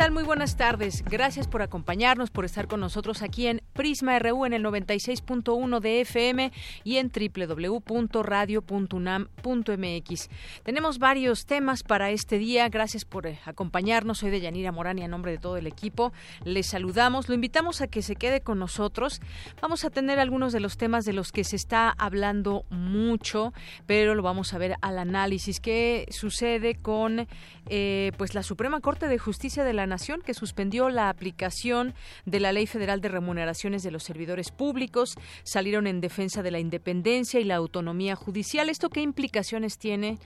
Tal? Muy buenas tardes. Gracias por acompañarnos, por estar con nosotros aquí en Prisma RU en el 96.1 de FM y en www.radio.unam.mx. Tenemos varios temas para este día. Gracias por eh, acompañarnos. Soy de Yanira Morán y a nombre de todo el equipo les saludamos. Lo invitamos a que se quede con nosotros. Vamos a tener algunos de los temas de los que se está hablando mucho, pero lo vamos a ver al análisis. ¿Qué sucede con eh, pues la Suprema Corte de Justicia de la Nación que suspendió la aplicación de la Ley Federal de De los Servidores Públicos, salieron en defensa de la independencia y la autonomía judicial. ¿Esto qué implicaciones tiene?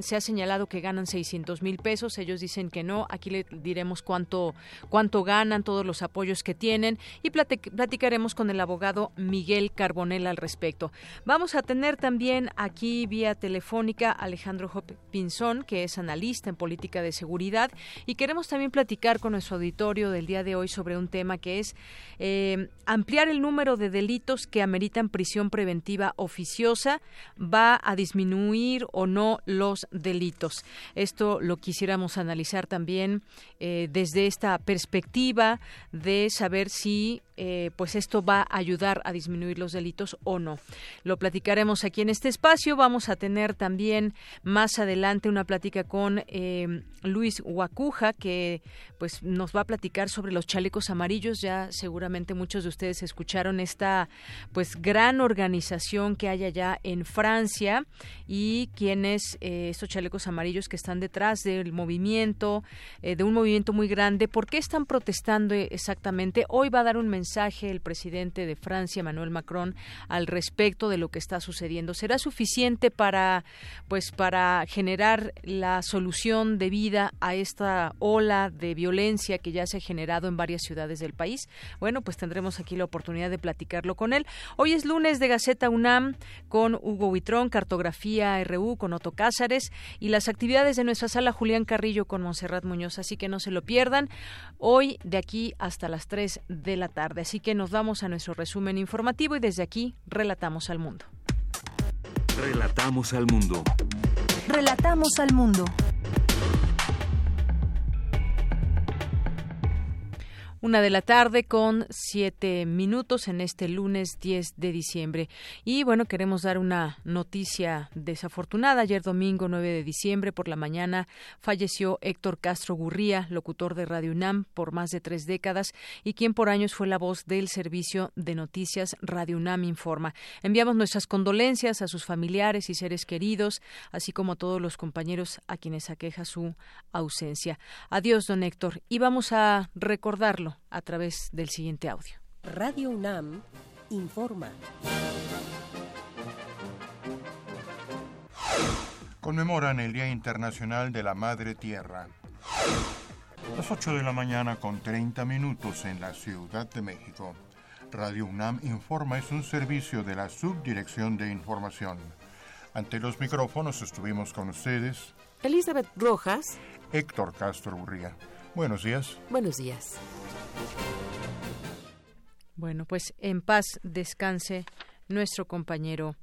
se ha señalado que ganan 600 mil pesos, ellos dicen que no. Aquí le diremos cuánto, cuánto ganan, todos los apoyos que tienen y platicaremos con el abogado Miguel Carbonell al respecto. Vamos a tener también aquí vía telefónica Alejandro Pinzón, que es analista en política de seguridad y queremos también platicar con nuestro auditorio del día de hoy sobre un tema que es eh, ampliar el número de delitos que ameritan prisión preventiva oficiosa. ¿Va a disminuir o no los delitos? Esto lo quisiéramos analizar también eh, desde esta perspectiva de saber si eh, pues esto va a ayudar a disminuir los delitos o no. Lo platicaremos aquí en este espacio. Vamos a tener también más adelante una plática con eh, Luis Huacuja, que pues nos va a platicar sobre los chalecos amarillos. Ya seguramente muchos de ustedes escucharon esta pues gran organización que hay allá en Francia y quienes eh, estos chalecos amarillos que están detrás del movimiento, de un movimiento muy grande. ¿Por qué están protestando exactamente? Hoy va a dar un mensaje el presidente de Francia, Emmanuel Macron, al respecto de lo que está sucediendo. ¿Será suficiente para, pues, para generar la solución de vida a esta ola de violencia que ya se ha generado en varias ciudades del país? Bueno, pues tendremos aquí la oportunidad de platicarlo con él. Hoy es lunes de Gaceta UNAM con Hugo Huitrón, Cartografía RU con Otto Cázares y las actividades de nuestra sala Julián Carrillo con Monserrat Muñoz. Así que no se lo pierdan. Hoy de aquí hasta las 3 de la tarde. Así que nos vamos a nuestro resumen informativo y desde aquí relatamos al mundo. Relatamos al mundo. Relatamos al mundo. Una de la tarde con siete minutos en este lunes 10 de diciembre. Y bueno, queremos dar una noticia desafortunada. Ayer domingo 9 de diciembre por la mañana falleció Héctor Castro Gurría, locutor de Radio UNAM por más de tres décadas y quien por años fue la voz del servicio de noticias Radio UNAM Informa. Enviamos nuestras condolencias a sus familiares y seres queridos, así como a todos los compañeros a quienes aqueja su ausencia. Adiós, don Héctor. Y vamos a recordarlo a través del siguiente audio. Radio UNAM informa. Conmemoran el Día Internacional de la Madre Tierra. Las 8 de la mañana con 30 minutos en la Ciudad de México. Radio UNAM Informa es un servicio de la Subdirección de Información. Ante los micrófonos estuvimos con ustedes Elizabeth Rojas, Héctor Castro Burría. Buenos días. Buenos días. Bueno, pues en paz descanse nuestro compañero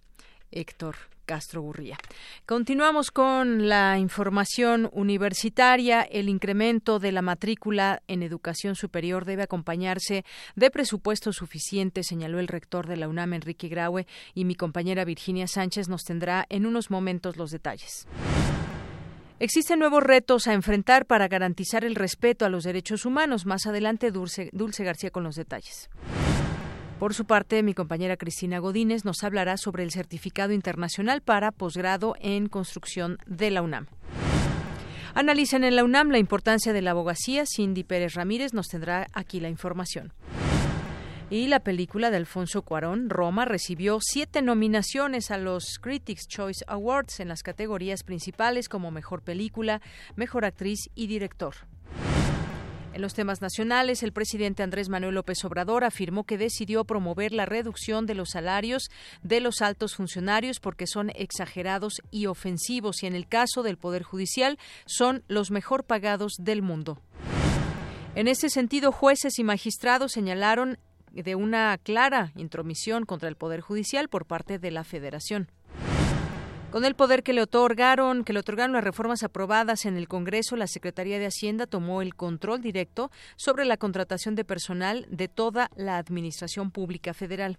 Héctor Castro Gurría. Continuamos con la información universitaria. El incremento de la matrícula en educación superior debe acompañarse de presupuesto suficiente, señaló el rector de la UNAM, Enrique Graue, y mi compañera Virginia Sánchez nos tendrá en unos momentos los detalles. Existen nuevos retos a enfrentar para garantizar el respeto a los derechos humanos. Más adelante, Dulce, García con los detalles. Por su parte, mi compañera Cristina Godínez nos hablará sobre el certificado internacional para posgrado en construcción de la UNAM. Analicen en la UNAM la importancia de la abogacía. Cindy Pérez Ramírez nos tendrá aquí la información. Y la película de Alfonso Cuarón, Roma, recibió siete nominaciones a los Critics' Choice Awards en las categorías principales como Mejor Película, Mejor Actriz y Director. En los temas nacionales, el presidente Andrés Manuel López Obrador afirmó que decidió promover la reducción de los salarios de los altos funcionarios porque son exagerados y ofensivos y en el caso del Poder Judicial son los mejor pagados del mundo. En ese sentido, jueces y magistrados señalaron de una clara intromisión contra el Poder Judicial por parte de la Federación. Con el poder que le otorgaron, que le otorgaron las reformas aprobadas en el Congreso, la Secretaría de Hacienda tomó el control directo sobre la contratación de personal de toda la Administración Pública Federal.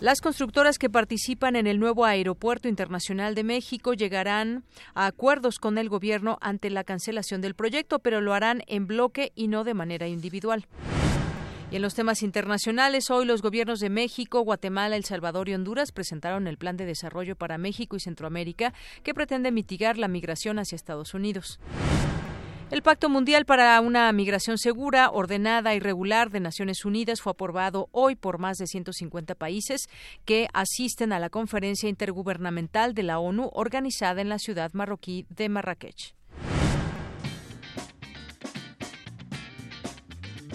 Las constructoras que participan en el nuevo Aeropuerto Internacional de México llegarán a acuerdos con el gobierno ante la cancelación del proyecto, pero lo harán en bloque y no de manera individual. Y en los temas internacionales, hoy los gobiernos de México, Guatemala, El Salvador y Honduras presentaron el Plan de Desarrollo para México y Centroamérica que pretende mitigar la migración hacia Estados Unidos. El Pacto Mundial para una Migración Segura, Ordenada y Regular de Naciones Unidas fue aprobado hoy por más de 150 países que asisten a la conferencia intergubernamental de la ONU organizada en la ciudad marroquí de Marrakech.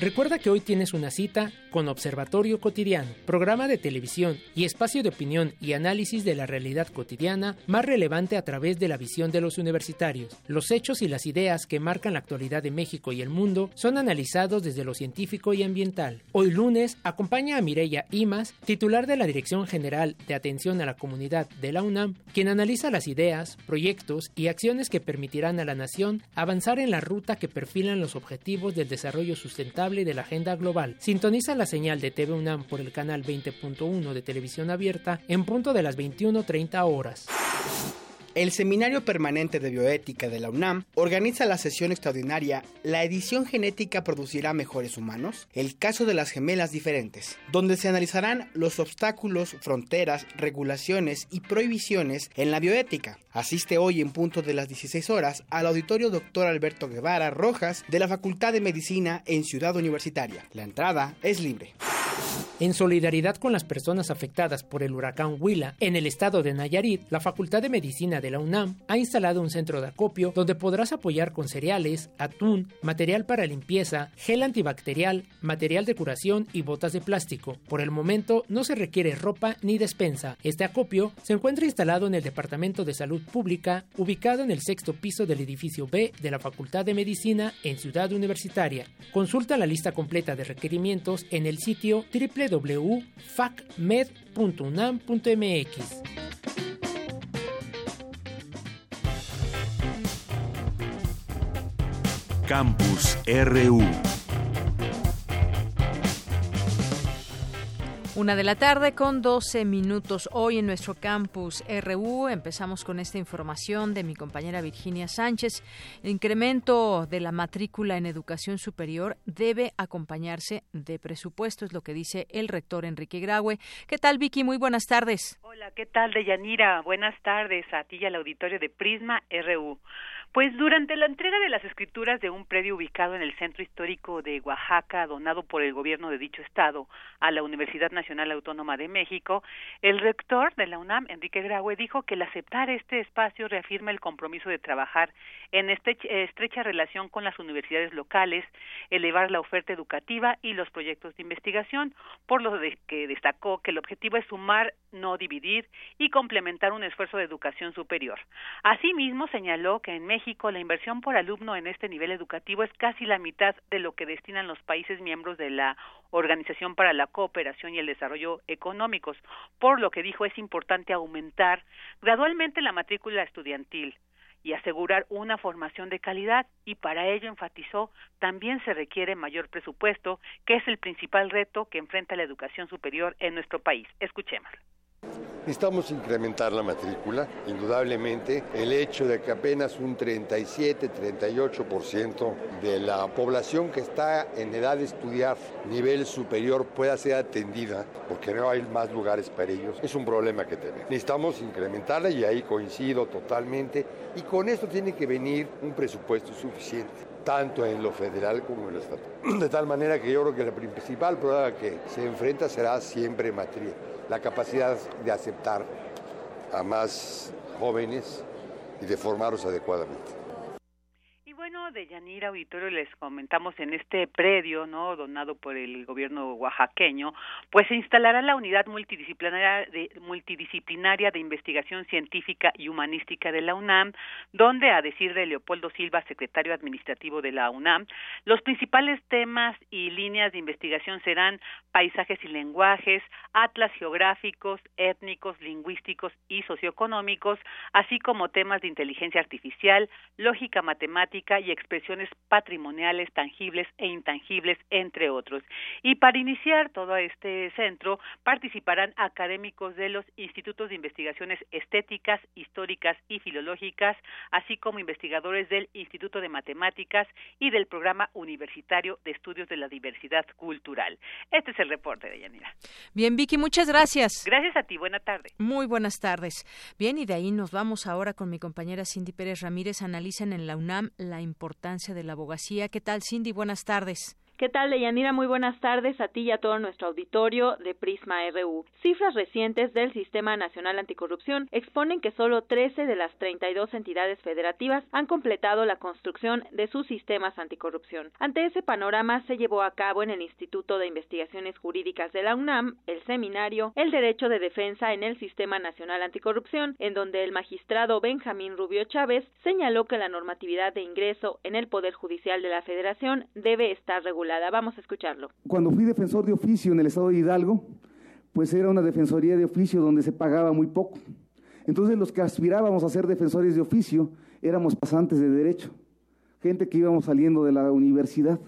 Recuerda que hoy tienes una cita con Observatorio Cotidiano, programa de televisión y espacio de opinión y análisis de la realidad cotidiana más relevante a través de la visión de los universitarios. Los hechos y las ideas que marcan la actualidad de México y el mundo son analizados desde lo científico y ambiental. Hoy lunes acompaña a Mireya Imas, titular de la Dirección General de Atención a la Comunidad de la UNAM, quien analiza las ideas, proyectos y acciones que permitirán a la nación avanzar en la ruta que perfilan los objetivos del desarrollo sustentable de la agenda global. Sintoniza la señal de TV UNAM por el canal 20.1 de televisión abierta en punto de las 21.30 horas. El Seminario Permanente de Bioética de la UNAM organiza la sesión extraordinaria ¿La edición genética producirá mejores humanos? El caso de las gemelas diferentes, donde se analizarán los obstáculos, fronteras, regulaciones y prohibiciones en la bioética. Asiste hoy en punto de las 16 horas al auditorio Dr. Alberto Guevara Rojas de la Facultad de Medicina en Ciudad Universitaria. La entrada es libre. En solidaridad con las personas afectadas por el huracán Huila en el estado de Nayarit, la Facultad de Medicina de la UNAM ha instalado un centro de acopio donde podrás apoyar con cereales, atún, material para limpieza, gel antibacterial, material de curación y botas de plástico. Por el momento no se requiere ropa ni despensa. Este acopio se encuentra instalado en el Departamento de Salud Pública, ubicado en el sexto piso del edificio B de la Facultad de Medicina en Ciudad Universitaria. Consulta la lista completa de requerimientos en el sitio www.facmed.unam.mx. Campus RU Una de la tarde con 12 minutos. Hoy en nuestro campus RU empezamos con esta información de mi compañera Virginia Sánchez. El incremento de la matrícula en educación superior debe acompañarse de presupuesto, es lo que dice el rector Enrique Graue. ¿Qué tal, Vicky? Muy buenas tardes. Hola, ¿qué tal, Deyanira? Buenas tardes a ti y al auditorio de Prisma RU. Pues durante la entrega de las escrituras de un predio ubicado en el centro histórico de Oaxaca, donado por el gobierno de dicho estado a la Universidad Nacional Autónoma de México, el rector de la UNAM, Enrique Graue, dijo que el aceptar este espacio reafirma el compromiso de trabajar en estrecha relación con las universidades locales, elevar la oferta educativa y los proyectos de investigación, por lo que destacó que el objetivo es sumar, no dividir y complementar un esfuerzo de educación superior. Asimismo, señaló que en México la inversión por alumno en este nivel educativo es casi la mitad de lo que destinan los países miembros de la Organización para la Cooperación y el Desarrollo Económicos, por lo que dijo es importante aumentar gradualmente la matrícula estudiantil y asegurar una formación de calidad y para ello enfatizó también se requiere mayor presupuesto, que es el principal reto que enfrenta la educación superior en nuestro país. Escuchémoslo Necesitamos incrementar la matrícula, indudablemente. El hecho de que apenas un 37-38% de la población que está en edad de estudiar nivel superior pueda ser atendida, porque no hay más lugares para ellos, es un problema que tenemos. Necesitamos incrementarla y ahí coincido totalmente. Y con esto tiene que venir un presupuesto suficiente tanto en lo federal como en lo estatal. De tal manera que yo creo que el principal problema que se enfrenta será siempre materia, la capacidad de aceptar a más jóvenes y de formarlos adecuadamente de Yanira Auditorio les comentamos en este predio, ¿no? Donado por el gobierno oaxaqueño, pues se instalará la unidad multidisciplinaria multidisciplinaria de investigación científica y humanística de la UNAM, donde, a decir de Leopoldo Silva, secretario administrativo de la UNAM, los principales temas y líneas de investigación serán paisajes y lenguajes, atlas geográficos, étnicos, lingüísticos y socioeconómicos, así como temas de inteligencia artificial, lógica matemática, y expresiones patrimoniales tangibles e intangibles, entre otros. Y para iniciar todo este centro participarán académicos de los institutos de investigaciones estéticas, históricas y filológicas, así como investigadores del Instituto de Matemáticas y del Programa Universitario de Estudios de la Diversidad Cultural. Este es el reporte de Yanira. Bien, Vicky, muchas gracias. Gracias a ti, buena tarde. Muy buenas tardes. Bien, y de ahí nos vamos ahora con mi compañera Cindy Pérez Ramírez. Analizan en la UNAM la importancia de la abogacía. ¿Qué tal, Cindy? Buenas tardes. ¿Qué tal, Deyanira? Muy buenas tardes a ti y a todo nuestro auditorio de Prisma RU. Cifras recientes del Sistema Nacional Anticorrupción exponen que solo 13 de las 32 entidades federativas han completado la construcción de sus sistemas anticorrupción. Ante ese panorama se llevó a cabo en el Instituto de Investigaciones Jurídicas de la UNAM el seminario El Derecho de Defensa en el Sistema Nacional Anticorrupción, en donde el magistrado Benjamín Rubio Chávez señaló que la normatividad de ingreso en el Poder Judicial de la Federación debe estar regulada Vamos a escucharlo. Cuando fui defensor de oficio en el estado de Hidalgo, pues era una defensoría de oficio donde se pagaba muy poco. Entonces los que aspirábamos a ser defensores de oficio éramos pasantes de derecho, gente que íbamos saliendo de la universidad.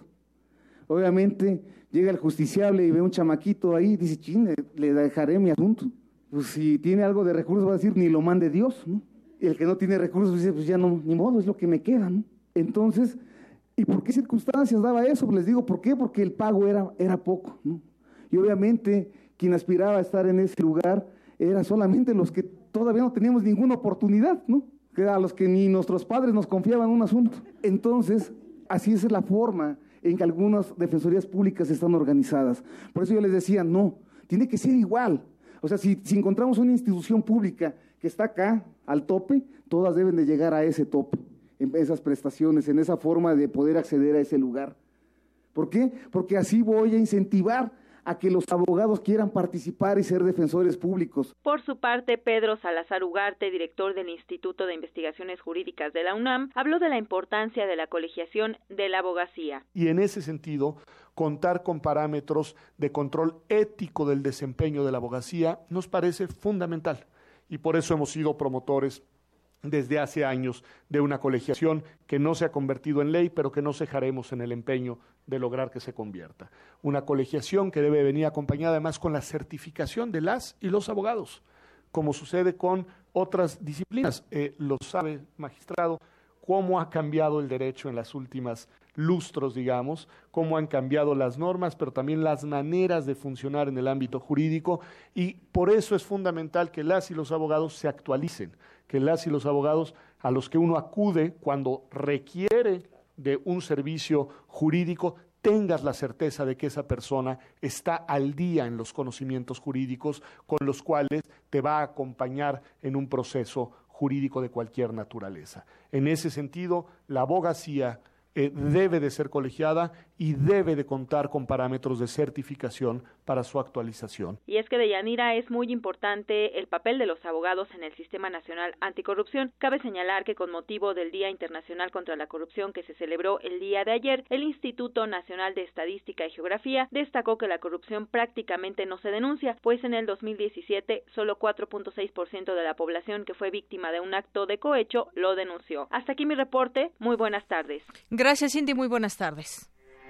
Obviamente llega el justiciable y ve un chamaquito ahí, dice, chine, le dejaré mi asunto. Pues si tiene algo de recursos va a decir, ni lo mande Dios, ¿no? Y el que no tiene recursos dice, pues ya no, ni modo, es lo que me queda. Entonces, ¿Y por qué circunstancias daba eso? Les digo, ¿por qué? Porque el pago era, era poco, ¿no? Y obviamente quien aspiraba a estar en ese lugar eran solamente los que todavía no teníamos ninguna oportunidad, ¿no? Que a los que ni nuestros padres nos confiaban un asunto. Entonces, así es la forma en que algunas defensorías públicas están organizadas. Por eso yo les decía, no, tiene que ser igual. O sea, si, si encontramos una institución pública que está acá, al tope, todas deben de llegar a ese tope en esas prestaciones, en esa forma de poder acceder a ese lugar. ¿Por qué? Porque así voy a incentivar a que los abogados quieran participar y ser defensores públicos. Por su parte, Pedro Salazar Ugarte, director del Instituto de Investigaciones Jurídicas de la UNAM, habló de la importancia de la colegiación de la abogacía. Y en ese sentido, contar con parámetros de control ético del desempeño de la abogacía nos parece fundamental. Y por eso hemos sido promotores desde hace años de una colegiación que no se ha convertido en ley, pero que no cejaremos en el empeño de lograr que se convierta. Una colegiación que debe venir acompañada además con la certificación de las y los abogados, como sucede con otras disciplinas. Eh, lo sabe, magistrado, cómo ha cambiado el derecho en las últimas lustros, digamos, cómo han cambiado las normas, pero también las maneras de funcionar en el ámbito jurídico, y por eso es fundamental que las y los abogados se actualicen que las y los abogados a los que uno acude cuando requiere de un servicio jurídico tengas la certeza de que esa persona está al día en los conocimientos jurídicos con los cuales te va a acompañar en un proceso jurídico de cualquier naturaleza. En ese sentido, la abogacía eh, debe de ser colegiada y debe de contar con parámetros de certificación para su actualización. Y es que de Yanira es muy importante el papel de los abogados en el Sistema Nacional Anticorrupción. Cabe señalar que con motivo del Día Internacional contra la Corrupción que se celebró el día de ayer, el Instituto Nacional de Estadística y Geografía destacó que la corrupción prácticamente no se denuncia, pues en el 2017 solo 4.6% de la población que fue víctima de un acto de cohecho lo denunció. Hasta aquí mi reporte. Muy buenas tardes. Gracias, Cindy. Muy buenas tardes.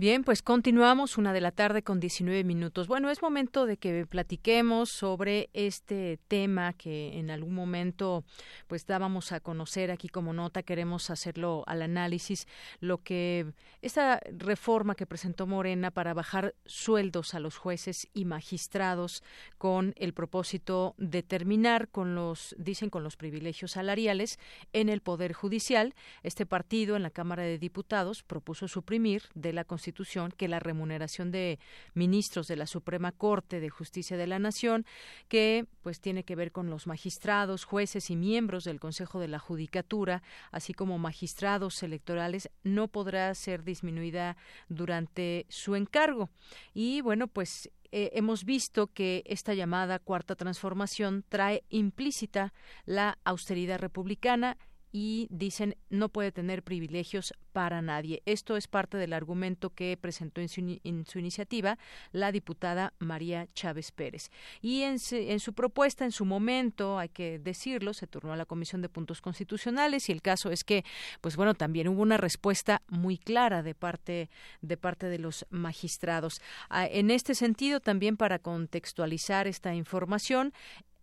Bien, pues continuamos una de la tarde con 19 minutos. Bueno, es momento de que platiquemos sobre este tema que en algún momento pues dábamos a conocer aquí como nota, queremos hacerlo al análisis, lo que esta reforma que presentó Morena para bajar sueldos a los jueces y magistrados con el propósito de terminar con los dicen con los privilegios salariales en el poder judicial. Este partido en la Cámara de Diputados propuso suprimir de la Constitución que la remuneración de ministros de la Suprema Corte de Justicia de la Nación, que pues tiene que ver con los magistrados, jueces y miembros del Consejo de la Judicatura, así como magistrados electorales, no podrá ser disminuida durante su encargo. Y bueno, pues eh, hemos visto que esta llamada cuarta transformación trae implícita la austeridad republicana y dicen no puede tener privilegios para nadie. Esto es parte del argumento que presentó en su, iniciativa la diputada María Chávez Pérez. Y en, en, su propuesta, en su momento, hay que decirlo, se turnó a la Comisión de Puntos Constitucionales y el caso es que, pues bueno, también hubo una respuesta muy clara de parte de parte de los magistrados. Ah, en este sentido, también para contextualizar esta información,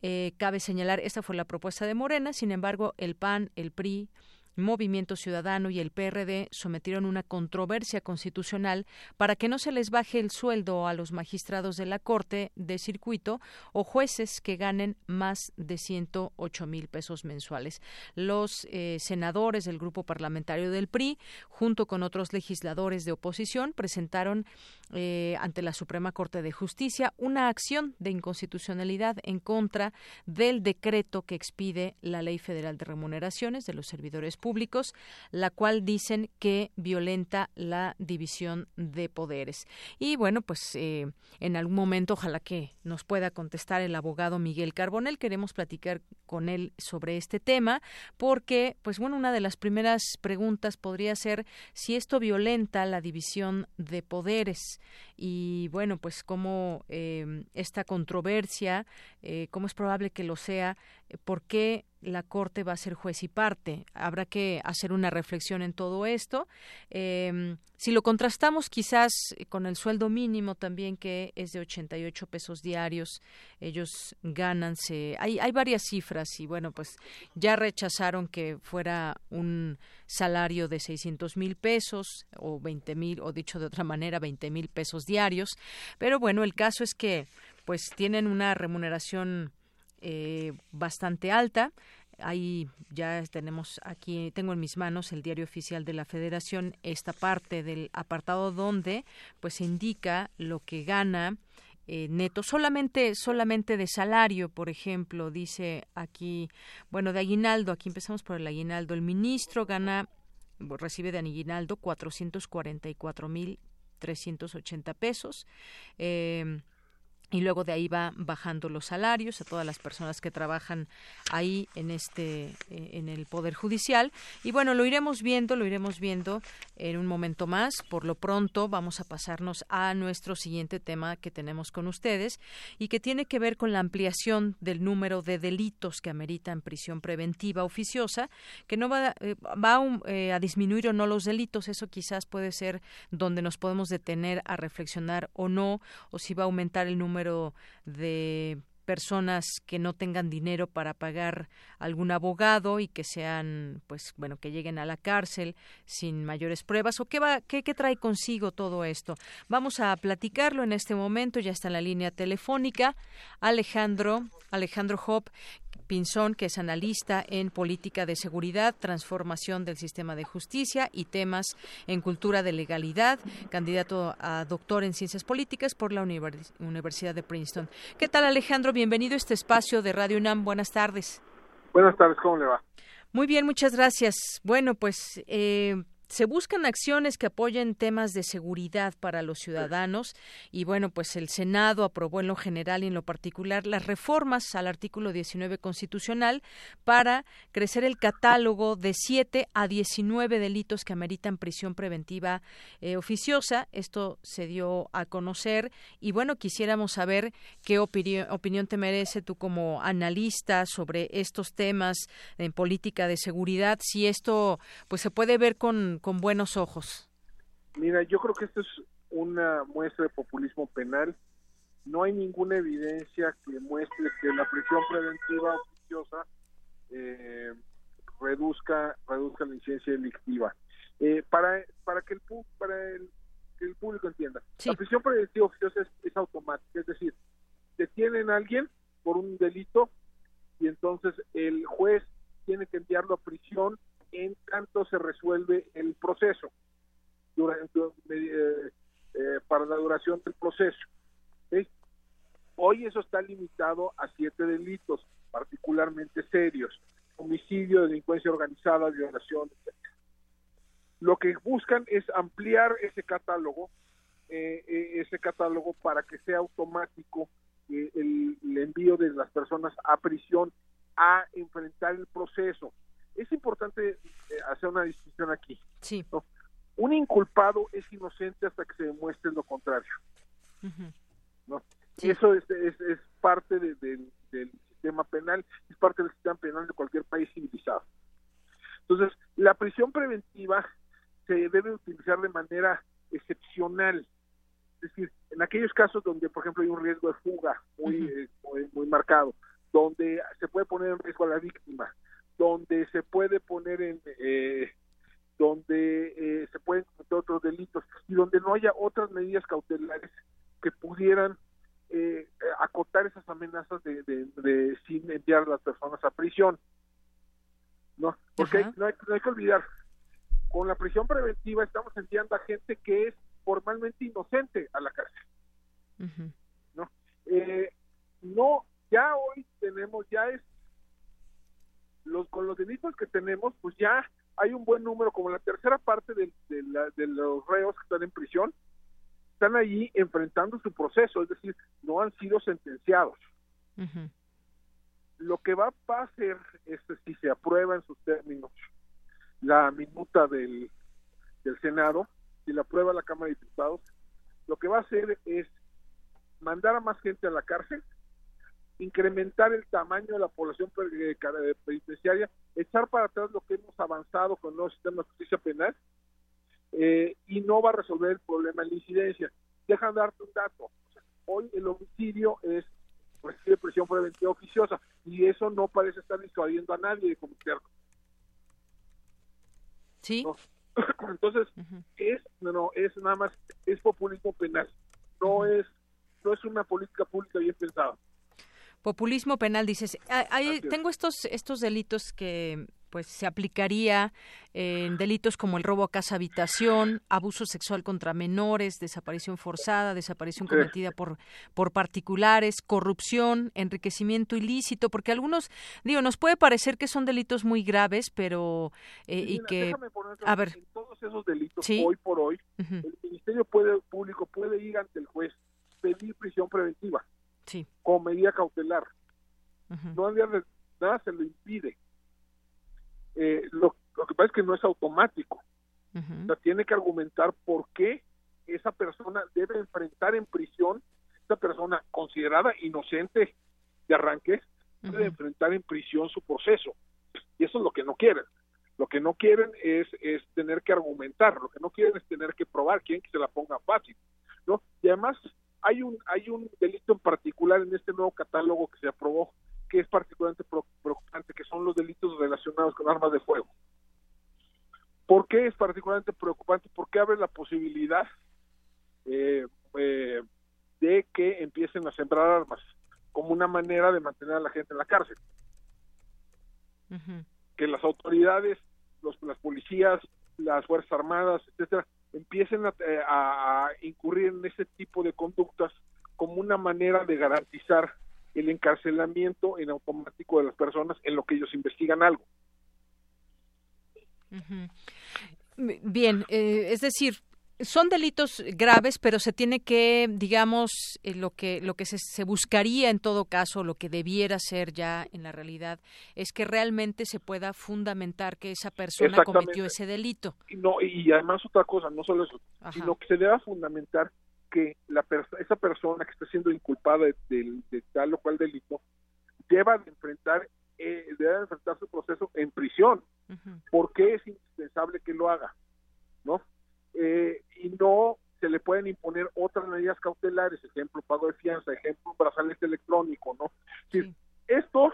eh, cabe señalar, esta fue la propuesta de Morena, sin embargo, el PAN, el PRI, Movimiento Ciudadano y el PRD sometieron una controversia constitucional para que no se les baje el sueldo a los magistrados de la Corte de Circuito o jueces que ganen más de 108 mil pesos mensuales. Los eh, senadores del grupo parlamentario del PRI, junto con otros legisladores de oposición, presentaron eh, ante la Suprema Corte de Justicia una acción de inconstitucionalidad en contra del decreto que expide la Ley Federal de Remuneraciones de los Servidores Públicos, la cual dicen que violenta la división de poderes. Y bueno, pues eh, en algún momento ojalá que nos pueda contestar el abogado Miguel Carbonel. Queremos platicar con él sobre este tema porque, pues bueno, una de las primeras preguntas podría ser si esto violenta la división de poderes y bueno, pues cómo eh, esta controversia, eh, cómo es probable que lo sea, por qué la Corte va a ser juez y parte. Habrá que hacer una reflexión en todo esto. Eh, si lo contrastamos quizás con el sueldo mínimo también, que es de 88 pesos diarios, ellos ganan, hay, hay varias cifras y bueno, pues ya rechazaron que fuera un salario de 600 mil pesos o 20 mil, o dicho de otra manera, 20 mil pesos diarios. Pero bueno, el caso es que pues tienen una remuneración eh, bastante alta. Ahí ya tenemos aquí, tengo en mis manos el diario oficial de la Federación, esta parte del apartado donde pues indica lo que gana eh, neto, solamente, solamente de salario, por ejemplo, dice aquí, bueno, de aguinaldo, aquí empezamos por el aguinaldo, el ministro gana, recibe de aguinaldo 444 mil 380 pesos. Eh, y luego de ahí va bajando los salarios a todas las personas que trabajan ahí en este eh, en el poder judicial. Y bueno lo iremos viendo lo iremos viendo en un momento más. Por lo pronto vamos a pasarnos a nuestro siguiente tema que tenemos con ustedes y que tiene que ver con la ampliación del número de delitos que ameritan prisión preventiva oficiosa que no va, eh, va eh, a disminuir o no los delitos. Eso quizás puede ser donde nos podemos detener a reflexionar o no o si va a aumentar el número número de personas que no tengan dinero para pagar algún abogado y que sean pues bueno que lleguen a la cárcel sin mayores pruebas o qué va qué, qué trae consigo todo esto vamos a platicarlo en este momento ya está en la línea telefónica Alejandro Alejandro Hop Pinzón, que es analista en política de seguridad, transformación del sistema de justicia y temas en cultura de legalidad, candidato a doctor en ciencias políticas por la Universidad de Princeton. ¿Qué tal, Alejandro? Bienvenido a este espacio de Radio UNAM. Buenas tardes. Buenas tardes, ¿cómo le va? Muy bien, muchas gracias. Bueno, pues eh, se buscan acciones que apoyen temas de seguridad para los ciudadanos y bueno, pues el Senado aprobó en lo general y en lo particular las reformas al artículo 19 constitucional para crecer el catálogo de 7 a 19 delitos que ameritan prisión preventiva eh, oficiosa. Esto se dio a conocer y bueno, quisiéramos saber qué opinión te merece tú como analista sobre estos temas en política de seguridad, si esto pues se puede ver con con, buenos ojos? Mira, yo creo que esto es una muestra de populismo penal. No hay ninguna evidencia que muestre que la prisión preventiva oficiosa eh, reduzca reduzca la incidencia delictiva. Eh, para para que el para el, que el público entienda, la prisión preventiva oficiosa es, es automática, es decir, detienen a alguien por un delito y entonces el juez tiene que enviarlo a prisión en tanto se resuelve el proceso durante, eh, eh, para la duración del proceso. Hoy eso está limitado a siete delitos particularmente serios, homicidio, delincuencia organizada, violación, etc. Lo que buscan es ampliar ese catálogo, eh, ese catálogo para que sea automático el envío de las personas a prisión a enfrentar el proceso es importante eh, hacer una distinción aquí. Sí. Un inculpado es inocente hasta que se demuestre lo contrario. ¿no? Y eso es, es, parte del sistema penal, es parte del sistema penal de cualquier país civilizado. Entonces, la prisión preventiva se debe utilizar de manera excepcional. Es decir, en aquellos casos donde, por ejemplo, hay un riesgo de fuga muy, eh, muy, muy marcado, donde se puede poner en riesgo a la víctima, donde se puede poner en eh, donde eh, se pueden cometer otros delitos y donde no haya otras medidas cautelares que pudieran eh, acotar esas amenazas de, de, sin enviar a las personas a prisión no porque no, hay, que olvidar con la prisión preventiva estamos enviando a gente que es formalmente inocente a la cárcel. No no ya hoy tenemos ya es los, con los delitos que tenemos, pues ya hay un buen número, como la tercera parte de, de, los reos que están en prisión, están allí enfrentando su proceso, es decir, no han sido sentenciados. Lo que va, a hacer es, si se aprueba en sus términos la minuta del, del Senado, si la aprueba la Cámara de Diputados, lo que va a hacer es mandar a más gente a la cárcel, incrementar el tamaño de la población eh, penitenciaria, echar para atrás lo que hemos avanzado con el nuevo sistema de justicia penal eh, y no va a resolver el problema de la incidencia. Dejan darte un dato. Hoy el homicidio es recibe prisión preventiva oficiosa y eso no parece estar disuadiendo a nadie de cometerlo. Sí. Entonces, es no, es nada más es populismo penal. No es no es una política pública bien pensada. Populismo penal, dices. tengo estos, estos delitos que pues se aplicaría en delitos como el robo a casa habitación, abuso sexual contra menores, desaparición forzada, desaparición cometida por por particulares, corrupción, enriquecimiento ilícito, porque algunos digo nos puede parecer que son delitos muy graves, pero eh, y que a ver. en todos esos delitos hoy por hoy el Ministerio puede, Público puede ir ante el juez pedir prisión preventiva sí. como medida cautelar. No nada se lo impide. Eh, lo, que pasa es que no es automático. o sea, tiene que argumentar por qué esa persona debe enfrentar en prisión, esa persona considerada inocente de arranque, debe enfrentar en prisión su proceso. Y eso es lo que no quieren. Lo que no quieren es, es tener que argumentar, lo que no quieren es tener que probar, quién que se la ponga fácil. ¿no? Y además, hay un, hay un delito en particular en este nuevo catálogo que se aprobó que es particularmente preocupante, que son los delitos relacionados con armas de fuego. ¿Por qué es particularmente preocupante? Porque abre la posibilidad eh, eh, de que empiecen a sembrar armas como una manera de mantener a la gente en la cárcel. Que las autoridades, los, las policías, las Fuerzas Armadas, etcétera, empiecen eh, a, incurrir en ese tipo de conductas como una manera de garantizar el encarcelamiento en automático de las personas en lo que ellos investigan algo. Bien, eh, es decir, son delitos graves, pero se tiene que, digamos, eh, lo que lo que se, se, buscaría en todo caso, lo que debiera ser ya en la realidad, es que realmente se pueda fundamentar que esa persona cometió ese delito. Y no y además otra cosa, no solo eso, sino que se deba fundamentar que la esa persona que está siendo inculpada de, tal o cual delito deba de enfrentar eh, debe enfrentar su proceso en prisión, porque es indispensable que lo haga, ¿no? Eh, y no se le pueden imponer otras medidas cautelares, ejemplo, pago de fianza, ejemplo, brazalete electrónico, ¿no? Esto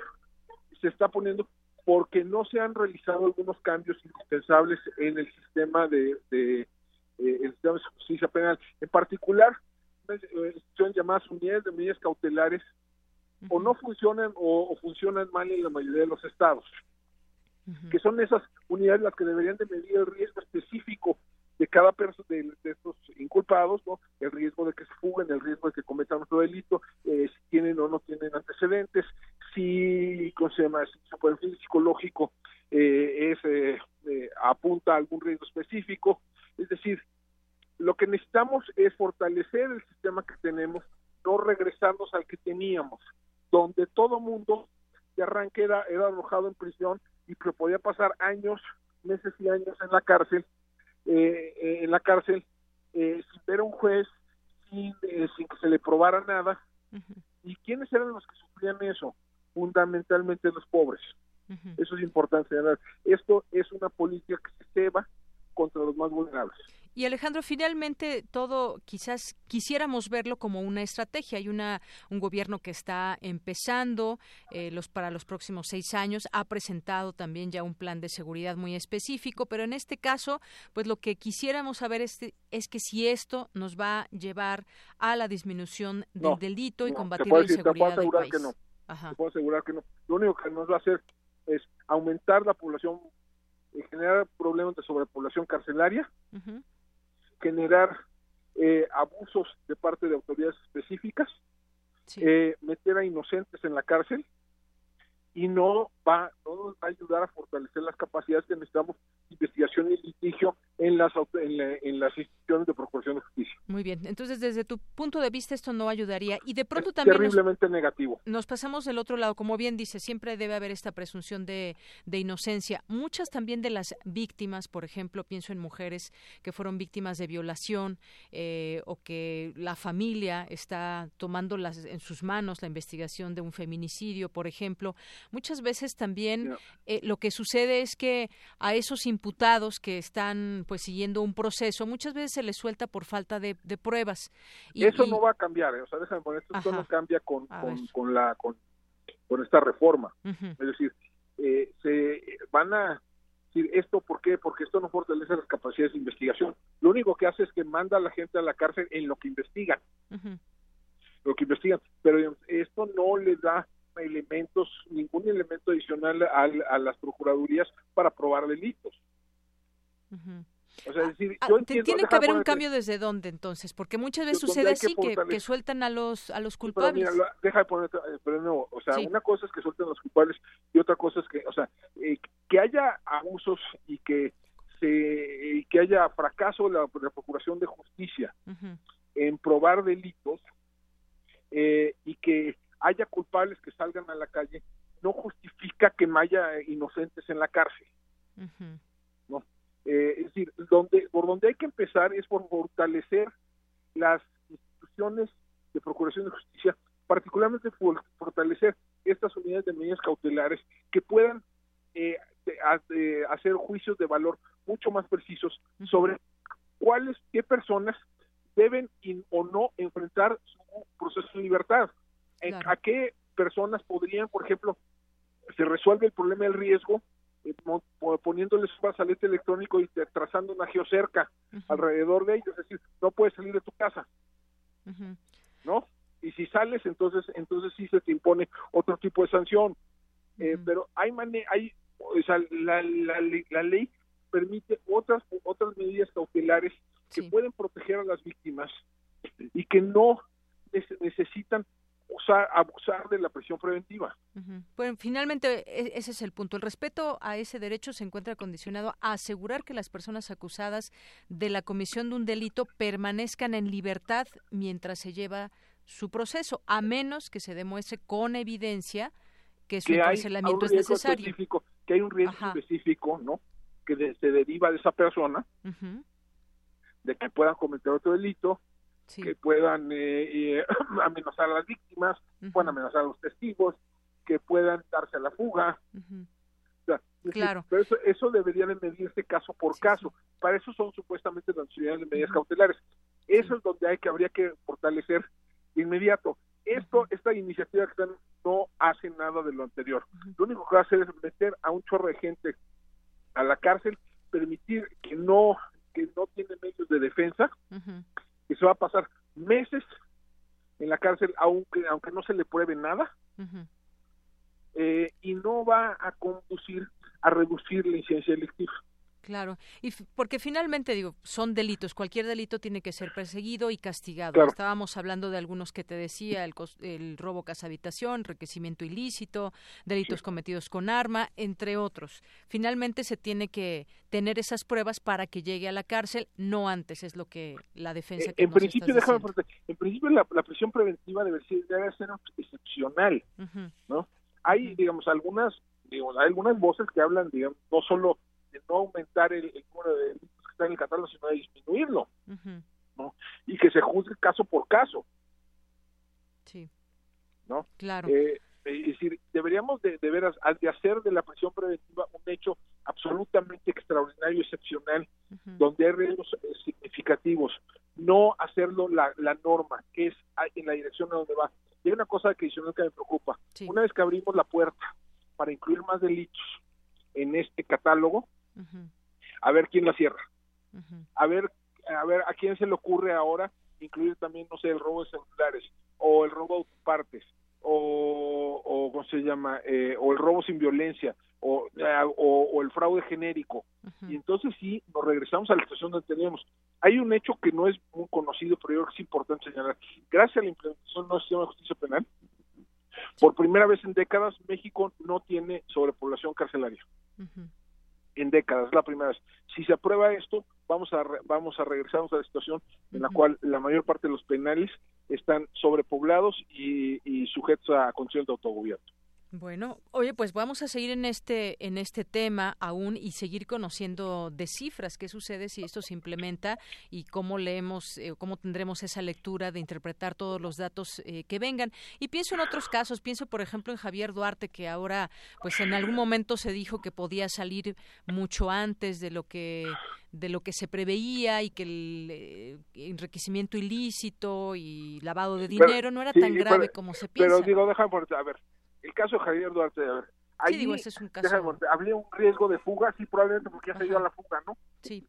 se está poniendo porque no se han realizado algunos cambios indispensables en el sistema de, de eh, el sistema de justicia penal. En particular, eh, son llamadas unidades de medidas cautelares o no funcionan o, funcionan mal en la mayoría de los estados, que son esas unidades las que deberían de medir el riesgo específico de cada persona de, estos inculpados, ¿no? El riesgo de que se fuguen, el riesgo de que cometan otro delito, eh, si tienen o no tienen antecedentes, si, ¿cómo se llama? Si su perfil psicológico eh, es, eh, apunta a algún riesgo específico. Es decir, lo que necesitamos es fortalecer el sistema que tenemos, no regresarnos al que teníamos, donde todo mundo de arranque era, era arrojado en prisión y podía pasar años, meses y años en la cárcel eh, eh, en la cárcel eh, sin ver a un juez, sin, sin que se le probara nada. ¿Y quiénes eran los que sufrían eso? Fundamentalmente los pobres. Eso es importante. Esto es una política que se ceba contra los más vulnerables. Y Alejandro, finalmente todo quizás quisiéramos verlo como una estrategia. Hay una un gobierno que está empezando eh, los para los próximos seis años ha presentado también ya un plan de seguridad muy específico, pero en este caso, pues lo que quisiéramos saber es, es que si esto nos va a llevar a la disminución del delito y combatir la inseguridad del país. Que no. puedo asegurar que no. Lo único que nos va a hacer es aumentar la población y generar problemas de sobrepoblación carcelaria generar eh, abusos de parte de autoridades específicas, eh, meter a inocentes en la cárcel y no va, no nos va a ayudar a fortalecer las capacidades que necesitamos investigación y litigio en las en, las instituciones de procuración de justicia. Muy bien, entonces desde tu punto de vista esto no ayudaría y de pronto también terriblemente negativo. Nos pasamos del otro lado, como bien dice, siempre debe haber esta presunción de, de inocencia. Muchas también de las víctimas, por ejemplo, pienso en mujeres que fueron víctimas de violación eh, o que la familia está tomando las, en sus manos la investigación de un feminicidio, por ejemplo. Muchas veces también eh, lo que sucede es que a esos imputados que están pues siguiendo un proceso, muchas veces se les suelta por falta de, pruebas. Y, Eso no va a cambiar, ¿eh? o sea, déjame poner, esto no cambia con, con, la con, esta reforma. Es decir, eh, se van a decir esto ¿por qué? Porque esto no fortalece las capacidades de investigación. Lo único que hace es que manda a la gente a la cárcel en lo que investigan. Lo que investigan, pero esto no le da elementos, ningún elemento adicional a, las procuradurías para probar delitos. O sea, decir, ah, tiene que haber un cambio desde dónde entonces, porque muchas veces sucede así que, sueltan a los a los culpables. deja de poner, eh, pero no, o sea, una cosa es que suelten a los culpables y otra cosa es que, o sea, eh, que haya abusos y que se que haya fracaso la, procuración de justicia en probar delitos eh, y que haya culpables que salgan a la calle, no justifica que no haya inocentes en la cárcel. ¿no? Eh, es decir, donde, por donde hay que empezar es por fortalecer las instituciones de Procuración de Justicia, particularmente fortalecer estas unidades de medidas cautelares que puedan eh, hacer juicios de valor mucho más precisos sobre cuáles, qué personas deben o no enfrentar su proceso de libertad. ¿A qué personas podrían, por ejemplo, se resuelve el problema del riesgo eh, poniéndoles un brazalete electrónico y trazando una geocerca alrededor de ellos, es decir, no puedes salir de tu casa, ¿no? Y si sales, entonces entonces sí se te impone otro tipo de sanción. Eh, pero hay hay o sea, la, la, la, ley permite otras otras medidas cautelares que pueden proteger a las víctimas y que no necesitan abusar, abusar de la prisión preventiva. Bueno, finalmente e, ese es el punto. El respeto a ese derecho se encuentra condicionado a asegurar que las personas acusadas de la comisión de un delito permanezcan en libertad mientras se lleva su proceso, a menos que se demuestre con evidencia que su encarcelamiento es necesario. Que hay un riesgo específico, ¿no? Que se deriva de esa persona, de que puedan cometer otro delito, que puedan eh, eh, amenazar a las víctimas, puedan amenazar a los testigos, que puedan darse a la fuga. claro. pero eso, eso debería de medirse caso por caso. Para eso son supuestamente las de medidas cautelares. Eso es donde hay que habría que fortalecer inmediato. Esto, esta iniciativa que no hace nada de lo anterior. Lo único que va a hacer es meter a un chorro de gente a la cárcel, permitir que no que no tiene medios de defensa, que se va a pasar meses en la cárcel aunque aunque no se le pruebe nada eh, y no va a conducir a reducir la incidencia delictiva. Claro, y porque finalmente digo, son delitos, cualquier delito tiene que ser perseguido y castigado. Estábamos hablando de algunos que te decía, el, el robo casa habitación, enriquecimiento ilícito, delitos cometidos con arma, entre otros. Finalmente se tiene que tener esas pruebas para que llegue a la cárcel, no antes, es lo que la defensa eh, que En principio, déjame en principio la, prisión preventiva debe ser, debe ser excepcional, ¿no? Hay, digamos, algunas, digamos, hay algunas voces que hablan, digamos, no solo de no aumentar el, número de delitos que están en el catálogo, sino de disminuirlo, ¿no? Y que se juzgue caso por caso. Sí. ¿No? Claro. Eh, es decir, deberíamos de, de veras de hacer de la prisión preventiva un hecho absolutamente extraordinario, excepcional, donde hay riesgos eh, significativos, no hacerlo la, la norma, que es en la dirección a donde va. Y hay una cosa adicional que me preocupa. Una vez que abrimos la puerta para incluir más delitos en este catálogo, a ver quién la cierra. A ver a ver a quién se le ocurre ahora incluir también, no sé, el robo de celulares o el robo de partes o, o ¿cómo se llama? Eh, o el robo sin violencia o, eh, o, el fraude genérico. Y entonces sí, nos regresamos a la situación donde teníamos. Hay un hecho que no es muy conocido, pero yo creo que es importante señalar. Gracias a la implementación del sistema de justicia penal, por primera vez en décadas, México no tiene sobrepoblación carcelaria. En décadas, la primera vez. Si se aprueba esto, vamos a vamos a regresarnos a la situación en la cual la mayor parte de los penales están sobrepoblados y, y sujetos a condiciones de autogobierno. Bueno, oye, pues vamos a seguir en este en este tema aún y seguir conociendo de cifras qué sucede si esto se implementa y cómo leemos, eh, cómo tendremos esa lectura de interpretar todos los datos eh, que vengan. Y pienso en otros casos, pienso por ejemplo en Javier Duarte que ahora, pues en algún momento se dijo que podía salir mucho antes de lo que de lo que se preveía y que el eh, enriquecimiento ilícito y lavado de dinero no era tan grave como se piensa. Pero digo, déjame a ver el caso de Javier Duarte, a ver, ahí, sí, digo, ese es un caso. habría un riesgo de fuga, sí, probablemente porque ya se dio a la fuga, ¿no? Sí.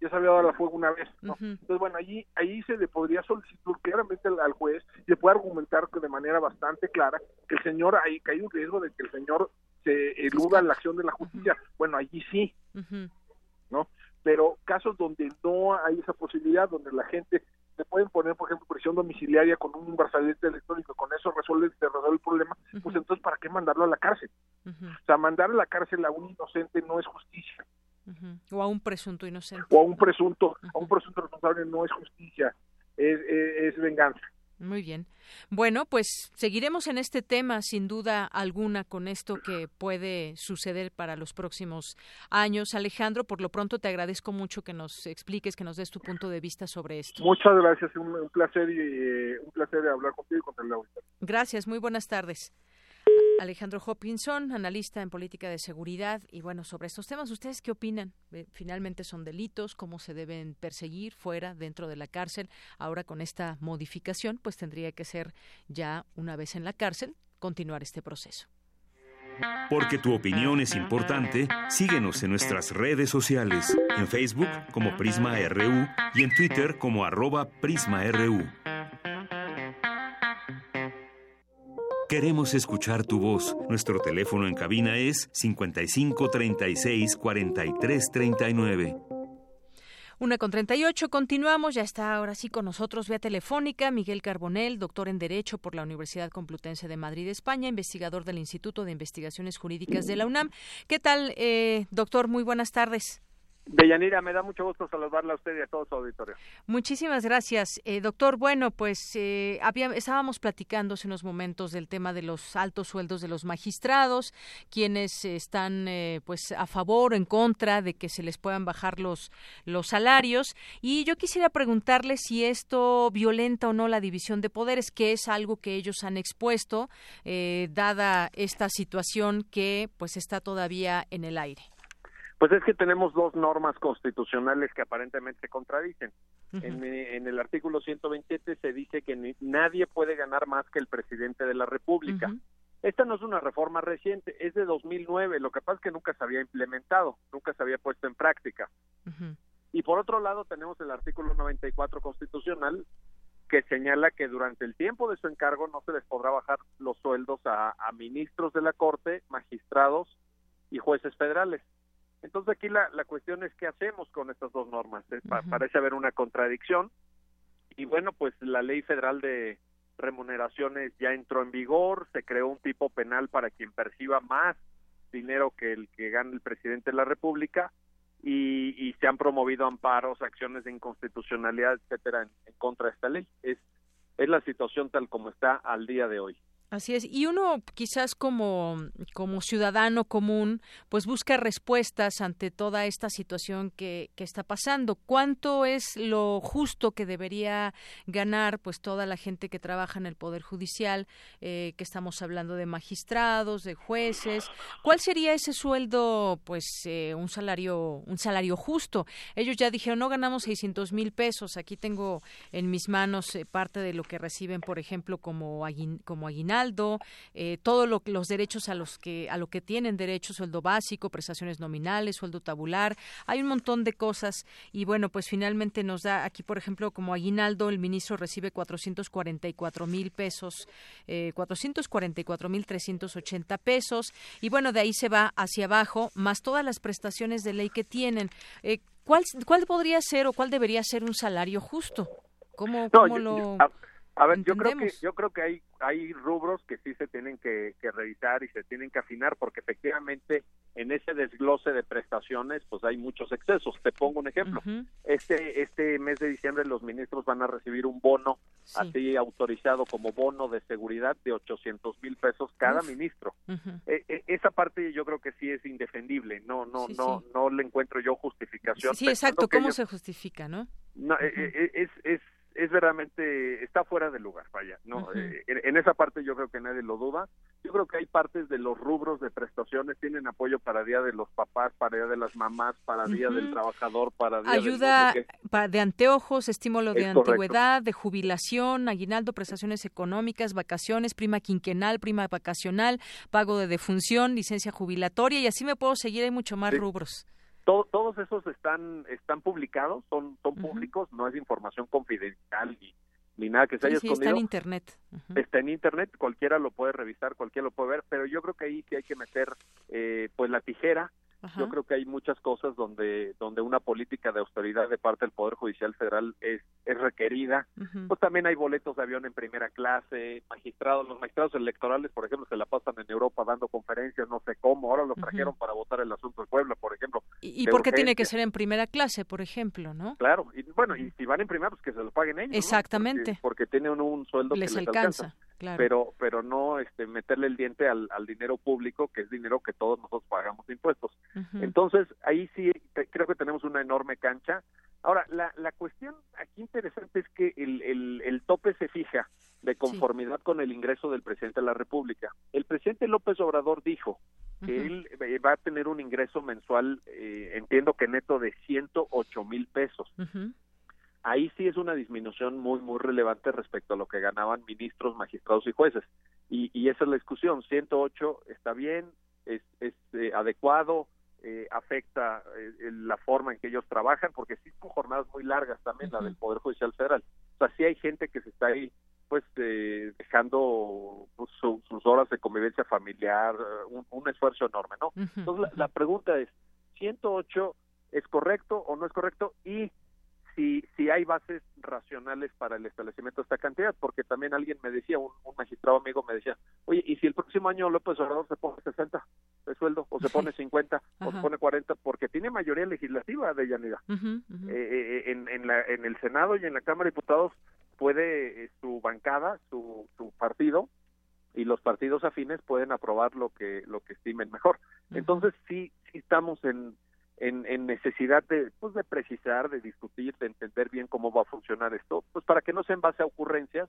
Ya se había dado a la fuga una vez, ¿no? Entonces, bueno, allí, ahí se le podría solicitar claramente al, juez y le puede argumentar que de manera bastante clara que el señor, ahí que hay un riesgo de que el señor se eluda la acción de la justicia. Bueno, allí sí, ¿no? Pero casos donde no hay esa posibilidad, donde la gente se pueden poner, por ejemplo, prisión domiciliaria con un brazalete electrónico, con eso resuelve, se resuelve el problema, pues entonces, ¿para qué mandarlo a la cárcel? O sea, mandar a la cárcel a un inocente no es justicia. O a un presunto inocente. O a un presunto, a un presunto responsable no es justicia, es venganza. Muy bien. Bueno, pues seguiremos en este tema sin duda alguna con esto que puede suceder para los próximos años. Alejandro, por lo pronto te agradezco mucho que nos expliques, que nos des tu punto de vista sobre esto. Muchas gracias, un, placer y eh, un placer hablar contigo y con el auditorio. Gracias, muy buenas tardes. Alejandro Hopkinson, analista en política de seguridad. Y bueno, sobre estos temas, ¿ustedes qué opinan? Eh, finalmente son delitos, cómo se deben perseguir fuera, dentro de la cárcel. Ahora con esta modificación, pues tendría que ser ya una vez en la cárcel, continuar este proceso. Porque tu opinión es importante, síguenos en nuestras redes sociales, en Facebook como Prisma RU y en Twitter como arroba PrismaRU. Queremos escuchar tu voz. Nuestro teléfono en cabina es 55 36 43 39. Una con 38, continuamos, ya está ahora sí con nosotros vía telefónica Miguel Carbonel, doctor en Derecho por la Universidad Complutense de Madrid, España, investigador del Instituto de Investigaciones Jurídicas de la UNAM. ¿Qué tal, eh, doctor? Muy buenas tardes. Deyanira, me da mucho gusto saludarla a usted y a todo su auditorio. Muchísimas gracias, eh, doctor. Bueno, pues eh, estábamos platicando hace unos momentos del tema de los altos sueldos de los magistrados, quienes están eh, pues a favor o en contra de que se les puedan bajar los, los salarios. Y yo quisiera preguntarle si esto violenta o no la división de poderes, que es algo que ellos han expuesto, dada esta situación que pues está todavía en el aire. Pues es que tenemos dos normas constitucionales que aparentemente se contradicen. en, en, el artículo 127 se dice que nadie puede ganar más que el presidente de la República. Esta no es una reforma reciente, es de 2009. Lo que pasa es que nunca se había implementado, nunca se había puesto en práctica. Y por otro lado tenemos el artículo 94 constitucional que señala que durante el tiempo de su encargo no se les podrá bajar los sueldos a ministros de la Corte, magistrados y jueces federales. Entonces aquí la, la cuestión es qué hacemos con estas dos normas. Parece haber una contradicción y bueno, pues la ley federal de remuneraciones ya entró en vigor, se creó un tipo penal para quien perciba más dinero que el que gana el presidente de la República y, y se han promovido amparos, acciones de inconstitucionalidad, etcétera, en contra de esta ley. Es, es la situación tal como está al día de hoy. Así es. Y uno quizás como, como ciudadano común, pues busca respuestas ante toda esta situación que, que está pasando. ¿Cuánto es lo justo que debería ganar pues toda la gente que trabaja en el Poder Judicial, eh, que estamos hablando de magistrados, de jueces? ¿Cuál sería ese sueldo, pues eh, un salario, un salario justo? Ellos ya dijeron, no ganamos 600 mil pesos. Aquí tengo en mis manos eh, parte de lo que reciben, por ejemplo, como, como aguinaldo eh, todos los derechos a los que a lo que tienen derecho, sueldo básico, prestaciones nominales, sueldo tabular, hay un montón de cosas y bueno, pues finalmente nos da aquí, por ejemplo, como aguinaldo, el ministro recibe 444 mil pesos, eh, 444 mil 380 pesos y bueno, de ahí se va hacia abajo, más todas las prestaciones de ley que tienen. Eh, ¿cuál, ¿Cuál podría ser o cuál debería ser un salario justo? ¿Cómo, cómo lo...? A ver, yo creo que yo creo que hay hay rubros que sí se tienen que, revisar y se tienen que afinar porque efectivamente en ese desglose de prestaciones pues hay muchos excesos. Te pongo un ejemplo. Este este mes de diciembre los ministros van a recibir un bono así autorizado como bono de seguridad de 800 mil pesos cada ministro. E, e, esa parte yo creo que sí es indefendible. No no no no le encuentro yo justificación. Sí, exacto. ¿Cómo se justifica, no? No, e, es, es es verdaderamente está fuera de lugar, vaya, no eh, en, esa parte yo creo que nadie lo duda. Yo creo que hay partes de los rubros de prestaciones tienen apoyo para día de los papás, para día de las mamás, para día del trabajador, para día ayuda de anteojos, estímulo de antigüedad, de jubilación, aguinaldo, prestaciones económicas, vacaciones, prima quinquenal, prima vacacional, pago de defunción, licencia jubilatoria y así me puedo seguir hay mucho más rubros todos esos están están publicados, son son públicos, no es información confidencial ni, ni nada que se haya escondido. Está en internet. Está en internet, cualquiera lo puede revisar, cualquiera lo puede ver, pero yo creo que ahí sí hay que meter eh, pues la tijera yo creo que hay muchas cosas donde donde una política de austeridad de parte del Poder Judicial Federal es, es requerida. Pues también hay boletos de avión en primera clase, magistrados, los magistrados electorales, por ejemplo, se la pasan en Europa dando conferencias, no sé cómo, ahora lo trajeron para votar el asunto de Puebla, por ejemplo. ¿Y, por qué tiene que ser en primera clase, por ejemplo, no? Claro, y bueno, y si van en primera, pues que se lo paguen ellos. Exactamente. Porque, tienen un, sueldo les que les alcanza. Pero, pero no este, meterle el diente al, al dinero público, que es dinero que todos nosotros pagamos impuestos. Entonces, ahí sí creo que tenemos una enorme cancha. Ahora, la, la cuestión aquí interesante es que el, el, el tope se fija de conformidad con el ingreso del presidente de la República. El presidente López Obrador dijo que él eh, va a tener un ingreso mensual, eh, entiendo que neto de 108 mil pesos. Ahí sí es una disminución muy, muy relevante respecto a lo que ganaban ministros, magistrados y jueces. Y, y esa es la discusión. 108 está bien, es, es eh, adecuado, eh, afecta eh, la forma en que ellos trabajan, porque sí son jornadas muy largas también, la del Poder Judicial Federal. O sea, sí hay gente que se está ahí pues eh, dejando pues, sus horas de convivencia familiar, un, esfuerzo enorme, ¿no? Entonces la, pregunta es, ¿108 es correcto o no es correcto? Y si, si hay bases racionales para el establecimiento de esta cantidad, porque también alguien me decía, un, magistrado amigo me decía, oye, ¿y si el próximo año López Obrador se pone 60 de sueldo, o se pone 50, o se pone 40, porque tiene mayoría legislativa de Yanida? Eh, eh, en, en, la, en el Senado y en la Cámara de Diputados puede eh, su bancada, su, su partido, y los partidos afines pueden aprobar lo que lo que estimen mejor. Entonces sí sí estamos en en, necesidad de, pues, de precisar, de discutir, de entender bien cómo va a funcionar esto, pues para que no sea en base a ocurrencias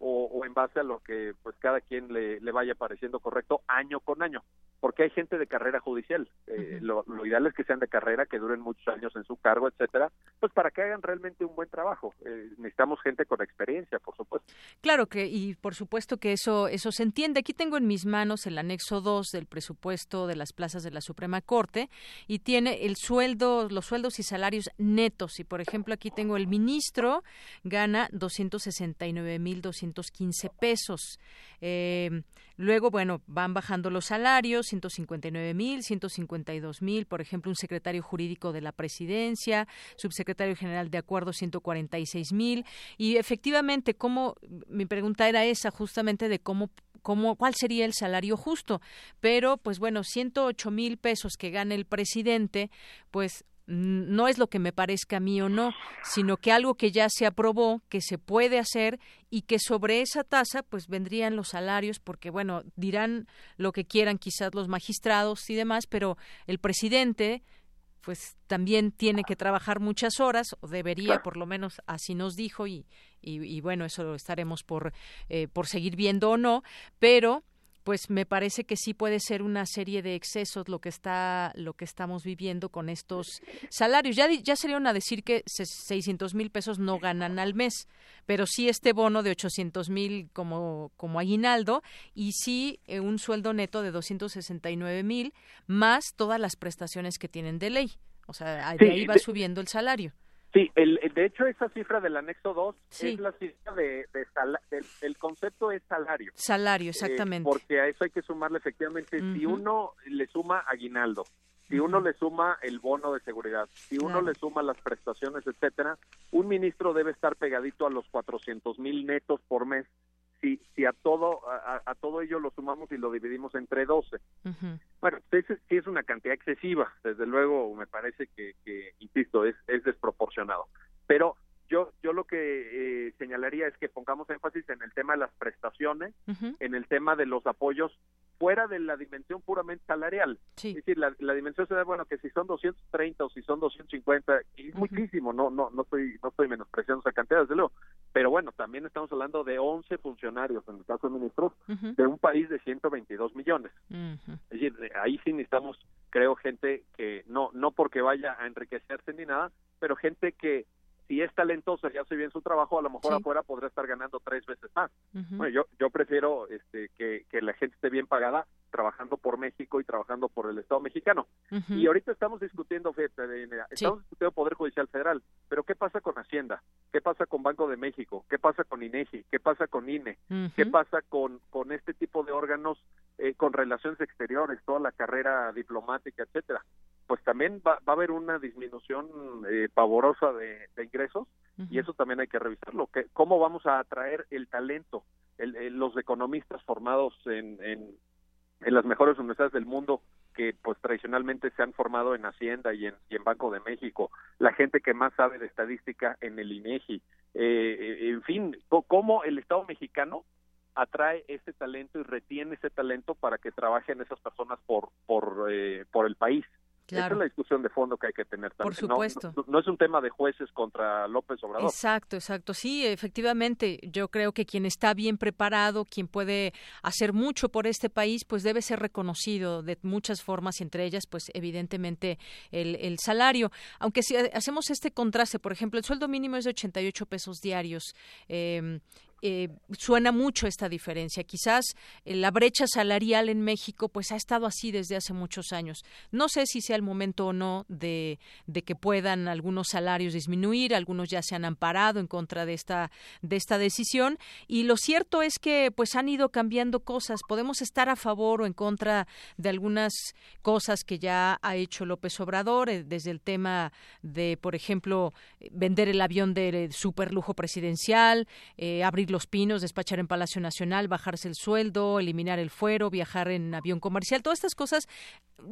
o, en base a lo que pues cada quien le, le, vaya pareciendo correcto año con año, porque hay gente de carrera judicial, eh, lo, ideal es que sean de carrera, que duren muchos años en su cargo, etcétera, pues para que hagan realmente un buen trabajo. Eh, necesitamos gente con experiencia, por supuesto. Claro que, y por supuesto que eso, eso se entiende. Aquí tengo en mis manos el anexo 2 del presupuesto de las plazas de la Suprema Corte y tiene el sueldo, los sueldos y salarios netos. Y por ejemplo, aquí tengo el ministro gana 269.215 pesos. Eh, luego, bueno, van bajando los salarios, 159.000, 152.000. Por ejemplo, un secretario jurídico de la presidencia, subsecretario general de acuerdo, 146.000. Y efectivamente, cómo, mi pregunta era esa, justamente de cómo cómo, cuál sería el salario justo. Pero, pues bueno, 108 mil pesos que gana el presidente, pues no es lo que me parezca a mí o no, sino que algo que ya se aprobó, que se puede hacer y que sobre esa tasa pues vendrían los salarios, porque bueno, dirán lo que quieran quizás los magistrados y demás, pero el presidente pues también tiene que trabajar muchas horas, o debería, por lo menos así nos dijo, y, y, bueno, eso lo estaremos por, eh, por seguir viendo o no, pero pues me parece que sí puede ser una serie de excesos lo que está lo que estamos viviendo con estos salarios. Ya ya serían a decir que 600 mil pesos no ganan al mes pero sí este bono de 800 mil como como aguinaldo y sí eh, un sueldo neto de 269 mil más todas las prestaciones que tienen de ley. O sea de ahí va subiendo el salario Sí, el, de hecho esa cifra del anexo 2 es la cifra de, el concepto es salario. Salario, eh, exactamente. porque a eso hay que sumarle efectivamente, si uno le suma aguinaldo, si uno le suma el bono de seguridad, si uno le suma las prestaciones, etcétera, un ministro debe estar pegadito a los 400 mil netos por mes si, si a todo a, todo ello lo sumamos y lo dividimos entre 12. Bueno, sí es una cantidad excesiva, desde luego me parece que, insisto, es, es desproporcionado. Pero yo yo lo que eh, señalaría es que pongamos énfasis en el tema de las prestaciones, en el tema de los apoyos fuera de la dimensión puramente salarial. Es decir, la, dimensión salarial, bueno, que si son 230 o si son 250, es muchísimo, no no no estoy no estoy menospreciando esa cantidad, desde luego. Pero bueno, también estamos hablando de 11 funcionarios, en el caso de ministros, de un país de 122 millones. Es decir, ahí sí necesitamos, creo, gente que no no porque vaya a enriquecerse ni nada, pero gente que si es talentoso y hace bien su trabajo, a lo mejor afuera podrá estar ganando tres veces más. Bueno, yo, yo prefiero este, que, que la gente esté bien pagada trabajando por México y trabajando por el Estado mexicano. Y ahorita estamos discutiendo, estamos discutiendo Poder Judicial Federal, pero ¿qué pasa con Hacienda? ¿Qué pasa con Banco de México? ¿Qué pasa con INEGI? ¿Qué pasa con INE? ¿Qué pasa con, con este tipo de órganos eh, con relaciones exteriores, toda la carrera diplomática, etcétera? Pues también va, va a haber una disminución eh, pavorosa de, ingresos y eso también hay que revisarlo. Que, ¿Cómo vamos a atraer el talento? los economistas formados en, en, las mejores universidades del mundo que pues tradicionalmente se han formado en Hacienda y en, y en Banco de México, la gente que más sabe de estadística en el INEGI, eh, en fin, cómo el Estado mexicano atrae ese talento y retiene ese talento para que trabajen esas personas por por eh, por el país esa es la discusión de fondo que hay que tener también. Por supuesto. No, es un tema de jueces contra López Obrador. Exacto, exacto. Sí, efectivamente, yo creo que quien está bien preparado, quien puede hacer mucho por este país, pues debe ser reconocido de muchas formas entre ellas, pues evidentemente el, el salario. Aunque si hacemos este contraste, por ejemplo, el sueldo mínimo es de 88 pesos diarios. Eh, eh, suena mucho esta diferencia. Quizás eh, la brecha salarial en México pues ha estado así desde hace muchos años. No sé si sea el momento o no de, que puedan algunos salarios disminuir, algunos ya se han amparado en contra de esta, de esta decisión y lo cierto es que pues han ido cambiando cosas. Podemos estar a favor o en contra de algunas cosas que ya ha hecho López Obrador, eh, desde el tema de, por ejemplo, vender el avión de superlujo presidencial, eh, abrir los pinos, despachar en Palacio Nacional, bajarse el sueldo, eliminar el fuero, viajar en avión comercial, todas estas cosas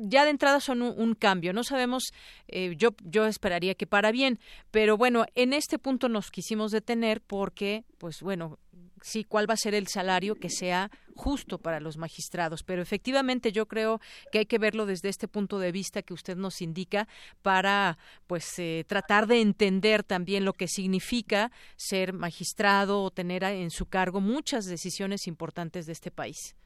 ya de entrada son un, cambio. No sabemos, eh, yo, yo esperaría que para bien, pero bueno, en este punto nos quisimos detener porque, pues bueno, sí, cuál va a ser el salario que sea justo para los magistrados. Pero efectivamente yo creo que hay que verlo desde este punto de vista que usted nos indica para, pues, eh, tratar de entender también lo que significa ser magistrado o tener en su cargo muchas decisiones importantes de este país.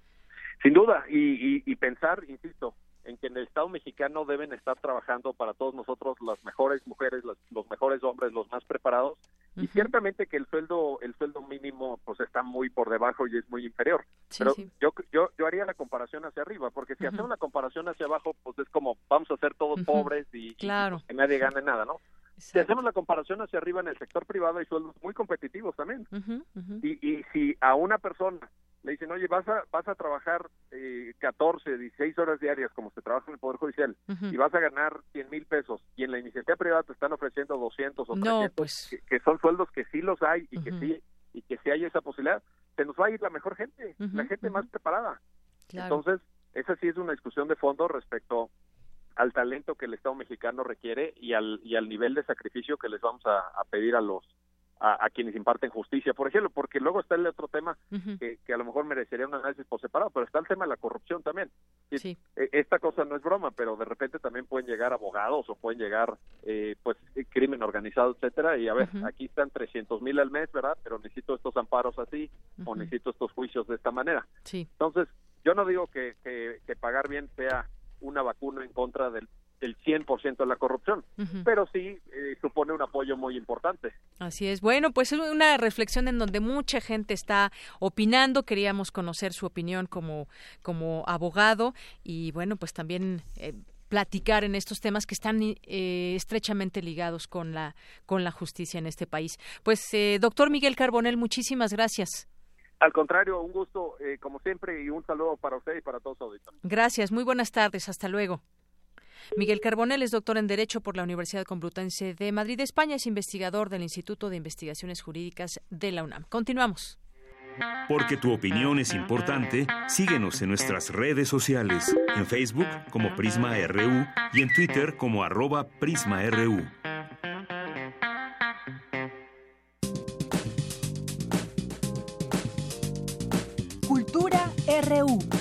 Sin duda, y pensar, insisto, en que en el Estado mexicano deben estar trabajando para todos nosotros las mejores mujeres, los mejores hombres, los más preparados. Y ciertamente que el sueldo el sueldo mínimo pues está muy por debajo y es muy inferior. Pero yo yo yo haría la comparación hacia arriba, porque si hacemos la comparación hacia abajo, pues es como vamos a ser todos pobres y, claro. que nadie gane nada, ¿no? Si hacemos la comparación hacia arriba en el sector privado hay sueldos muy competitivos también. Y, y si a una persona le dicen, oye, vas a, vas a trabajar eh, 14, 16 horas diarias como se trabaja en el Poder Judicial y vas a ganar 100 mil pesos y en la iniciativa privada te están ofreciendo 200 o 300, pues. que, son sueldos que sí los hay y que sí y que sí hay esa posibilidad, se nos va a ir la mejor gente, la gente más preparada. Entonces, esa sí es una discusión de fondo respecto al talento que el Estado mexicano requiere y al, y al nivel de sacrificio que les vamos a pedir a los a, quienes imparten justicia, por ejemplo, porque luego está el otro tema que, a lo mejor merecería un análisis por separado, pero está el tema de la corrupción también. Sí. E, esta cosa no es broma, pero de repente también pueden llegar abogados o pueden llegar, eh, pues, crimen organizado, etcétera, y a ver, aquí están 300 mil al mes, ¿verdad? Pero necesito estos amparos así o necesito estos juicios de esta manera. Sí. Entonces, yo no digo que, que, que pagar bien sea una vacuna en contra del el 100% de la corrupción, pero sí eh, supone un apoyo muy importante. Así es. Bueno, pues es una reflexión en donde mucha gente está opinando. Queríamos conocer su opinión como, como abogado y bueno, pues también eh, platicar en estos temas que están eh, estrechamente ligados con la, con la justicia en este país. Pues, doctor Miguel Carbonel, muchísimas gracias. Al contrario, un gusto, como siempre, y un saludo para usted y para todos los auditores. Gracias, muy buenas tardes, hasta luego. Miguel Carbonel es doctor en Derecho por la Universidad Complutense de Madrid, España. Es investigador del Instituto de Investigaciones Jurídicas de la UNAM. Continuamos. Porque tu opinión es importante, síguenos en nuestras redes sociales, en Facebook como Prisma RU y en Twitter como arroba PrismaRU. Cultura RU.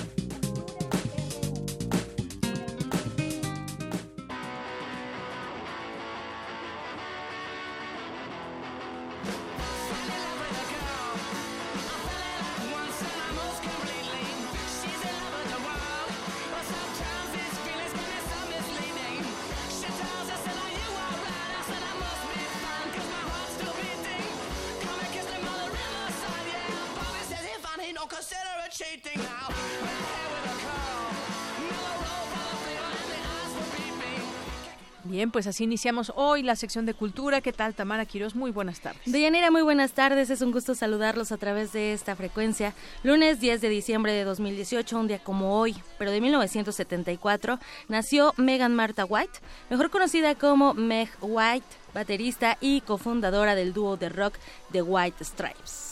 Bien, pues así iniciamos hoy la sección de cultura. ¿Qué tal, Tamara Quiroz? Muy buenas tardes. Deyanira, muy buenas tardes. Es un gusto saludarlos a través de esta frecuencia. Lunes 10 de diciembre de 2018, un día como hoy, pero de 1974, nació Megan Martha White, mejor conocida como Meg White, baterista y cofundadora del dúo de rock The White Stripes.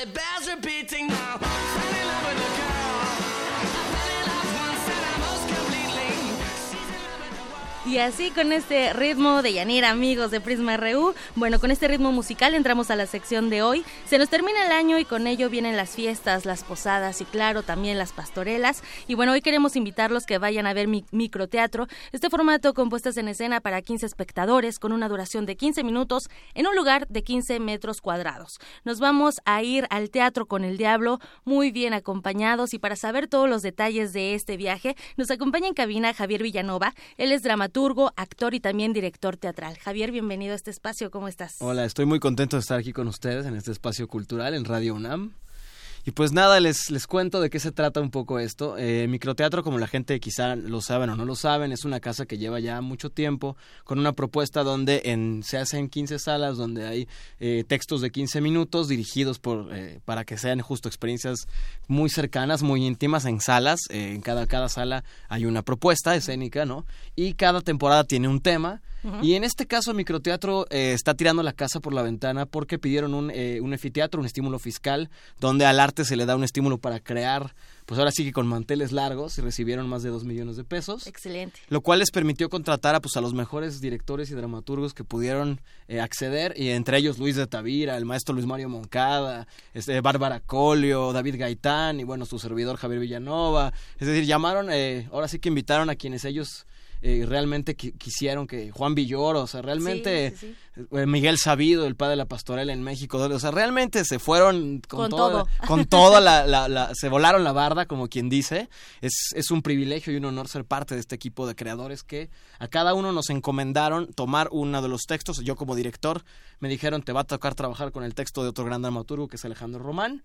it. Bazzer Y así con este ritmo de Yanira, amigos de Prisma RU, bueno, con este ritmo musical entramos a la sección de hoy. Se nos termina el año y con ello vienen las fiestas, las posadas y claro, también las pastorelas. Y bueno, hoy queremos invitarlos que vayan a ver mi microteatro, este formato compuestas en escena para 15 espectadores con una duración de 15 minutos en un lugar de 15 metros cuadrados. Nos vamos a ir al Teatro con el Diablo muy bien acompañados y para saber todos los detalles de este viaje, nos acompaña en cabina Javier Villanova. Él es dramaturgo, actor y también director teatral. Javier, bienvenido a este espacio. ¿Cómo estás? Hola, estoy muy contento de estar aquí con ustedes en este espacio cultural en Radio UNAM. Y pues nada, les, les cuento de qué se trata un poco esto. Eh, microteatro, como la gente quizá lo saben o no lo saben, es una casa que lleva ya mucho tiempo con una propuesta donde en, se hacen 15 salas, donde hay eh, textos de 15 minutos dirigidos por, eh, para que sean justo experiencias muy cercanas, muy íntimas en salas. en cada, cada sala hay una propuesta escénica, ¿no? Y cada temporada tiene un tema. Y en este caso, Microteatro eh, está tirando la casa por la ventana porque pidieron un, eh, un efiteatro, un estímulo fiscal, donde al arte se le da un estímulo para crear, pues ahora sí que con manteles largos, y recibieron más de dos millones de pesos. Excelente. Lo cual les permitió contratar a, pues, a los mejores directores y dramaturgos que pudieron eh, acceder, y entre ellos Luis de Tavira, el maestro Luis Mario Moncada, este, Bárbara Colio, David Gaitán, y bueno, su servidor Javier Villanova. Es decir, llamaron, ahora sí que invitaron a quienes ellos eh, realmente quisieron que Juan Villoro, o sea, realmente Miguel Sabido, el padre de la pastorela en México, o sea, realmente se fueron con, todo. con toda la, la, se volaron la barda, como quien dice. Es, es un privilegio y un honor ser parte de este equipo de creadores que a cada uno nos encomendaron tomar uno de los textos. Yo como director me dijeron, te va a tocar trabajar con el texto de otro gran dramaturgo que es Alejandro Román.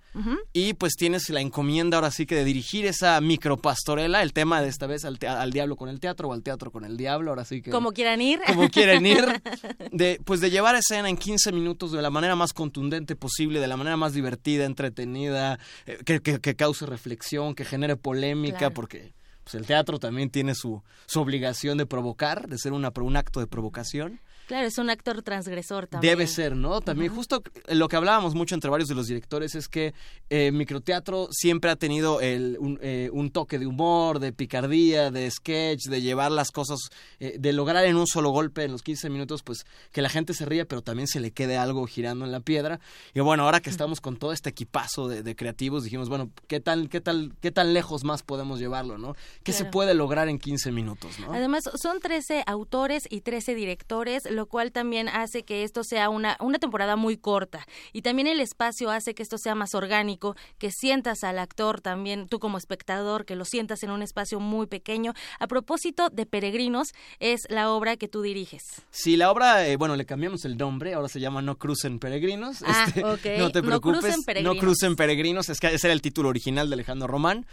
Y pues tienes la encomienda ahora sí que de dirigir esa micropastorela, el tema de esta vez al, al diablo con el teatro o al teatro con el diablo, ahora sí que... Como quieran ir. Como quieren ir. De, pues de llevar escena en 15 minutos de la manera más contundente posible, de la manera más divertida, entretenida, eh, que, que, cause reflexión, que genere polémica, porque pues el teatro también tiene su, su obligación de provocar, de ser una, un acto de provocación. Claro, es un actor transgresor también. Debe ser, ¿no? También justo lo que hablábamos mucho entre varios de los directores es que eh, microteatro siempre ha tenido el, un, eh, un, toque de humor, de picardía, de sketch, de llevar las cosas, eh, de lograr en un solo golpe, en los 15 minutos, pues que la gente se ría, pero también se le quede algo girando en la piedra. Y bueno, ahora que estamos con todo este equipazo de, creativos, dijimos, bueno, ¿qué tal, qué tal, qué tan lejos más podemos llevarlo, ¿no? ¿Qué se puede lograr en 15 minutos, ¿no? Además, son 13 autores y 13 directores lo cual también hace que esto sea una, una temporada muy corta. Y también el espacio hace que esto sea más orgánico, que sientas al actor también, tú como espectador, que lo sientas en un espacio muy pequeño. A propósito de Peregrinos, es la obra que tú diriges. Sí, la obra, eh, bueno, le cambiamos el nombre, ahora se llama No Crucen Peregrinos. Ah, este, No te preocupes. No crucen peregrinos. No crucen peregrinos, es que ese era el título original de Alejandro Román.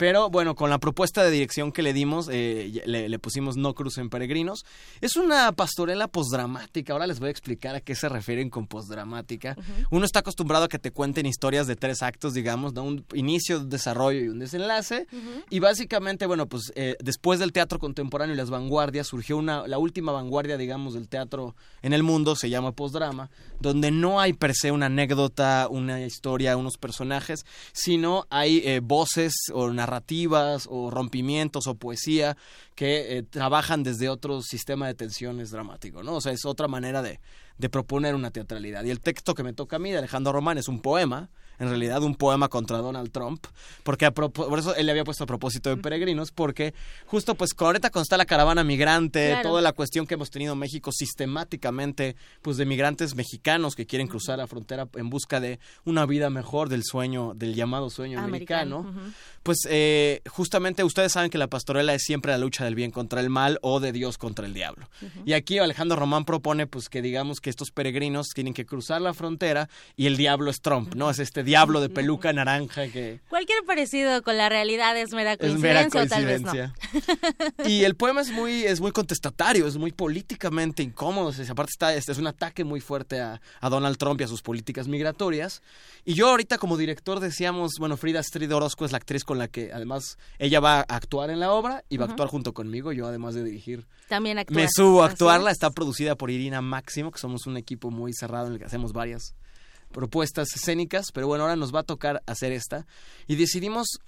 Pero bueno, con la propuesta de dirección que le dimos, eh, le, pusimos No Crucen Peregrinos. Es una pastorela posdramática. Ahora les voy a explicar a qué se refieren con posdramática. Uno está acostumbrado a que te cuenten historias de tres actos, digamos, de un inicio, desarrollo y un desenlace. Y básicamente, bueno, pues eh, después del teatro contemporáneo y las vanguardias, surgió una, la última vanguardia, digamos, del teatro en el mundo, se llama posdrama, donde no hay per se una anécdota, una historia, unos personajes, sino hay eh, voces o narrativas narrativas o rompimientos o poesía que eh, trabajan desde otro sistema de tensiones dramático, ¿no? O sea, es otra manera de, de proponer una teatralidad. Y el texto que me toca a mí de Alejandro Román es un poema en realidad un poema contra Donald Trump, porque por eso él le había puesto a propósito de peregrinos, porque justo pues ahorita con está la caravana migrante, toda la cuestión que hemos tenido en México sistemáticamente, pues de migrantes mexicanos que quieren cruzar la frontera en busca de una vida mejor del sueño, del llamado sueño americano, pues eh, justamente ustedes saben que la pastorela es siempre la lucha del bien contra el mal o de Dios contra el diablo. Y aquí Alejandro Román propone pues que digamos que estos peregrinos tienen que cruzar la frontera y el diablo es Trump, ¿no? Es este diablo de peluca naranja que... Cualquier parecido con la realidad es mera coincidencia, o tal vez no. y el poema es muy, es muy contestatario, es muy políticamente incómodo. aparte está, este es un ataque muy fuerte a, Donald Trump y a sus políticas migratorias. Y yo ahorita como director decíamos, bueno, Frida Astrid Orozco es la actriz con la que además ella va a actuar en la obra y va a actuar junto conmigo, yo además de dirigir. También Me subo a actuarla, está producida por Irina Máximo, que somos un equipo muy cerrado en el que hacemos varias propuestas escénicas, pero bueno, ahora nos va a tocar hacer esta. Y decidimos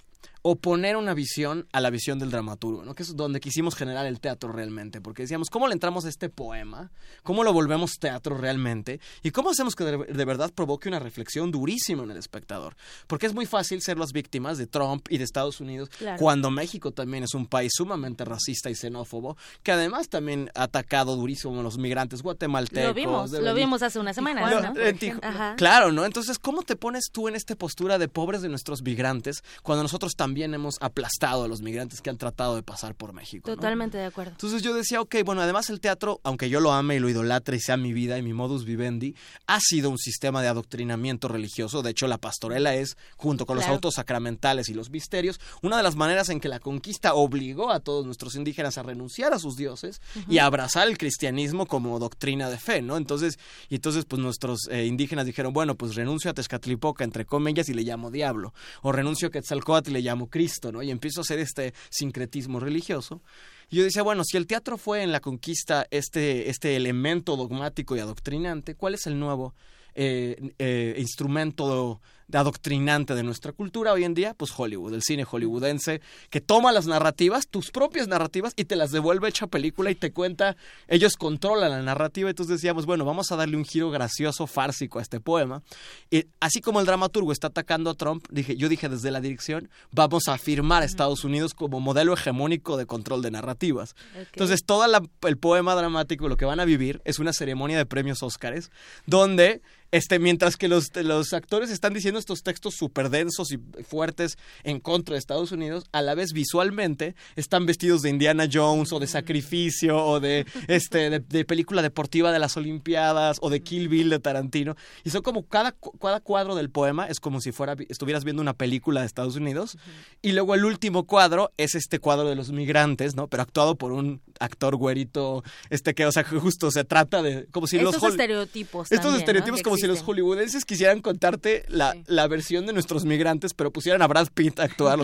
oponer una visión a la visión del dramaturgo, ¿no? que es donde quisimos generar el teatro realmente, porque decíamos, ¿cómo le entramos a este poema? ¿Cómo lo volvemos teatro realmente? ¿Y cómo hacemos que de, verdad provoque una reflexión durísima en el espectador? Porque es muy fácil ser las víctimas de Trump y de Estados Unidos, cuando México también es un país sumamente racista y xenófobo, que además también ha atacado durísimo a los migrantes guatemaltecos. Lo vimos, lo vimos hace una semana. Claro, ¿no? Entonces, ¿cómo te pones tú en esta postura de pobres de nuestros migrantes cuando nosotros también hemos aplastado a los migrantes que han tratado de pasar por México? Totalmente de acuerdo. Entonces yo decía, ok, bueno, además el teatro, aunque yo lo ame y lo idolatre y sea mi vida y mi modus vivendi, ha sido un sistema de adoctrinamiento religioso. De hecho, la pastorela es, junto con los autos sacramentales y los misterios, una de las maneras en que la conquista obligó a todos nuestros indígenas a renunciar a sus dioses y a abrazar el cristianismo como doctrina de fe, ¿no? Entonces, y entonces pues nuestros eh, indígenas dijeron, bueno, pues renuncio a Tezcatlipoca, entre comillas, y le llamo diablo, o renuncio a Quetzalcóatl y le llamo Cristo, ¿no? Y empiezo a hacer este sincretismo religioso. Y yo decía, bueno, si el teatro fue en la conquista este, este elemento dogmático y adoctrinante, ¿cuál es el nuevo eh, eh, instrumento adoctrinante de nuestra cultura hoy en día, pues Hollywood, el cine hollywoodense, que toma las narrativas, tus propias narrativas, y te las devuelve hecha película y te cuenta, ellos controlan la narrativa, entonces decíamos, bueno, vamos a darle un giro gracioso, fársico a este poema. Y así como el dramaturgo está atacando a Trump, dije, yo dije desde la dirección, vamos a afirmar a Estados Unidos como modelo hegemónico de control de narrativas. Entonces, todo el poema dramático, lo que van a vivir, es una ceremonia de premios Óscares, donde este, mientras que los, los actores están diciendo estos textos súper densos y fuertes en contra de Estados Unidos, a la vez visualmente están vestidos de Indiana Jones o de sacrificio o de, este, de, película deportiva de las Olimpiadas o de Kill Bill de Tarantino. Y son como cada, cada cuadro del poema es como si fuera, estuvieras viendo una película de Estados Unidos. Y luego el último cuadro es este cuadro de los migrantes, ¿no? Pero actuado por un actor güerito, este que, o sea, justo se trata de... Como si estos los estereotipos. Estos estereotipos como si los hollywoodenses quisieran contarte la, la, versión de nuestros migrantes, pero pusieran a Brad Pitt a actuar.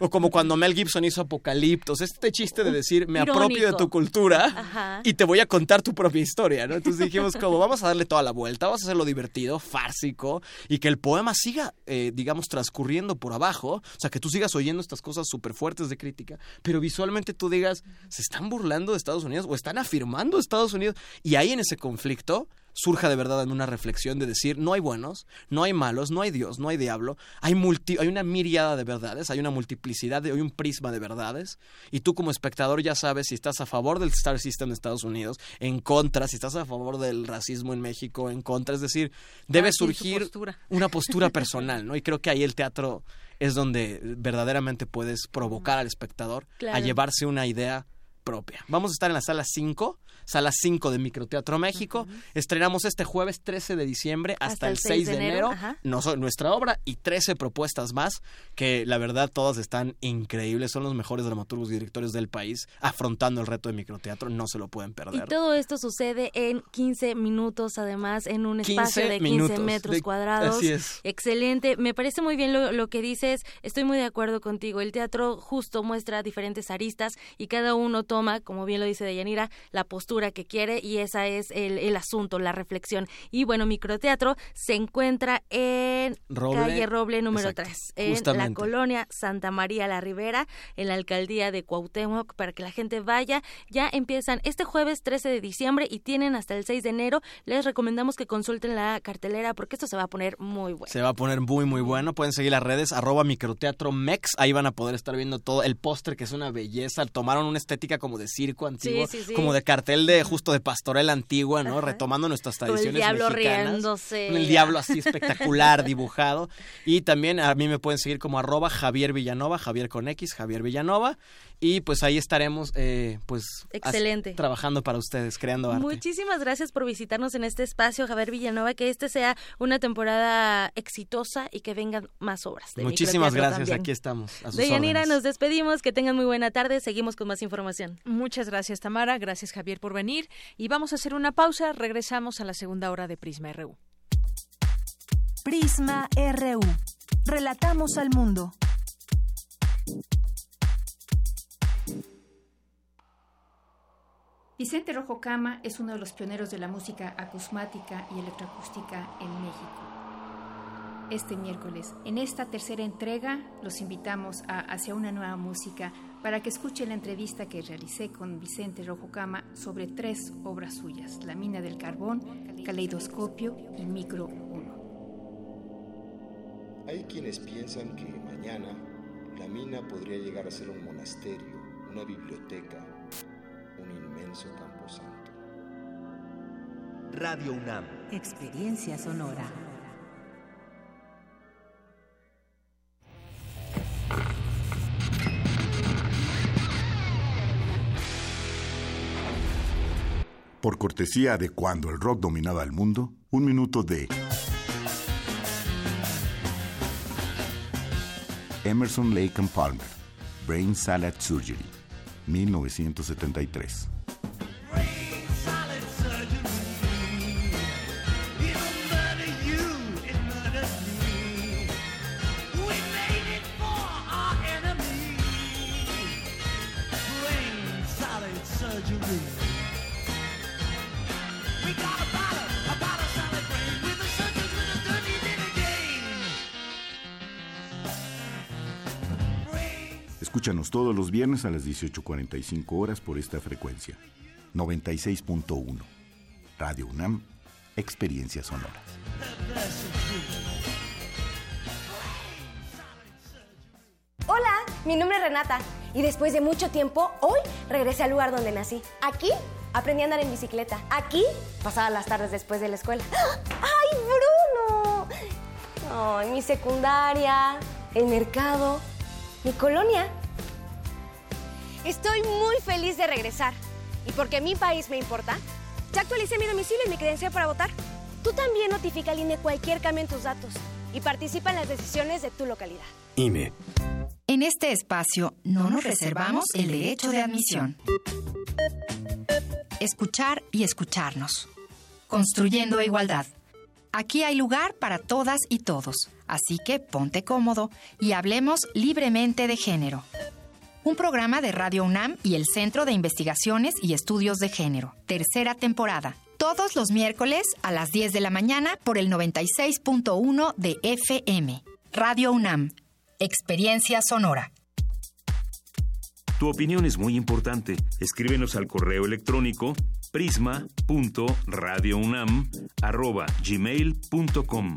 O, como cuando Mel Gibson hizo Apocaliptos. Este chiste de decir, me apropio de tu cultura y te voy a contar tu propia historia, ¿no? Entonces dijimos, como vamos a darle toda la vuelta, vamos a hacerlo divertido, fársico y que el poema siga, eh, digamos, transcurriendo por abajo. O sea, que tú sigas oyendo estas cosas súper fuertes de crítica, pero visualmente tú digas, se están burlando de Estados Unidos o están afirmando Estados Unidos. Y ahí en ese conflicto surja de verdad en una reflexión de decir, no hay buenos, no hay malos, no hay Dios, no hay diablo, hay, multi, hay una miriada de verdades, hay una multiplicidad, hay un prisma de verdades, y tú como espectador ya sabes si estás a favor del Star System de Estados Unidos, en contra, si estás a favor del racismo en México, en contra, es decir, debe surgir una postura personal, ¿no? Y creo que ahí el teatro es donde verdaderamente puedes provocar al espectador a llevarse una idea propia. Vamos a estar en la sala 5 Sala 5 de Microteatro México. Estrenamos este jueves 13 de diciembre hasta, el 6 de enero, nuestra obra y 13 propuestas más que la verdad todas están increíbles. Son los mejores dramaturgos y directores del país afrontando el reto de microteatro. No se lo pueden perder. Y todo esto sucede en 15 minutos, además, en un espacio de 15 metros cuadrados. Así es. Excelente. Me parece muy bien lo, lo que dices. Estoy muy de acuerdo contigo. El teatro justo muestra diferentes aristas y cada uno toma, como bien lo dice Deyanira, la postura que quiere y esa es el, el asunto, la reflexión. Y bueno, microteatro se encuentra en calle Roble número 3, en la colonia Santa María la Ribera, en la alcaldía de Cuauhtémoc, para que la gente vaya. Ya empiezan este jueves 13 de diciembre y tienen hasta el 6 de enero. Les recomendamos que consulten la cartelera porque esto se va a poner muy bueno. Se va a poner muy, muy bueno. Pueden seguir las redes, arroba microteatro mex. Ahí van a poder estar viendo todo el póster, que es una belleza. Tomaron una estética como de circo antiguo, como de cartel de justo de pastorela antigua, ¿no? Retomando nuestras tradiciones Con el diablo mexicanas. riéndose. el diablo así espectacular dibujado. Y también a mí me pueden seguir como arroba Javier Villanova, Javier con X, Javier Villanova y pues ahí estaremos eh, pues excelente. trabajando para ustedes creando arte. Muchísimas gracias por visitarnos en este espacio Javier Villanova que este sea una temporada exitosa y que vengan más obras muchísimas gracias aquí estamos a de Yanira nos despedimos que tengan muy buena tarde seguimos con más información. Muchas gracias Tamara gracias Javier por venir y vamos a hacer una pausa regresamos a la segunda hora de Prisma RU Prisma RU relatamos al mundo Vicente Rojo Cama es uno de los pioneros de la música acusmática y electroacústica en México. este miércoles. En esta tercera entrega los invitamos a Hacia una nueva música para que escuchen la entrevista que realicé con Vicente Rojo Cama sobre tres obras suyas, La mina del carbón, Caleidoscopio y Micro 1. Hay quienes piensan que mañana la mina podría llegar a ser un monasterio, una biblioteca, camposanto. Radio UNAM. Experiencia sonora. Por cortesía de cuando el rock dominaba el mundo, un minuto de Emerson Lake and Palmer, Brain Salad Surgery, 1973. Los viernes a las 18.45 horas por esta frecuencia. 96.1. Radio UNAM, Experiencias Sonoras. Hola, mi nombre es Renata y después de mucho tiempo, hoy regresé al lugar donde nací. Aquí aprendí a andar en bicicleta. Aquí pasaba las tardes después de la escuela. ¡Ay, Bruno! Ay, mi secundaria, el mercado, mi colonia. Estoy muy feliz de regresar. Y porque mi país me importa, ya actualicé mi domicilio y mi credencial para votar. Tú también notifica al INE cualquier cambio en tus datos y participa en las decisiones de tu localidad. INE. En este espacio no nos reservamos el derecho de admisión. Escuchar y escucharnos. Construyendo igualdad. Aquí hay lugar para todas y todos, así que ponte cómodo y hablemos libremente de género un programa de Radio UNAM y el Centro de Investigaciones y Estudios de Género. Tercera temporada. Todos los miércoles a las 10 de la mañana por el 96.1 de FM. Radio UNAM. Experiencia sonora. Tu opinión es muy importante. Escríbenos al correo electrónico prisma.radiounam@gmail.com.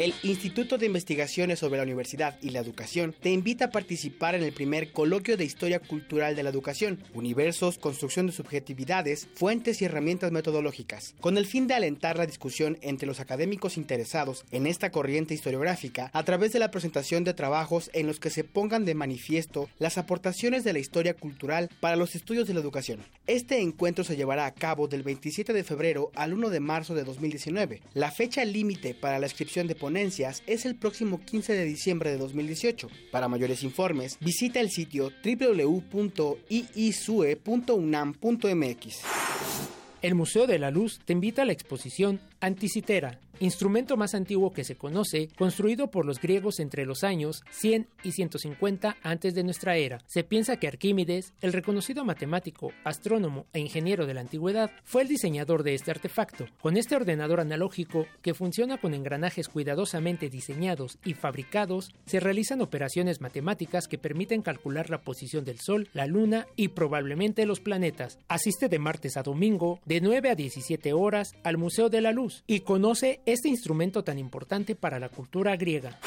El Instituto de Investigaciones sobre la Universidad y la Educación te invita a participar en el primer coloquio de Historia Cultural de la Educación, Universos, Construcción de Subjetividades, Fuentes y Herramientas Metodológicas, con el fin de alentar la discusión entre los académicos interesados en esta corriente historiográfica a través de la presentación de trabajos en los que se pongan de manifiesto las aportaciones de la historia cultural para los estudios de la educación. Este encuentro se llevará a cabo del 27 de febrero al 1 de marzo de 2019. La fecha límite para la inscripción de es el próximo 15 de diciembre de 2018. Para mayores informes, visita el sitio www.iisue.unam.mx. El Museo de la Luz te invita a la exposición Anticitera, instrumento más antiguo que se conoce, construido por los griegos entre los años 100 y 150 antes de nuestra era. Se piensa que Arquímedes, el reconocido matemático, astrónomo e ingeniero de la antigüedad, fue el diseñador de este artefacto. Con este ordenador analógico, que funciona con engranajes cuidadosamente diseñados y fabricados, se realizan operaciones matemáticas que permiten calcular la posición del Sol, la Luna y probablemente los planetas. Asiste de martes a domingo, de 9 a 17 horas, al Museo de la Luz y conoce este instrumento tan importante para la cultura griega.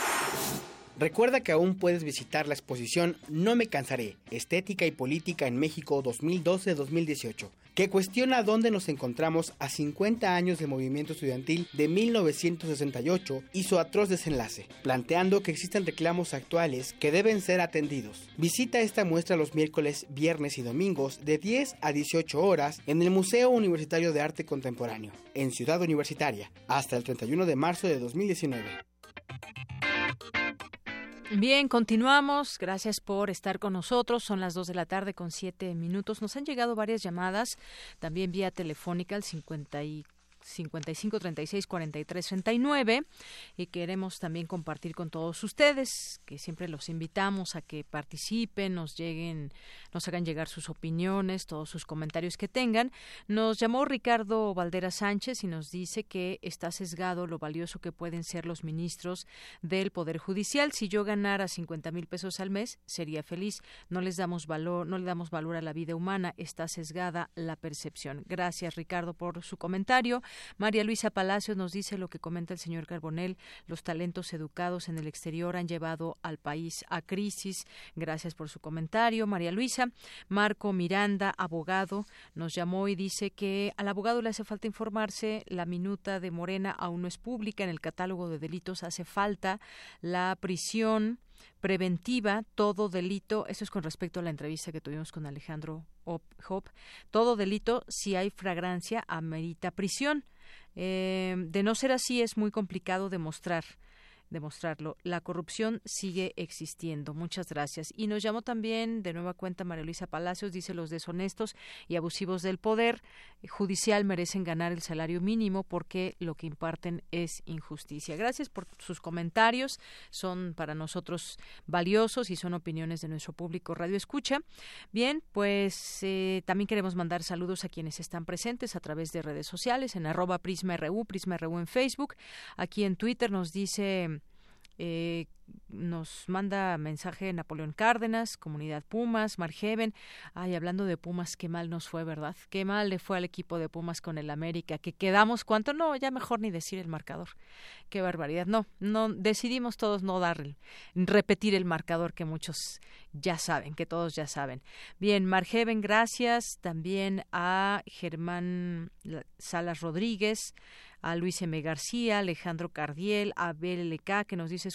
Recuerda que aún puedes visitar la exposición No me cansaré, Estética y Política en México 2012-2018, que cuestiona dónde nos encontramos a 50 años del movimiento estudiantil de 1968 y su atroz desenlace, planteando que existen reclamos actuales que deben ser atendidos. Visita esta muestra los miércoles, viernes y domingos de 10 a 18 horas en el Museo Universitario de Arte Contemporáneo, en Ciudad Universitaria, hasta el 31 de marzo de 2019. Bien, continuamos. Gracias por estar con nosotros. Son las 2 de la tarde con 7 minutos. Nos han llegado varias llamadas, también vía telefónica al 54 55 36 43 39 y queremos también compartir con todos ustedes que siempre los invitamos a que participen, nos lleguen, nos hagan llegar sus opiniones, todos sus comentarios que tengan. Nos llamó Ricardo Valdera Sánchez y nos dice que está sesgado lo valioso que pueden ser los ministros del Poder Judicial. Si yo ganara 50 mil pesos al mes, sería feliz. No les damos valor, no le damos valor a la vida humana, está sesgada la percepción. Gracias Ricardo por su comentario. María Luisa Palacios nos dice lo que comenta el señor Carbonel, los talentos educados en el exterior han llevado al país a crisis. Gracias por su comentario, María Luisa. Marco Miranda, abogado, nos llamó y dice que al abogado le hace falta informarse, la minuta de Morena aún no es pública, en el catálogo de delitos hace falta la prisión preventiva, todo delito, eso es con respecto a la entrevista que tuvimos con Alejandro Hop, todo delito, si hay fragrancia, amerita prisión. Eh, de no ser así, es muy complicado demostrar demostrarlo. La corrupción sigue existiendo. Muchas gracias. Y nos llamó también de nueva cuenta María Luisa Palacios, dice los deshonestos y abusivos del poder judicial merecen ganar el salario mínimo porque lo que imparten es injusticia. Gracias por sus comentarios. Son para nosotros valiosos y son opiniones de nuestro público Radio Escucha. Bien, pues eh, también queremos mandar saludos a quienes están presentes a través de redes sociales en arroba Prisma RU, Prisma RU en Facebook. Aquí en Twitter nos dice eh, nos manda mensaje Napoleón Cárdenas, Comunidad Pumas, Margeven. Ay, hablando de Pumas, qué mal nos fue, ¿verdad? Qué mal le fue al equipo de Pumas con el América, que quedamos cuánto, no, ya mejor ni decir el marcador. Qué barbaridad. No, no decidimos todos no darle, repetir el marcador que muchos ya saben, que todos ya saben. Bien, Margeven, gracias también a Germán Salas Rodríguez, a Luis M. García, Alejandro Cardiel, a BLK, que nos dice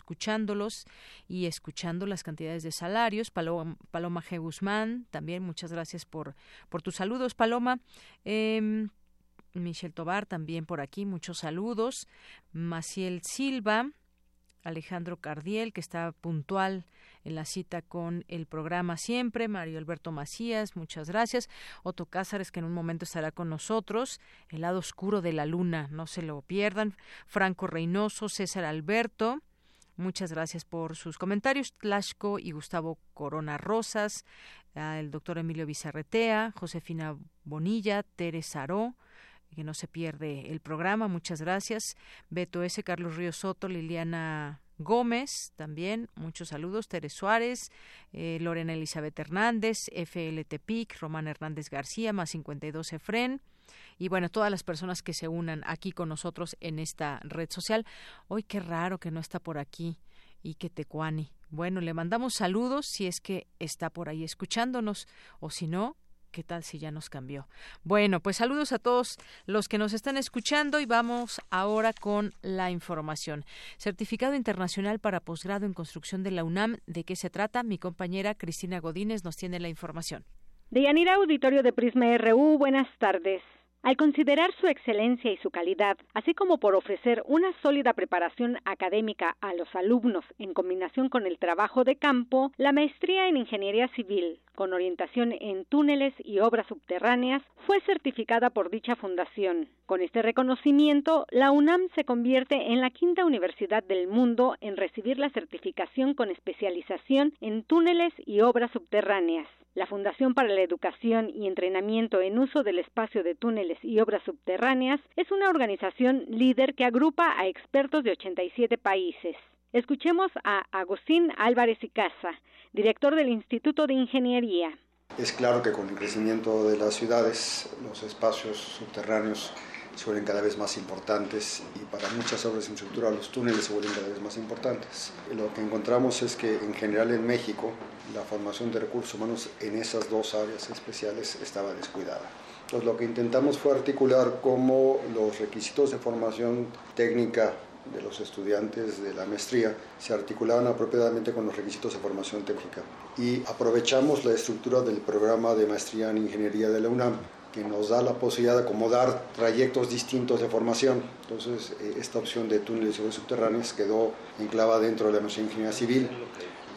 y escuchando las cantidades de salarios. Paloma, Paloma G. Guzmán, también muchas gracias por, por tus saludos, Paloma. Eh, Michelle Tobar también por aquí, muchos saludos. Maciel Silva, Alejandro Cardiel, que está puntual en la cita con el programa siempre, Mario Alberto Macías, muchas gracias, Otto Cázares, que en un momento estará con nosotros, El lado oscuro de la luna, no se lo pierdan, Franco Reynoso, César Alberto, Muchas gracias por sus comentarios. Tlaxco y Gustavo Corona Rosas, el doctor Emilio Bizarretea, Josefina Bonilla, Teresa Aró, que no se pierde el programa. Muchas gracias. Beto S. Carlos Río Soto, Liliana Gómez, también muchos saludos, Teres Suárez, eh, Lorena Elizabeth Hernández, FLT PIC, Román Hernández García, más 52 Efren, y bueno, todas las personas que se unan aquí con nosotros en esta red social. Hoy qué raro que no está por aquí y que Tecuani. Bueno, le mandamos saludos si es que está por ahí escuchándonos o si no, ¿Qué tal si ya nos cambió? Bueno, pues saludos a todos los que nos están escuchando y vamos ahora con la información. Certificado Internacional para Posgrado en Construcción de la UNAM. ¿De qué se trata? Mi compañera Cristina Godínez nos tiene la información. De Yanira Auditorio de Prisma RU, buenas tardes. Al considerar su excelencia y su calidad, así como por ofrecer una sólida preparación académica a los alumnos en combinación con el trabajo de campo, la maestría en Ingeniería Civil, con orientación en túneles y obras subterráneas, fue certificada por dicha fundación. Con este reconocimiento, la UNAM se convierte en la quinta universidad del mundo en recibir la certificación con especialización en túneles y obras subterráneas. La Fundación para la Educación y Entrenamiento en Uso del Espacio de Túneles y Obras Subterráneas es una organización líder que agrupa a expertos de 87 países. Escuchemos a Agustín Álvarez y Casa, director del Instituto de Ingeniería. Es claro que con el crecimiento de las ciudades, los espacios subterráneos se vuelven cada vez más importantes y para muchas obras de infraestructura los túneles se vuelven cada vez más importantes. Lo que encontramos es que en general en México la formación de recursos humanos en esas dos áreas especiales estaba descuidada. Entonces lo que intentamos fue articular cómo los requisitos de formación técnica de los estudiantes de la maestría se articulaban apropiadamente con los requisitos de formación técnica. Y aprovechamos la estructura del programa de maestría en ingeniería de la UNAM que nos da la posibilidad de acomodar trayectos distintos de formación. Entonces, eh, esta opción de túneles subterráneos quedó enclavada dentro de la Universidad de Ingeniería Civil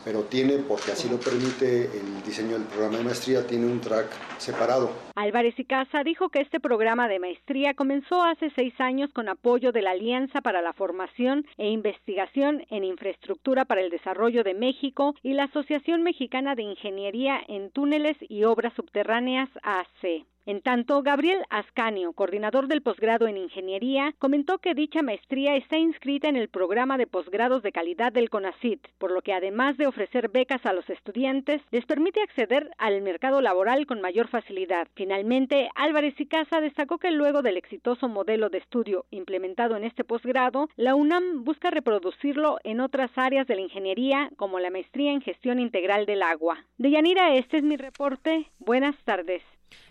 pero tiene, porque así lo permite el diseño del programa de maestría, tiene un track separado. Álvarez y Casa dijo que este programa de maestría comenzó hace seis años con apoyo de la Alianza para la Formación e Investigación en Infraestructura para el Desarrollo de México y la Asociación Mexicana de Ingeniería en Túneles y Obras Subterráneas AC. En tanto, Gabriel Ascanio, coordinador del posgrado en Ingeniería, comentó que dicha maestría está inscrita en el programa de posgrados de calidad del CONACIT, por lo que además de ofrecer becas a los estudiantes, les permite acceder al mercado laboral con mayor facilidad. Finalmente, Álvarez y Casa destacó que luego del exitoso modelo de estudio implementado en este posgrado, la UNAM busca reproducirlo en otras áreas de la ingeniería, como la maestría en gestión integral del agua. Deyanira, este es mi reporte. Buenas tardes.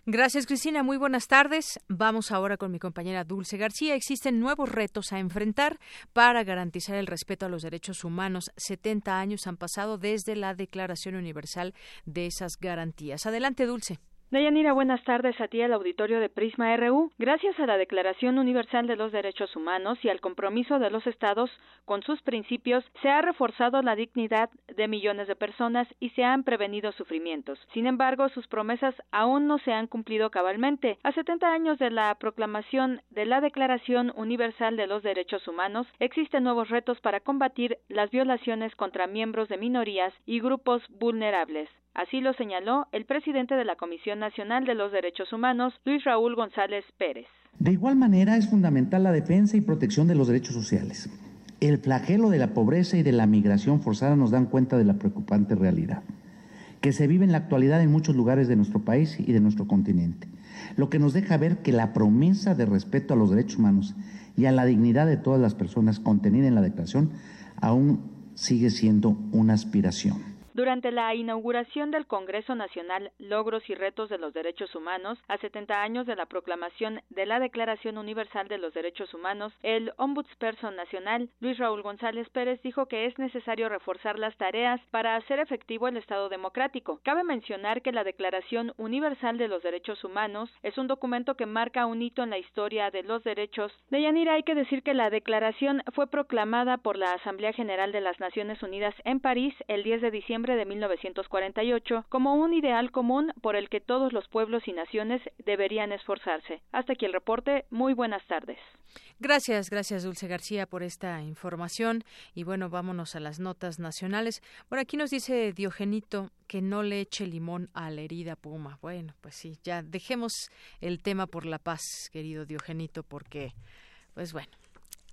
Gracias, Cristina. Muy buenas tardes. Vamos ahora con mi compañera Dulce García. Existen nuevos retos a enfrentar para garantizar el respeto a los derechos humanos. 70 años han pasado desde la Declaración Universal de esas garantías. Adelante, Dulce. Deyanira, buenas tardes a ti al auditorio de Prisma RU. Gracias a la Declaración Universal de los Derechos Humanos y al compromiso de los Estados con sus principios, se ha reforzado la dignidad de millones de personas y se han prevenido sufrimientos. Sin embargo, sus promesas aún no se han cumplido cabalmente. A 70 años de la proclamación de la Declaración Universal de los Derechos Humanos, existen nuevos retos para combatir las violaciones contra miembros de minorías y grupos vulnerables. Así lo señaló el presidente de la Comisión Nacional de los Derechos Humanos, Luis Raúl González Pérez. De igual manera, es fundamental la defensa y protección de los derechos sociales. El flagelo de la pobreza y de la migración forzada nos dan cuenta de la preocupante realidad que se vive en la actualidad en muchos lugares de nuestro país y de nuestro continente, lo que nos deja ver que la promesa de respeto a los derechos humanos y a la dignidad de todas las personas contenida en la declaración aún sigue siendo una aspiración. Durante la inauguración del Congreso Nacional Logros y Retos de los Derechos Humanos, a 70 años de la proclamación de la Declaración Universal de los Derechos Humanos, el Ombudsperson Nacional, Luis Raúl González Pérez, dijo que es necesario reforzar las tareas para hacer efectivo el Estado democrático. Cabe mencionar que la Declaración Universal de los Derechos Humanos es un documento que marca un hito en la historia de los derechos. De Yanira hay que decir que la declaración fue proclamada por la Asamblea General de las Naciones Unidas en París el 10 de diciembre de 1948 como un ideal común por el que todos los pueblos y naciones deberían esforzarse. Hasta aquí el reporte. Muy buenas tardes. Gracias, gracias Dulce García por esta información. Y bueno, vámonos a las notas nacionales. Bueno, aquí nos dice Diogenito que no le eche limón a la herida Puma. Bueno, pues sí, ya dejemos el tema por la paz, querido Diogenito, porque, pues bueno,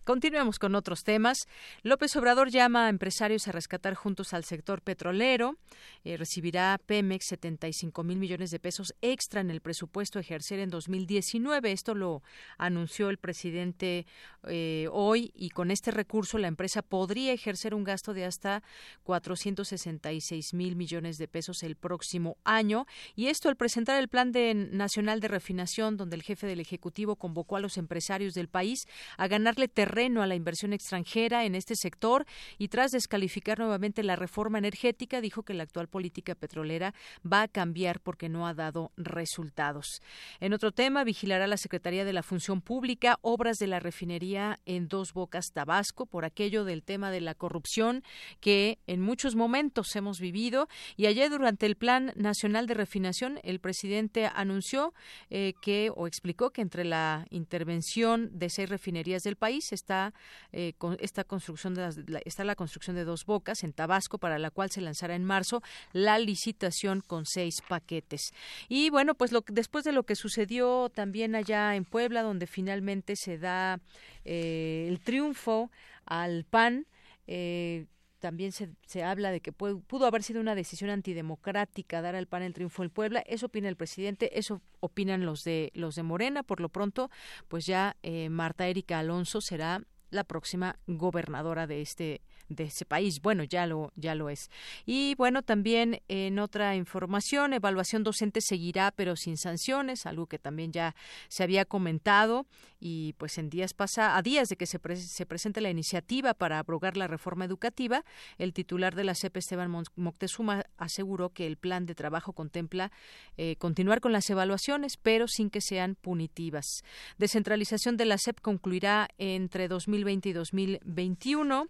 Continuemos con otros temas. López Obrador llama a empresarios a rescatar juntos al sector petrolero. Eh, recibirá Pemex 75 mil millones de pesos extra en el presupuesto a ejercer en 2019. Esto lo anunció el presidente eh, hoy y con este recurso la empresa podría ejercer un gasto de hasta 466 mil millones de pesos el próximo año. Y esto al presentar el Plan de, Nacional de Refinación, donde el jefe del Ejecutivo convocó a los empresarios del país a ganarle terreno a la inversión extranjera en este sector y tras descalificar nuevamente la reforma energética dijo que la actual política petrolera va a cambiar porque no ha dado resultados. En otro tema, vigilará la Secretaría de la Función Pública obras de la refinería en Dos Bocas, Tabasco, por aquello del tema de la corrupción que en muchos momentos hemos vivido. Y ayer durante el Plan Nacional de Refinación, el presidente anunció eh, que o explicó que entre la intervención de seis refinerías del país está eh, esta construcción la, está la construcción de dos bocas en Tabasco para la cual se lanzará en marzo la licitación con seis paquetes. Y bueno pues lo después de lo que sucedió también allá en Puebla donde finalmente se da eh, el triunfo al PAN eh, también se, se, habla de que pudo haber sido una decisión antidemocrática dar al PAN el triunfo en Puebla. Eso opina el presidente, eso opinan los de los de Morena. Por lo pronto, pues ya eh, Marta Erika Alonso será la próxima gobernadora de este de ese país. Bueno, ya lo, ya lo es. Y bueno, también en otra información, evaluación docente seguirá, pero sin sanciones, algo que también ya se había comentado y pues en días pasa a días de que se, se presente la iniciativa para abrogar la reforma educativa, el titular de la CEP Esteban Moctezuma aseguró que el plan de trabajo contempla eh, continuar con las evaluaciones, pero sin que sean punitivas. Descentralización de la CEP concluirá entre 2020 y 2021.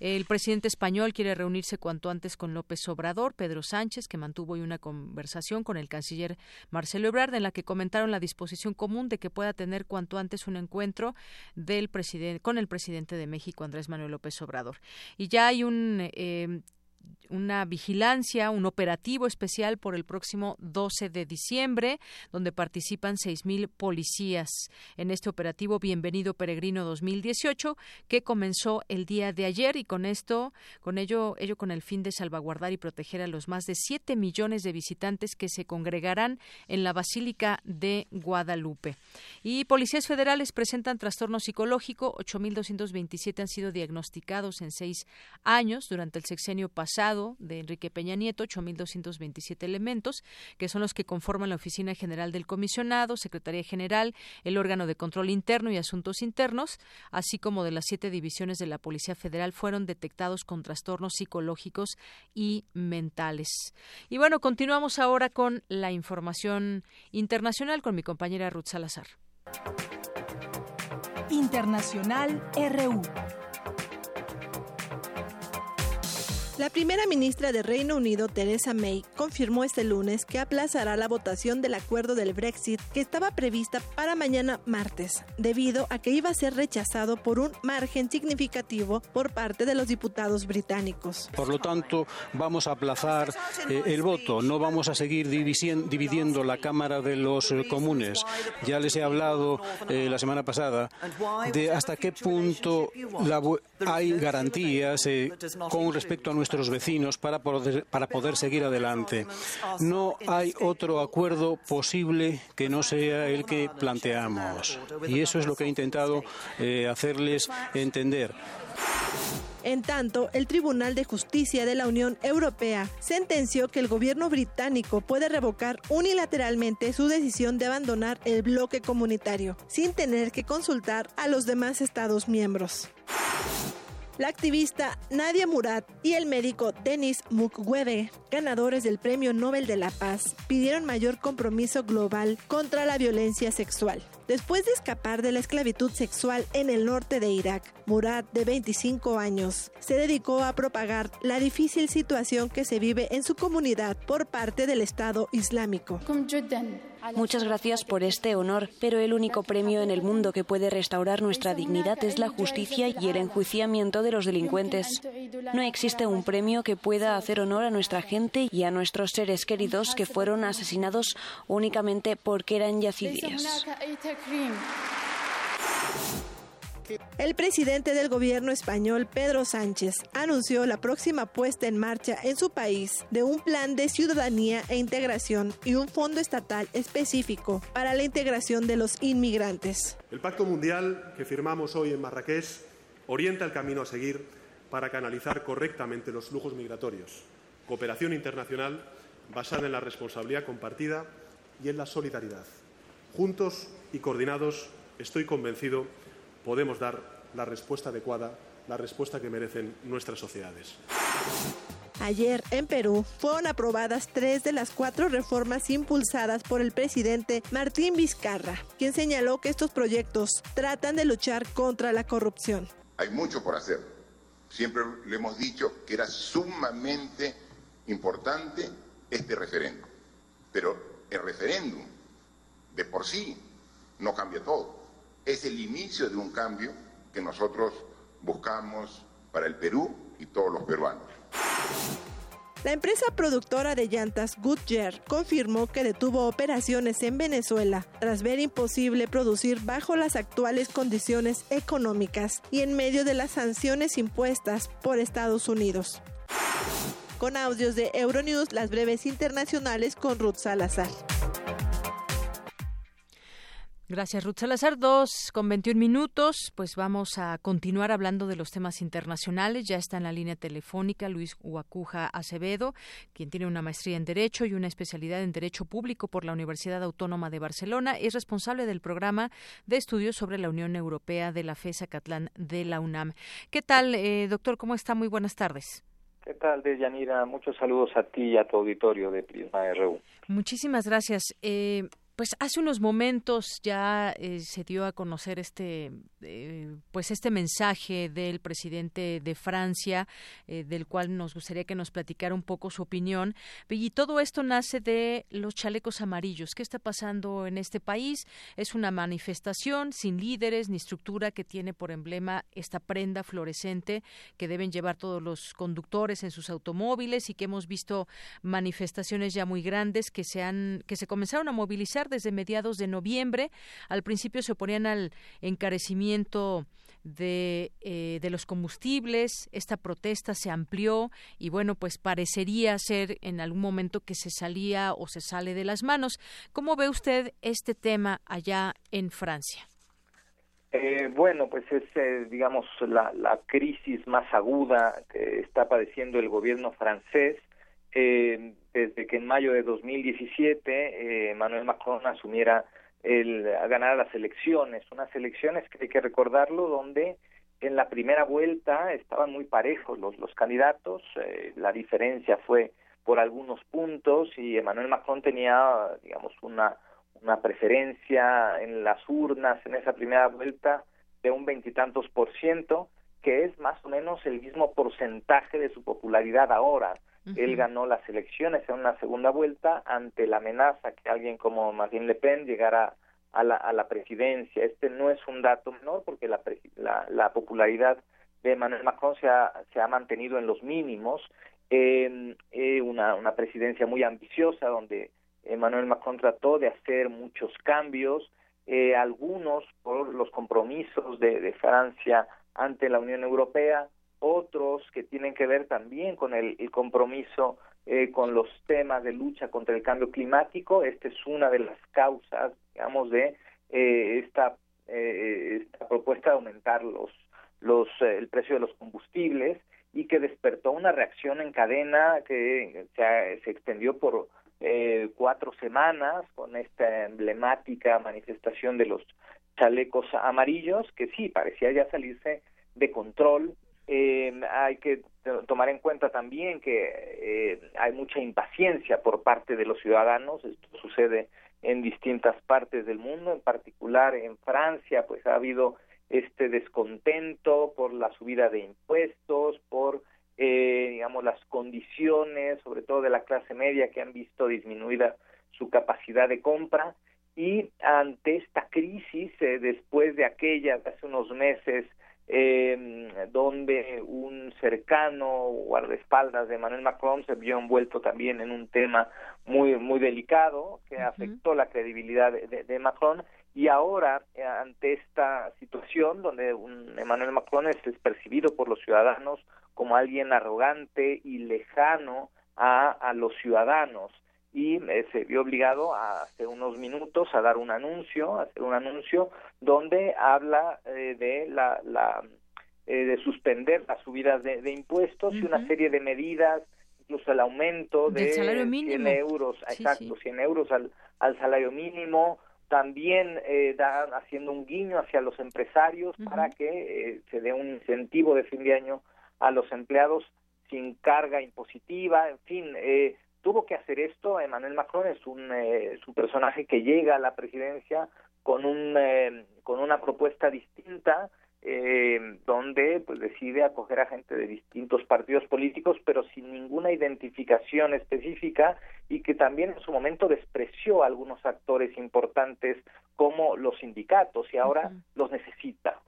El presidente español quiere reunirse cuanto antes con López Obrador, Pedro Sánchez, que mantuvo hoy una conversación con el canciller Marcelo Ebrard en la que comentaron la disposición común de que pueda tener cuanto antes un encuentro del con el presidente de México, Andrés Manuel López Obrador. Y ya hay un eh, una vigilancia, un operativo especial por el próximo 12 de diciembre, donde participan 6.000 policías en este operativo Bienvenido Peregrino 2018, que comenzó el día de ayer y con esto, con ello, ello con el fin de salvaguardar y proteger a los más de 7 millones de visitantes que se congregarán en la Basílica de Guadalupe. Y policías federales presentan trastorno psicológico, 8.227 han sido diagnosticados en seis años durante el sexenio pasado de Enrique Peña Nieto, 8.227 elementos, que son los que conforman la Oficina General del Comisionado, Secretaría General, el órgano de control interno y asuntos internos, así como de las siete divisiones de la Policía Federal, fueron detectados con trastornos psicológicos y mentales. Y bueno, continuamos ahora con la información internacional con mi compañera Ruth Salazar. Internacional RU. La primera ministra de Reino Unido, Theresa May, confirmó este lunes que aplazará la votación del acuerdo del Brexit que estaba prevista para mañana martes, debido a que iba a ser rechazado por un margen significativo por parte de los diputados británicos. Por lo tanto, vamos a aplazar eh, el voto, no vamos a seguir dividiendo la Cámara de los eh, Comunes. Ya les he hablado eh, la semana pasada de hasta qué punto hay garantías con respecto a nuestra nuestros vecinos para poder, para poder seguir adelante. No hay otro acuerdo posible que no sea el que planteamos. Y eso es lo que he intentado eh, hacerles entender. En tanto, el Tribunal de Justicia de la Unión Europea sentenció que el gobierno británico puede revocar unilateralmente su decisión de abandonar el bloque comunitario, sin tener que consultar a los demás Estados miembros. La activista Nadia Murad y el médico Denis Mukwege, ganadores del Premio Nobel de la Paz, pidieron mayor compromiso global contra la violencia sexual. Después de escapar de la esclavitud sexual en el norte de Irak, Murad, de 25 años, se dedicó a propagar la difícil situación que se vive en su comunidad por parte del Estado Islámico. Muchas gracias por este honor, pero el único premio en el mundo que puede restaurar nuestra dignidad es la justicia y el enjuiciamiento de los delincuentes. No existe un premio que pueda hacer honor a nuestra gente y a nuestros seres queridos que fueron asesinados únicamente porque eran yazidíes. El presidente del gobierno español, Pedro Sánchez, anunció la próxima puesta en marcha en su país de un plan de ciudadanía e integración y un fondo estatal específico para la integración de los inmigrantes. El Pacto Mundial que firmamos hoy en Marrakech orienta el camino a seguir para canalizar correctamente los flujos migratorios. Cooperación internacional basada en la responsabilidad compartida y en la solidaridad. Juntos y coordinados, estoy convencido podemos dar la respuesta adecuada, la respuesta que merecen nuestras sociedades. Ayer en Perú fueron aprobadas tres de las cuatro reformas impulsadas por el presidente Martín Vizcarra, quien señaló que estos proyectos tratan de luchar contra la corrupción. Hay mucho por hacer. Siempre le hemos dicho que era sumamente importante este referéndum. Pero el referéndum de por sí no cambia todo es el inicio de un cambio que nosotros buscamos para el Perú y todos los peruanos. La empresa productora de llantas Goodyear confirmó que detuvo operaciones en Venezuela tras ver imposible producir bajo las actuales condiciones económicas y en medio de las sanciones impuestas por Estados Unidos. Con audios de Euronews, las breves internacionales con Ruth Salazar. Gracias, Ruth Salazar. Dos con 21 minutos. Pues vamos a continuar hablando de los temas internacionales. Ya está en la línea telefónica Luis Huacuja Acevedo, quien tiene una maestría en Derecho y una especialidad en Derecho Público por la Universidad Autónoma de Barcelona. Es responsable del programa de estudios sobre la Unión Europea de la FESA Catlán de la UNAM. ¿Qué tal, eh, doctor? ¿Cómo está? Muy buenas tardes. ¿Qué tal, Deyanira? Muchos saludos a ti y a tu auditorio de Prisma RU. Muchísimas gracias. Eh, pues hace unos momentos ya eh, se dio a conocer este eh, pues este mensaje del presidente de Francia eh, del cual nos gustaría que nos platicara un poco su opinión. Y todo esto nace de los chalecos amarillos. Qué está pasando en este país es una manifestación sin líderes ni estructura que tiene por emblema esta prenda fluorescente que deben llevar todos los conductores en sus automóviles y que hemos visto manifestaciones ya muy grandes que se han que se comenzaron a movilizar desde mediados de noviembre. Al principio se oponían al encarecimiento de, eh, de los combustibles. Esta protesta se amplió y bueno, pues parecería ser en algún momento que se salía o se sale de las manos. ¿Cómo ve usted este tema allá en Francia? Eh, bueno, pues es, eh, digamos, la, la crisis más aguda que está padeciendo el gobierno francés desde que en mayo de 2017 eh, Manuel Macron asumiera el ganar las elecciones, unas elecciones que hay que recordarlo donde en la primera vuelta estaban muy parejos los los candidatos, eh, la diferencia fue por algunos puntos y Emmanuel Macron tenía digamos una una preferencia en las urnas en esa primera vuelta de un veintitantos por ciento que es más o menos el mismo porcentaje de su popularidad ahora él ganó las elecciones en una segunda vuelta ante la amenaza que alguien como Marine Le Pen llegara a la, a la presidencia. Este no es un dato menor porque la, la, popularidad de Emmanuel Macron se ha, se ha mantenido en los mínimos. Eh, una, una presidencia muy ambiciosa donde Emmanuel Macron trató de hacer muchos cambios, eh, algunos por los compromisos de, de Francia ante la Unión Europea, otros que tienen que ver también con el, compromiso eh, con los temas de lucha contra el cambio climático. Esta es una de las causas, digamos, de eh, esta, eh, esta propuesta de aumentar los, los, el precio de los combustibles y que despertó una reacción en cadena que se, se extendió por cuatro semanas con esta emblemática manifestación de los chalecos amarillos que sí parecía ya salirse de control eh, hay que tomar en cuenta también que eh, hay mucha impaciencia por parte de los ciudadanos. Esto sucede en distintas partes del mundo, en particular en Francia, pues ha habido este descontento por la subida de impuestos, por eh, digamos las condiciones, sobre todo de la clase media, que han visto disminuida su capacidad de compra. Y ante esta crisis, eh, después de aquella hace unos meses eh, donde un cercano guardaespaldas de Manuel Macron se vio envuelto también en un tema muy muy delicado que afectó la credibilidad de, de, Macron. Y ahora eh, ante esta situación donde un Emmanuel Macron es, percibido por los ciudadanos como alguien arrogante y lejano a, a los ciudadanos y eh, se vio obligado a hace unos minutos a dar un anuncio, a hacer un anuncio donde habla eh, de la, la eh, de suspender las subidas de, impuestos y una serie de medidas, incluso el aumento de 100 euros, exacto, 100 euros al, al salario mínimo, también eh, da, haciendo un guiño hacia los empresarios para que se dé un incentivo de fin de año a los empleados sin carga impositiva, en fin, eh, tuvo que hacer esto. Emmanuel Macron es un, eh, personaje que llega a la presidencia con, un, eh, con una propuesta distinta eh, donde pues decide acoger a gente de distintos partidos políticos pero sin ninguna identificación específica y que también en su momento despreció a algunos actores importantes como los sindicatos y ahora los necesita.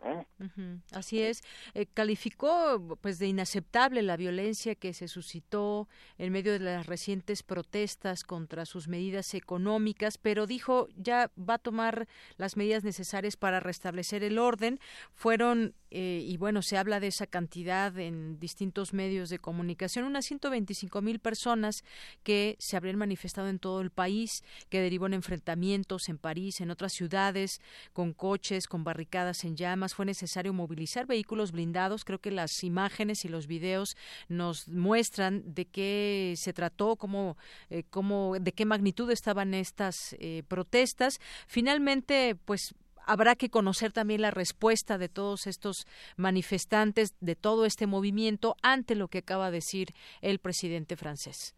Así es. Eh, calificó pues de inaceptable la violencia que se suscitó en medio de las recientes protestas contra sus medidas económicas, pero dijo ya va a tomar las medidas necesarias para restablecer el orden. Fueron eh, y bueno, se habla de esa cantidad en distintos medios de comunicación, unas 125 mil personas que se habrían manifestado en todo el país, que derivó en enfrentamientos en París, en otras ciudades con coches, con barricadas en llamas. Fue necesario movilizar vehículos blindados. Creo que las imágenes y los videos nos muestran de qué se trató, cómo, eh, cómo de qué magnitud estaban estas eh, protestas. Finalmente, pues habrá que conocer también la respuesta de todos estos manifestantes, de todo este movimiento, ante lo que acaba de decir el presidente francés.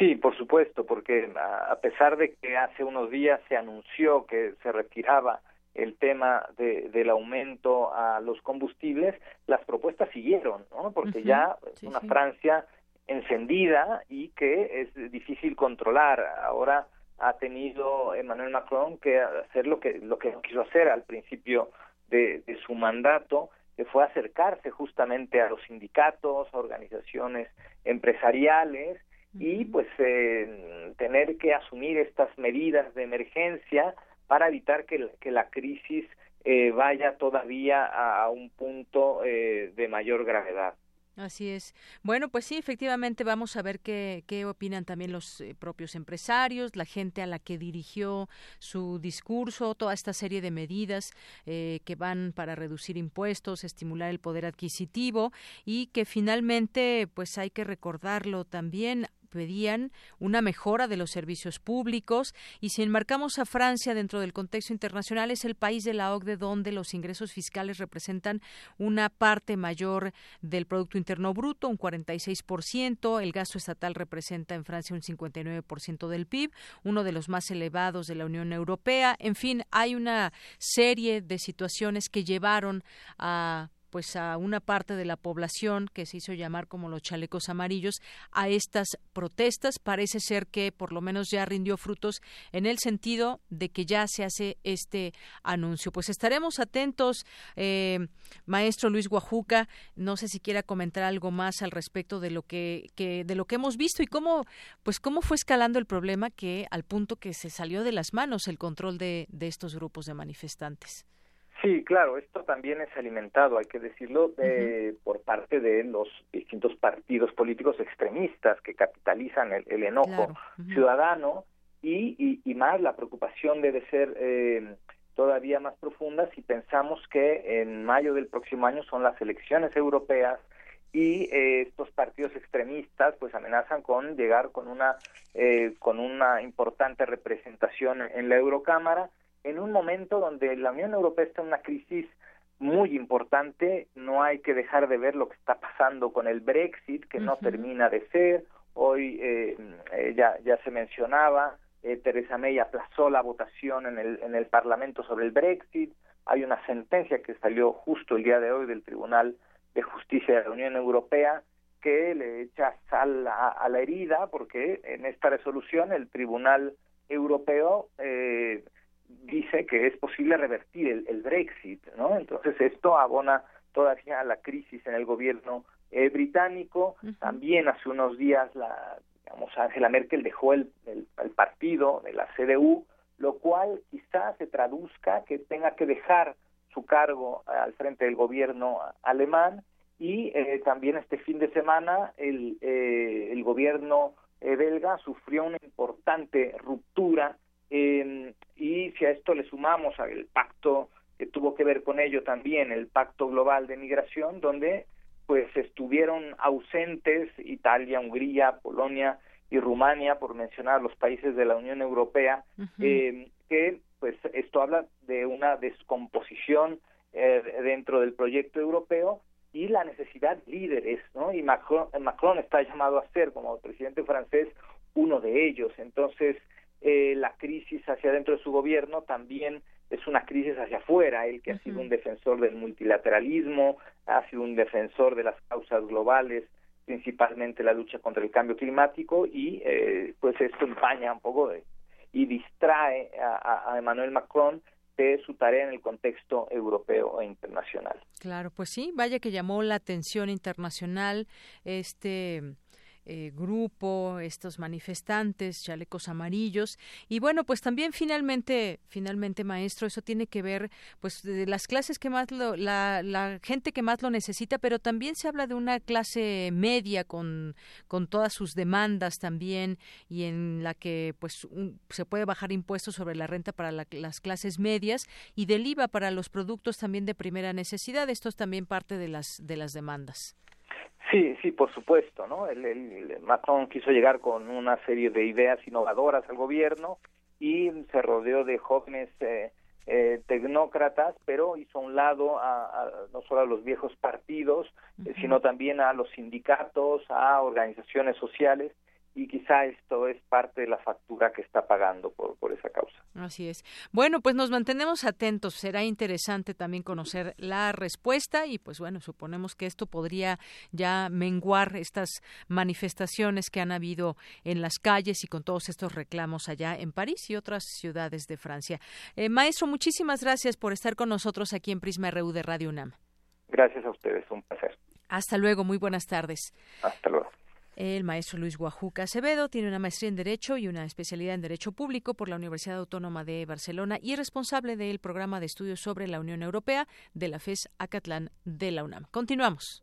Sí, por supuesto, porque a pesar de que hace unos días se anunció que se retiraba el tema de, del aumento a los combustibles, las propuestas siguieron, ¿no? Porque ya es una Francia encendida y que es difícil controlar. Ahora ha tenido Emmanuel Macron que hacer lo que lo que quiso hacer al principio de, su mandato, que fue acercarse justamente a los sindicatos, a organizaciones empresariales y pues eh, tener que asumir estas medidas de emergencia para evitar que, que la crisis eh, vaya todavía a, un punto eh, de mayor gravedad. Así es. Bueno, pues sí, efectivamente vamos a ver qué, qué opinan también los eh, propios empresarios, la gente a la que dirigió su discurso, toda esta serie de medidas eh, que van para reducir impuestos, estimular el poder adquisitivo y que finalmente, pues hay que recordarlo también, pedían una mejora de los servicios públicos. Y si enmarcamos a Francia dentro del contexto internacional es el país de la OCDE donde los ingresos fiscales representan una parte mayor del producto interno bruto, un 46%, el gasto estatal representa en Francia un 59% del PIB, uno de los más elevados de la Unión Europea, en fin, hay una serie de situaciones que llevaron a pues a una parte de la población que se hizo llamar como los chalecos amarillos a estas protestas. Parece ser que por lo menos ya rindió frutos en el sentido de que ya se hace este anuncio. Pues estaremos atentos, eh, maestro Luis Guajuca. No sé si quiera comentar algo más al respecto de lo que, de lo que hemos visto y cómo pues cómo fue escalando el problema que al punto que se salió de las manos el control de estos grupos de manifestantes. Sí, claro, esto también es alimentado, hay que decirlo, eh, por parte de los distintos partidos políticos extremistas que capitalizan el, enojo ciudadano y, y, más la preocupación debe ser eh, todavía más profunda si pensamos que en mayo del próximo año son las elecciones europeas y eh, estos partidos extremistas pues amenazan con llegar con una eh, con una importante representación en la Eurocámara en un momento donde la Unión Europea está en una crisis muy importante, no hay que dejar de ver lo que está pasando con el Brexit, que no termina de ser, hoy eh, eh, ya, ya se mencionaba, eh, Teresa May aplazó la votación en el, en el Parlamento sobre el Brexit, hay una sentencia que salió justo el día de hoy del Tribunal de Justicia de la Unión Europea que le echa sal a, la herida porque en esta resolución el Tribunal Europeo eh, dice que es posible revertir el, Brexit, ¿no? Entonces esto abona todavía a la crisis en el gobierno eh, británico. También hace unos días la digamos Angela Merkel dejó el, el, partido de la CDU, lo cual quizás se traduzca que tenga que dejar su cargo al frente del gobierno alemán y eh, también este fin de semana el, eh, el gobierno belga sufrió una importante ruptura eh, y si a esto le sumamos al pacto que tuvo que ver con ello también, el pacto global de migración, donde pues estuvieron ausentes Italia, Hungría, Polonia y Rumania, por mencionar los países de la Unión Europea, eh, que pues esto habla de una descomposición eh, dentro del proyecto europeo y la necesidad de líderes, ¿no? Y Macron, Macron está llamado a ser, como presidente francés, uno de ellos. Entonces, eh, la crisis hacia dentro de su gobierno también es una crisis hacia afuera, él que ha sido un defensor del multilateralismo, ha sido un defensor de las causas globales, principalmente la lucha contra el cambio climático y eh, pues esto empaña un poco y distrae a, a Emmanuel Macron de su tarea en el contexto europeo e internacional. Claro, pues sí, vaya que llamó la atención internacional este eh, grupo, estos manifestantes, chalecos amarillos. Y bueno, pues también finalmente, finalmente, maestro, eso tiene que ver, pues, de las clases que más lo, la, la gente que más lo necesita, pero también se habla de una clase media con, con todas sus demandas también y en la que, pues, se puede bajar impuestos sobre la renta para las clases medias y del IVA para los productos también de primera necesidad. Esto es también parte de las, de las demandas. Sí, sí, por supuesto, ¿no? El, Macron quiso llegar con una serie de ideas innovadoras al gobierno y se rodeó de jóvenes eh, eh, tecnócratas, pero hizo a un lado a, no solo a los viejos partidos, eh, sino también a los sindicatos, a organizaciones sociales y quizá esto es parte de la factura que está pagando por, por esa causa. Así es. Bueno, pues nos mantenemos atentos. Será interesante también conocer la respuesta y pues bueno, suponemos que esto podría ya menguar estas manifestaciones que han habido en las calles y con todos estos reclamos allá en París y otras ciudades de Francia. Eh, maestro, muchísimas gracias por estar con nosotros aquí en Prisma RU de Radio UNAM. Gracias a ustedes, un placer. Hasta luego, muy buenas tardes. Hasta luego. El maestro Luis Guajuca Acevedo tiene una maestría en Derecho y una especialidad en Derecho Público por la Universidad Autónoma de Barcelona y es responsable del programa de estudios sobre la Unión Europea de la FES Acatlán de la UNAM. Continuamos.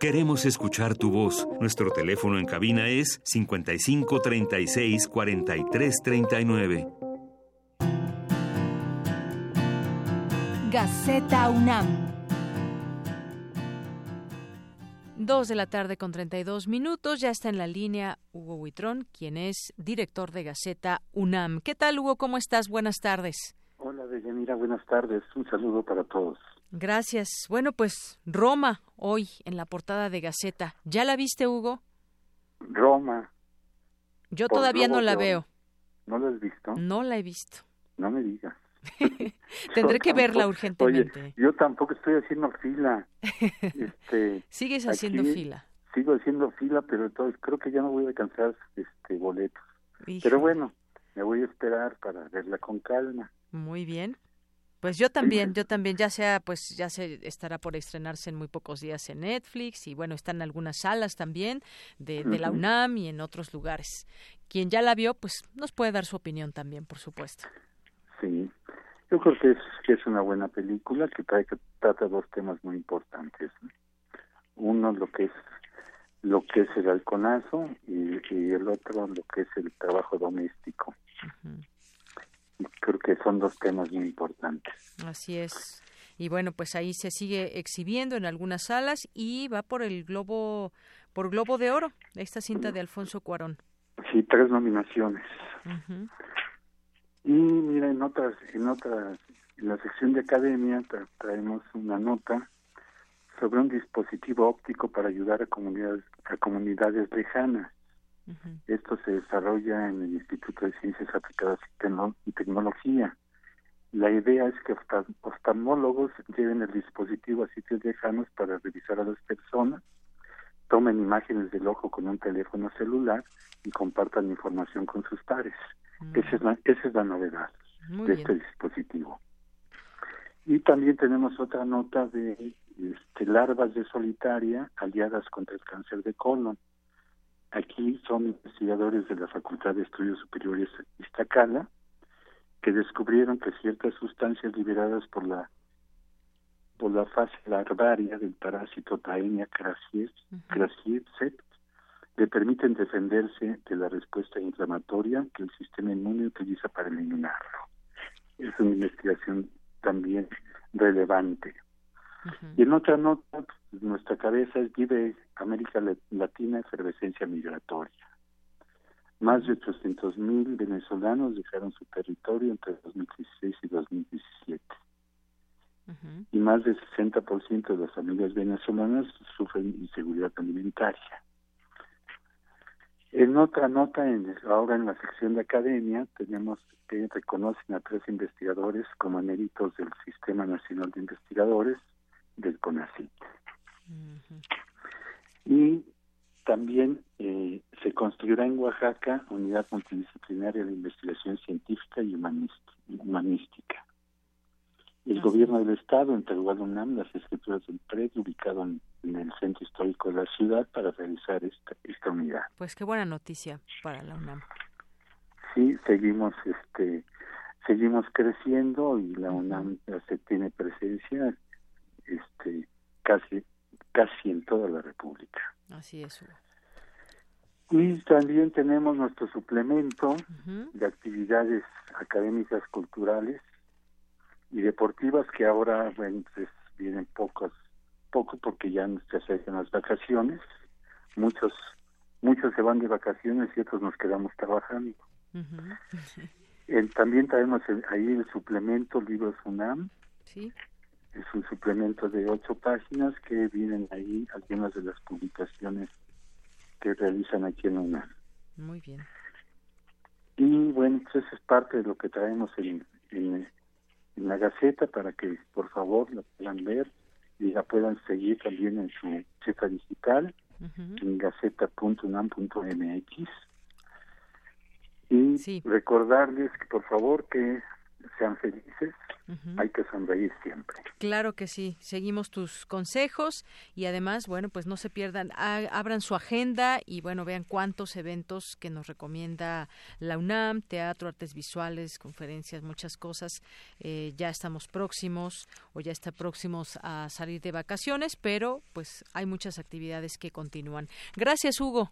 Queremos escuchar tu voz. Nuestro teléfono en cabina es 55 36 43 39. Gaceta UNAM. Dos de la tarde con 32 minutos. Ya está en la línea Hugo Huitrón, quien es director de Gaceta UNAM. ¿Qué tal, Hugo? ¿Cómo estás? Buenas tardes. Hola, Deyanira. Buenas tardes. Un saludo para todos. Gracias. Bueno, pues Roma, hoy en la portada de Gaceta. ¿Ya la viste, Hugo? Roma. Yo todavía no la veo. ¿No la has visto? No la he visto. No me digas. Tendré que verla urgentemente. Oye, yo tampoco estoy haciendo fila. Este, Sigues haciendo fila. Sigo haciendo fila, pero entonces creo que ya no voy a alcanzar este boletos. Pero bueno, me voy a esperar para verla con calma. Muy bien. Pues yo también, yo también, ya sea, pues ya se estará por estrenarse en muy pocos días en Netflix y bueno, están en algunas salas también de, de la UNAM y en otros lugares. Quien ya la vio, pues nos puede dar su opinión también, por supuesto. Sí, yo creo que es, que es una buena película que, trae, que trata dos temas muy importantes. Uno, lo que es lo que es el halconazo y, el otro, lo que es el trabajo doméstico. Creo que son dos temas muy importantes. Así es. Y bueno, pues ahí se sigue exhibiendo en algunas salas y va por el globo, por Globo de Oro, esta cinta de Alfonso Cuarón. Sí, tres nominaciones. Y mira, en otras, en otras, en la sección de academia traemos una nota sobre un dispositivo óptico para ayudar a comunidades, a comunidades lejanas. Esto se desarrolla en el Instituto de Ciencias Aplicadas y, Tecnología. La idea es que oftalmólogos lleven el dispositivo a sitios lejanos para revisar a las personas, tomen imágenes del ojo con un teléfono celular y compartan información con sus pares. Esa, es la, esa es la novedad de este dispositivo. Y también tenemos otra nota de este, larvas de solitaria aliadas contra el cáncer de colon. Aquí son investigadores de la Facultad de Estudios Superiores Iztacala que descubrieron que ciertas sustancias liberadas por la por la fase larvaria del parásito Taenia crasiensis le permiten defenderse de la respuesta inflamatoria que el sistema inmune utiliza para eliminarlo. Es una investigación también relevante. Y en otra nota, pues, nuestra cabeza es vive América Latina efervescencia migratoria. Más de 800.000 mil venezolanos dejaron su territorio entre 2016 y 2017. Y más del 60% de las familias venezolanas sufren inseguridad alimentaria. En otra nota, en, ahora en la sección de academia, tenemos que reconocen a tres investigadores como eméritos del Sistema Nacional de Investigadores del CONACYT. Y también eh, se construirá en Oaxaca unidad multidisciplinaria de investigación científica y humanística. El gobierno del Estado entregó a UNAM las escrituras del predio ubicado en en el centro histórico de la ciudad para realizar esta, esta unidad. Pues qué buena noticia para la UNAM. Sí, seguimos este seguimos creciendo y la UNAM se tiene presencia este casi casi en toda la República. Así es. Y también tenemos nuestro suplemento de actividades académicas, culturales y deportivas que ahora bueno, pues, vienen pocos poco porque ya se acercan las vacaciones. Muchos muchos se van de vacaciones y otros nos quedamos trabajando. también traemos ahí el suplemento Libros UNAM. Sí. Es un suplemento de ocho páginas que vienen ahí algunas de las publicaciones que realizan aquí en UNAM. Muy bien. Y bueno, pues eso es parte de lo que traemos en, en, en la Gaceta para que por favor la puedan ver y la puedan seguir también en su cita digital en gaceta.unam.mx y recordarles que por favor que sean felices, hay que sonreír siempre. Claro que sí, seguimos tus consejos y además, bueno, pues no se pierdan, abran su agenda y bueno, vean cuántos eventos que nos recomienda la UNAM, teatro, artes visuales, conferencias, muchas cosas. Eh, ya estamos próximos o ya está próximos a salir de vacaciones, pero pues hay muchas actividades que continúan. Gracias, Hugo.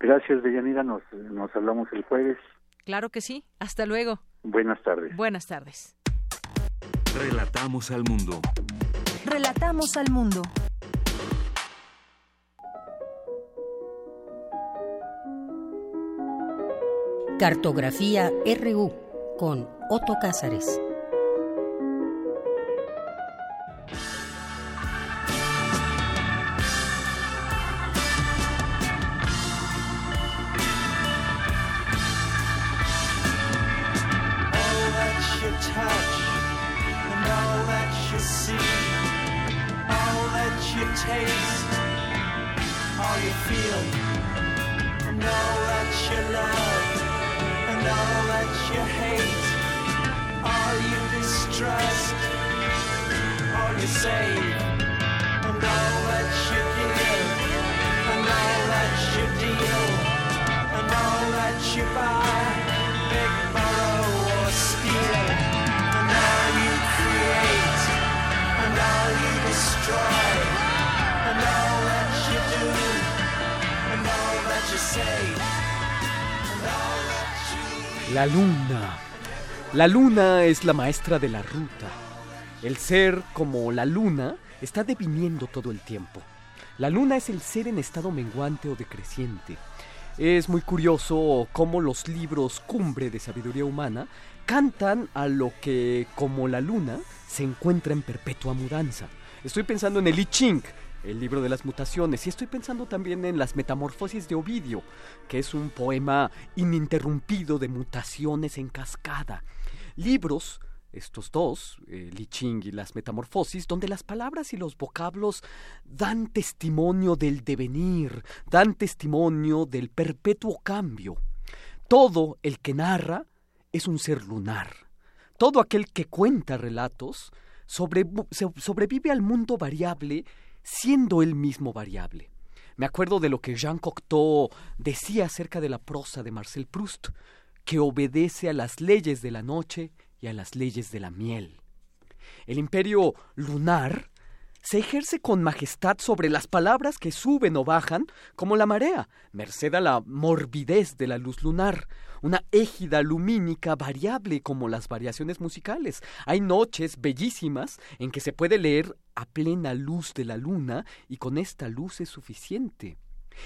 Gracias, Deyanira, nos, nos hablamos el jueves. Claro que sí, hasta luego. Buenas tardes. Buenas tardes. Relatamos al mundo. Relatamos al mundo. Cartografía RU con Otto Cázares. La luna. La luna es la maestra de la ruta. El ser como la luna está deviniendo todo el tiempo. La luna es el ser en estado menguante o decreciente. Es muy curioso cómo los libros cumbre de sabiduría humana cantan a lo que, como la luna, se encuentra en perpetua mudanza. Estoy pensando en el I Ching, el libro de las mutaciones. Y estoy pensando también en las Metamorfosis de Ovidio, que es un poema ininterrumpido de mutaciones en cascada. Libros, estos dos, el I Ching y las Metamorfosis, donde las palabras y los vocablos dan testimonio del devenir, dan testimonio del perpetuo cambio. Todo el que narra es un ser lunar. Todo aquel que cuenta relatos sobrevive al mundo variable siendo él mismo variable. Me acuerdo de lo que Jean Cocteau decía acerca de la prosa de Marcel Proust, que obedece a las leyes de la noche y a las leyes de la miel. El imperio lunar se ejerce con majestad sobre las palabras que suben o bajan como la marea, merced a la morbidez de la luz lunar, una égida lumínica variable como las variaciones musicales. Hay noches bellísimas en que se puede leer a plena luz de la luna y con esta luz es suficiente.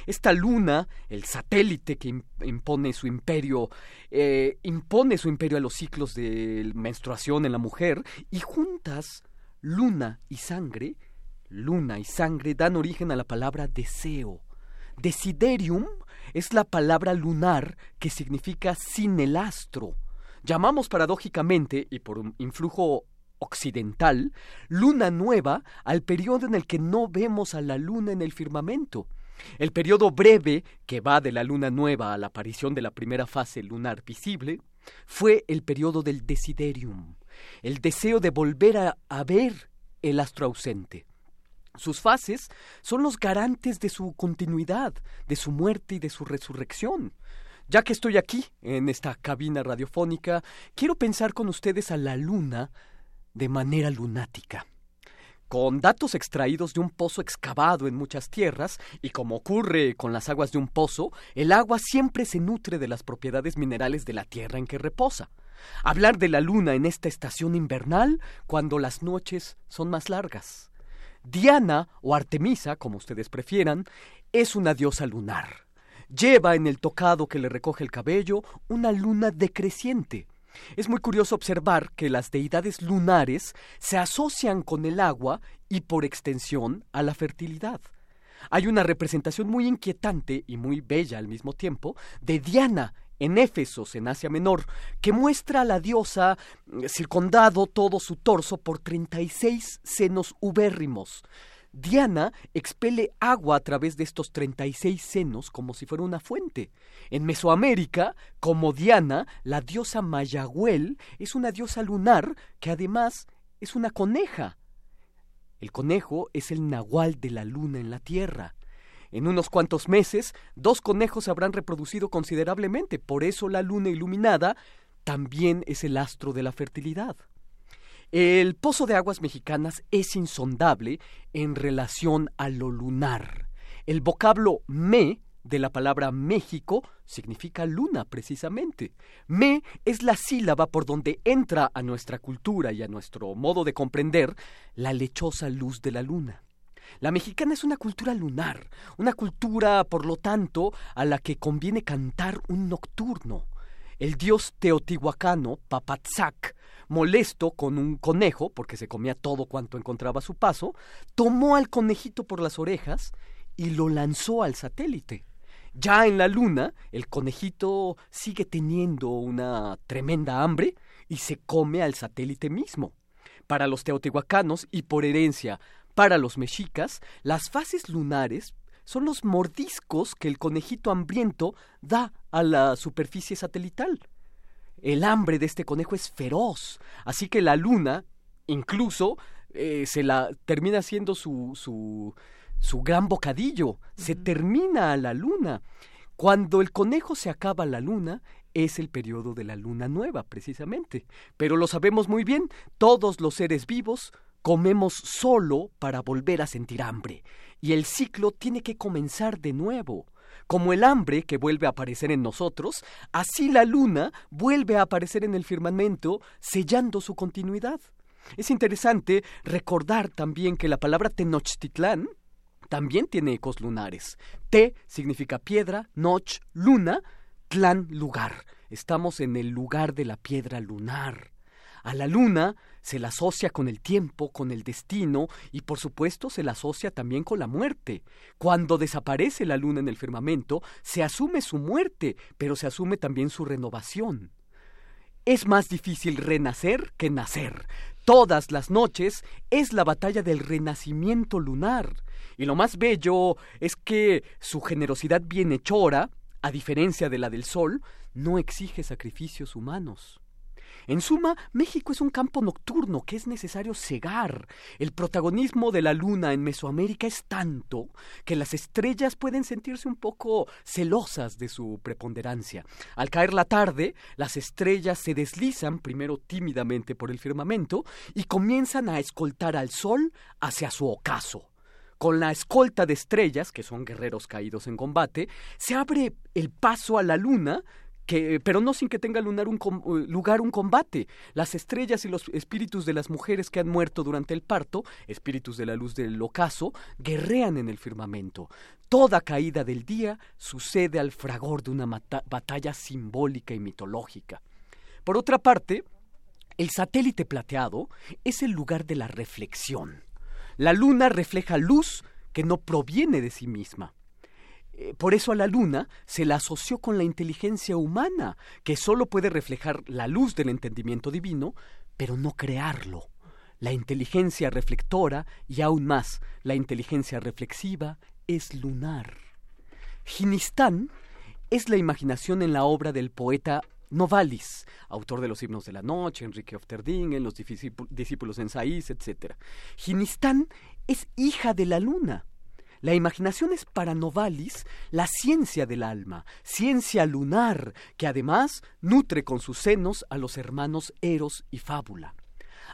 Esta luna, el satélite que impone su imperio, eh, impone su imperio a los ciclos de menstruación en la mujer y juntas luna y sangre, luna y sangre dan origen a la palabra deseo. Desiderium es la palabra lunar que significa sin el astro. Llamamos paradójicamente, y por un influjo occidental, luna nueva al periodo en el que no vemos a la luna en el firmamento. El periodo breve, que va de la luna nueva a la aparición de la primera fase lunar visible, fue el periodo del desiderium, el deseo de volver a, a ver el astro ausente. Sus fases son los garantes de su continuidad, de su muerte y de su resurrección. Ya que estoy aquí, en esta cabina radiofónica, quiero pensar con ustedes a la luna de manera lunática. Con datos extraídos de un pozo excavado en muchas tierras, y como ocurre con las aguas de un pozo, el agua siempre se nutre de las propiedades minerales de la tierra en que reposa. Hablar de la luna en esta estación invernal cuando las noches son más largas. Diana o Artemisa, como ustedes prefieran, es una diosa lunar. Lleva en el tocado que le recoge el cabello una luna decreciente. Es muy curioso observar que las deidades lunares se asocian con el agua y por extensión a la fertilidad. Hay una representación muy inquietante y muy bella al mismo tiempo de Diana en Éfesos, en Asia Menor, que muestra a la diosa mm, circundado todo su torso por 36 senos ubérrimos. Diana expele agua a través de estos 36 senos como si fuera una fuente. En Mesoamérica, como Diana, la diosa Mayagüel es una diosa lunar que además es una coneja. El conejo es el nahual de la luna en la tierra. En unos cuantos meses, dos conejos se habrán reproducido considerablemente, por eso la luna iluminada también es el astro de la fertilidad. El pozo de aguas mexicanas es insondable en relación a lo lunar. El vocablo me de la palabra México significa luna precisamente. Me es la sílaba por donde entra a nuestra cultura y a nuestro modo de comprender la lechosa luz de la luna. La mexicana es una cultura lunar, una cultura, por lo tanto, a la que conviene cantar un nocturno. El dios teotihuacano, Papatzac, molesto con un conejo, porque se comía todo cuanto encontraba a su paso, tomó al conejito por las orejas y lo lanzó al satélite. Ya en la luna, el conejito sigue teniendo una tremenda hambre y se come al satélite mismo. Para los teotihuacanos y por herencia para los mexicas, las fases lunares son los mordiscos que el conejito hambriento da a la superficie satelital. El hambre de este conejo es feroz, así que la luna, incluso, eh, se la termina siendo su, su, su gran bocadillo, se termina a la luna. Cuando el conejo se acaba la luna, es el periodo de la luna nueva, precisamente. Pero lo sabemos muy bien, todos los seres vivos comemos solo para volver a sentir hambre, y el ciclo tiene que comenzar de nuevo. Como el hambre que vuelve a aparecer en nosotros, así la luna vuelve a aparecer en el firmamento, sellando su continuidad. Es interesante recordar también que la palabra Tenochtitlán también tiene ecos lunares. Te significa piedra, Noch, luna, Tlán, lugar. Estamos en el lugar de la piedra lunar. A la luna se la asocia con el tiempo, con el destino y por supuesto se la asocia también con la muerte. Cuando desaparece la luna en el firmamento, se asume su muerte, pero se asume también su renovación. Es más difícil renacer que nacer. Todas las noches es la batalla del renacimiento lunar. Y lo más bello es que su generosidad bienhechora, a diferencia de la del sol, no exige sacrificios humanos. En suma, México es un campo nocturno que es necesario cegar. El protagonismo de la luna en Mesoamérica es tanto que las estrellas pueden sentirse un poco celosas de su preponderancia. Al caer la tarde, las estrellas se deslizan primero tímidamente por el firmamento y comienzan a escoltar al sol hacia su ocaso. Con la escolta de estrellas, que son guerreros caídos en combate, se abre el paso a la luna pero no sin que tenga eh, lugar un combate. Las estrellas y los espíritus de las mujeres que han muerto durante el parto, espíritus de la luz del ocaso, guerrean en el firmamento. Toda caída del día sucede al fragor de una batalla simbólica y mitológica. Por otra parte, el satélite plateado es el lugar de la reflexión. La luna refleja luz que no proviene de sí misma. Eh, por eso a la luna se la asoció con la inteligencia humana, que sólo puede reflejar la luz del entendimiento divino, pero no crearlo. La inteligencia reflectora y aún más la inteligencia reflexiva es lunar. Ginistán es la imaginación en la obra del poeta Novalis, autor de los himnos de la noche, Enrique Ofterdingen, los discípulos en Saís, etc. Ginistán es hija de la luna. La imaginación es para Novalis la ciencia del alma, ciencia lunar, que además nutre con sus senos a los hermanos Eros y Fábula.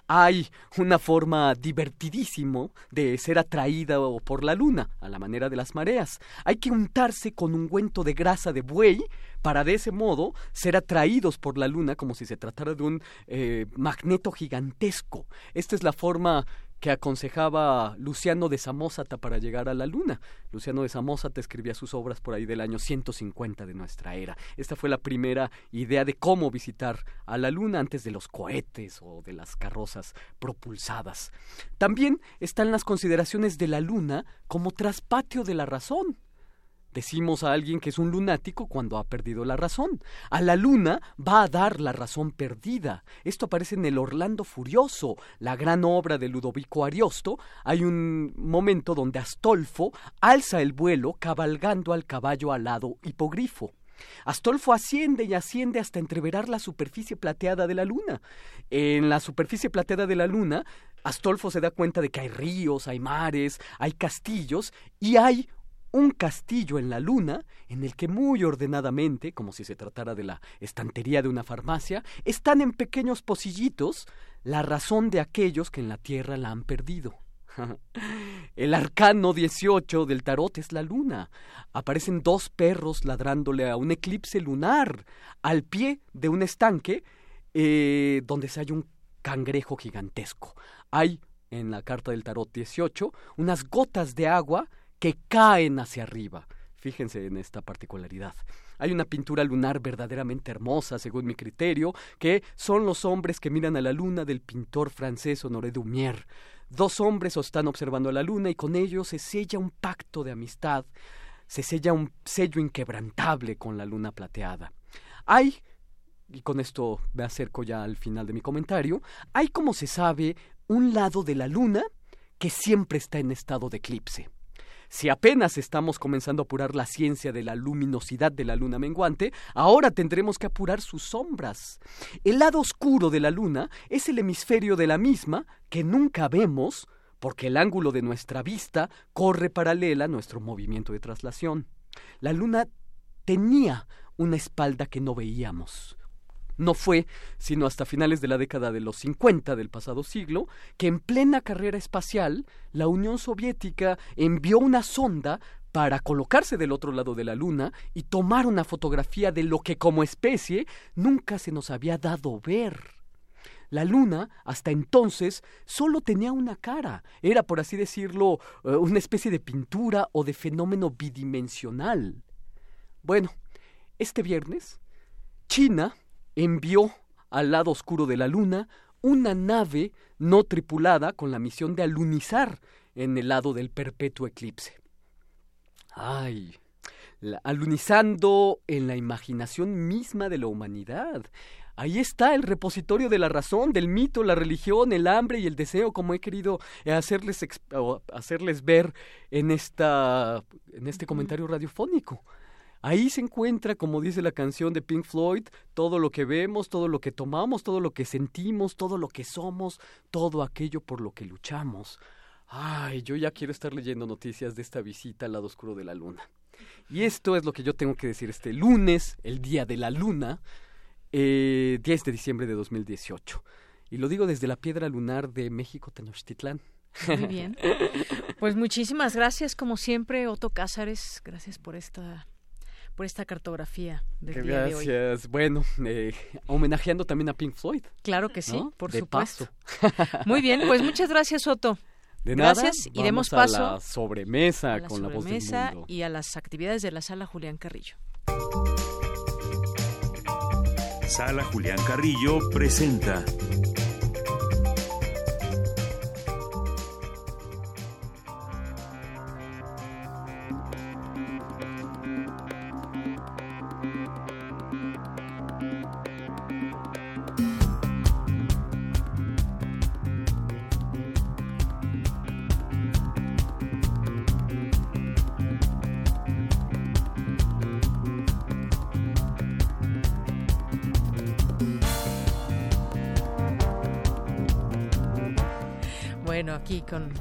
Hay una forma divertidísimo de ser atraída por la luna, a la manera de las mareas. Hay que untarse con ungüento de grasa de buey para de ese modo ser atraídos por la luna como si se tratara de un eh, magneto gigantesco. Esta es la forma que aconsejaba Luciano de Samosata para llegar a la luna. Luciano de Samosata escribía sus obras por ahí del año 150 de nuestra era. Esta fue la primera idea de cómo visitar a la luna antes de los cohetes o de las carrozas propulsadas. También están las consideraciones de la luna como traspatio de la razón. Decimos a alguien que es un lunático cuando ha perdido la razón. A la luna va a dar la razón perdida. Esto aparece en el Orlando Furioso, la gran obra de Ludovico Ariosto. Hay un momento donde Astolfo alza el vuelo cabalgando al caballo alado hipogrifo. Astolfo asciende y asciende hasta entreverar la superficie plateada de la luna. En la superficie plateada de la luna, Astolfo se da cuenta de que hay ríos, hay mares, hay castillos y hay un castillo en la luna en el que muy ordenadamente, como si se tratara de la estantería de una farmacia, están en pequeños pocillitos la razón de aquellos que en la Tierra la han perdido. El arcano 18 del tarot es la luna. Aparecen dos perros ladrándole a un eclipse lunar al pie de un estanque eh, donde se halla un cangrejo gigantesco. Hay en la carta del tarot 18 unas gotas de agua que caen hacia arriba. Fíjense en esta particularidad. Hay una pintura lunar verdaderamente hermosa, según mi criterio, que son los hombres que miran a la luna del pintor francés Honoré Dumier. Dos hombres están observando a la luna y con ellos se sella un pacto de amistad, se sella un sello inquebrantable con la luna plateada. Hay, y con esto me acerco ya al final de mi comentario, hay, como se sabe, un lado de la luna que siempre está en estado de eclipse. Si apenas estamos comenzando a apurar la ciencia de la luminosidad de la luna menguante, ahora tendremos que apurar sus sombras. El lado oscuro de la luna es el hemisferio de la misma que nunca vemos porque el ángulo de nuestra vista corre paralela a nuestro movimiento de traslación. La luna tenía una espalda que no veíamos. No fue sino hasta finales de la década de los 50 del pasado siglo que en plena carrera espacial la Unión Soviética envió una sonda para colocarse del otro lado de la Luna y tomar una fotografía de lo que como especie nunca se nos había dado ver. La Luna, hasta entonces, solo tenía una cara. Era, por así decirlo, eh, una especie de pintura o de fenómeno bidimensional. Bueno, este viernes, China envió al lado oscuro de la Luna una nave no tripulada con la misión de alunizar en el lado del perpetuo eclipse. Ay, alunizando en la imaginación misma de la humanidad. Ahí está el repositorio de la razón, del mito, la religión, el hambre y el deseo, como he querido hacerles, hacerles ver en, esta, en este comentario radiofónico. Ahí se encuentra, como dice la canción de Pink Floyd, todo lo que vemos, todo lo que tomamos, todo lo que sentimos, todo lo que somos, todo aquello por lo que luchamos. Ay, yo ya quiero estar leyendo noticias de esta visita al lado oscuro de la luna. Y esto es lo que yo tengo que decir este lunes, el día de la luna, eh, 10 de diciembre de 2018. Y lo digo desde la piedra lunar de México, Tenochtitlán. Muy bien. Pues muchísimas gracias, como siempre, Otto Cázares. Gracias por esta por esta cartografía del día de hoy. Gracias. Bueno, eh, homenajeando también a Pink Floyd. Claro que sí, ¿no? por De supuesto. paso. Muy bien, pues muchas gracias, Otto. De nada, gracias y demos vamos paso a la sobremesa a la con la voz del mundo. y a las actividades de la sala Julián Carrillo. Sala Julián Carrillo presenta con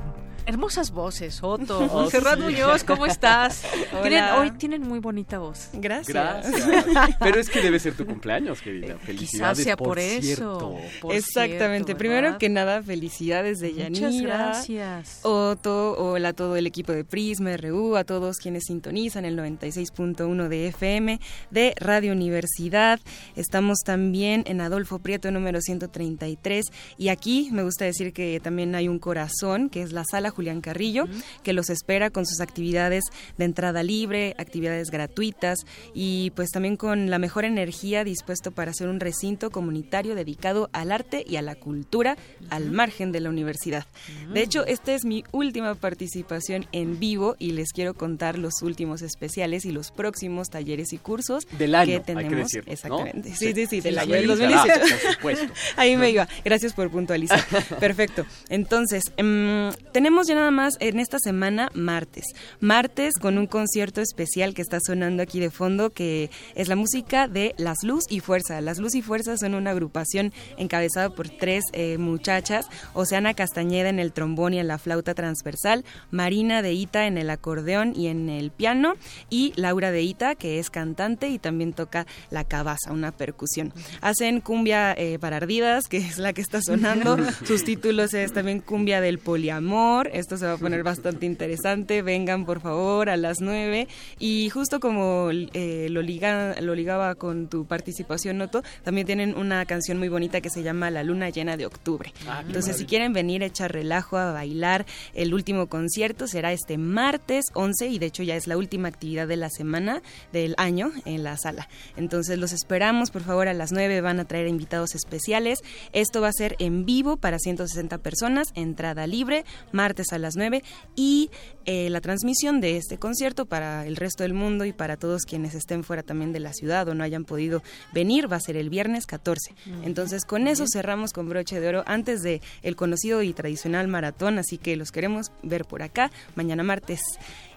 Hermosas voces, Otto. Oh, sí. Muñoz, ¿cómo estás? Hola. Tienen, hoy tienen muy bonita voz. Gracias. Gracias. Pero es que debe ser tu cumpleaños, querida. Felicidades. sea por eso, cierto. por Exactamente. cierto, Primero que nada, felicidades de Muchas Yanira. gracias. Otto, hola a todo el equipo de Prisma RU, a todos quienes sintonizan el 96.1 de FM de Radio Universidad. Estamos también en Adolfo Prieto número 133 y aquí me gusta decir que también hay un corazón, que es la sala Julián Carrillo, que los espera con sus actividades de entrada libre, actividades gratuitas y pues también con la mejor energía dispuesto para hacer un recinto comunitario dedicado al arte y a la cultura al margen de la universidad. De hecho, esta es mi última participación en vivo y les quiero contar los últimos especiales y los próximos talleres y cursos Del año, que hay que tenemos. ¿no? Exactamente. Sí. Sí, sí, sí, del año sí, del será, 2018. por supuesto. Ahí me iba. Gracias por puntualizar. Perfecto. Entonces, em, tenemos ya nada más en esta semana martes. Martes con un concierto especial que está sonando aquí de fondo, que es la música de Las Luz y Fuerza. Las Luz y Fuerza son una agrupación encabezada por tres eh, muchachas, Oceana Castañeda en el trombón y en la flauta transversal, Marina de Ita en el acordeón y en el piano, y Laura de Ita, que es cantante y también toca la cabaza, una percusión. Hacen cumbia eh, para ardidas, que es la que está sonando. Sus títulos es también cumbia del poliamor. Esto se va a poner bastante interesante. Vengan, por favor, a las nueve. Y justo como eh, lo, liga, lo ligaba con tu participación, Noto, también tienen una canción muy bonita que se llama La Luna Llena de Octubre. Ah, Entonces, si quieren venir a echar relajo, a bailar, el último concierto será este martes 11 y de hecho ya es la última actividad de la semana del año en la sala. Entonces, los esperamos, por favor, a las 9 van a traer invitados especiales. Esto va a ser en vivo para 160 personas, entrada libre, martes a las 9 y eh, la transmisión de este concierto para el resto del mundo y para todos quienes estén fuera también de la ciudad o no hayan podido venir va a ser el viernes 14. Entonces, con eso cerramos con broche de oro antes de el conocido y tradicional maratón, así que los queremos ver por acá mañana martes.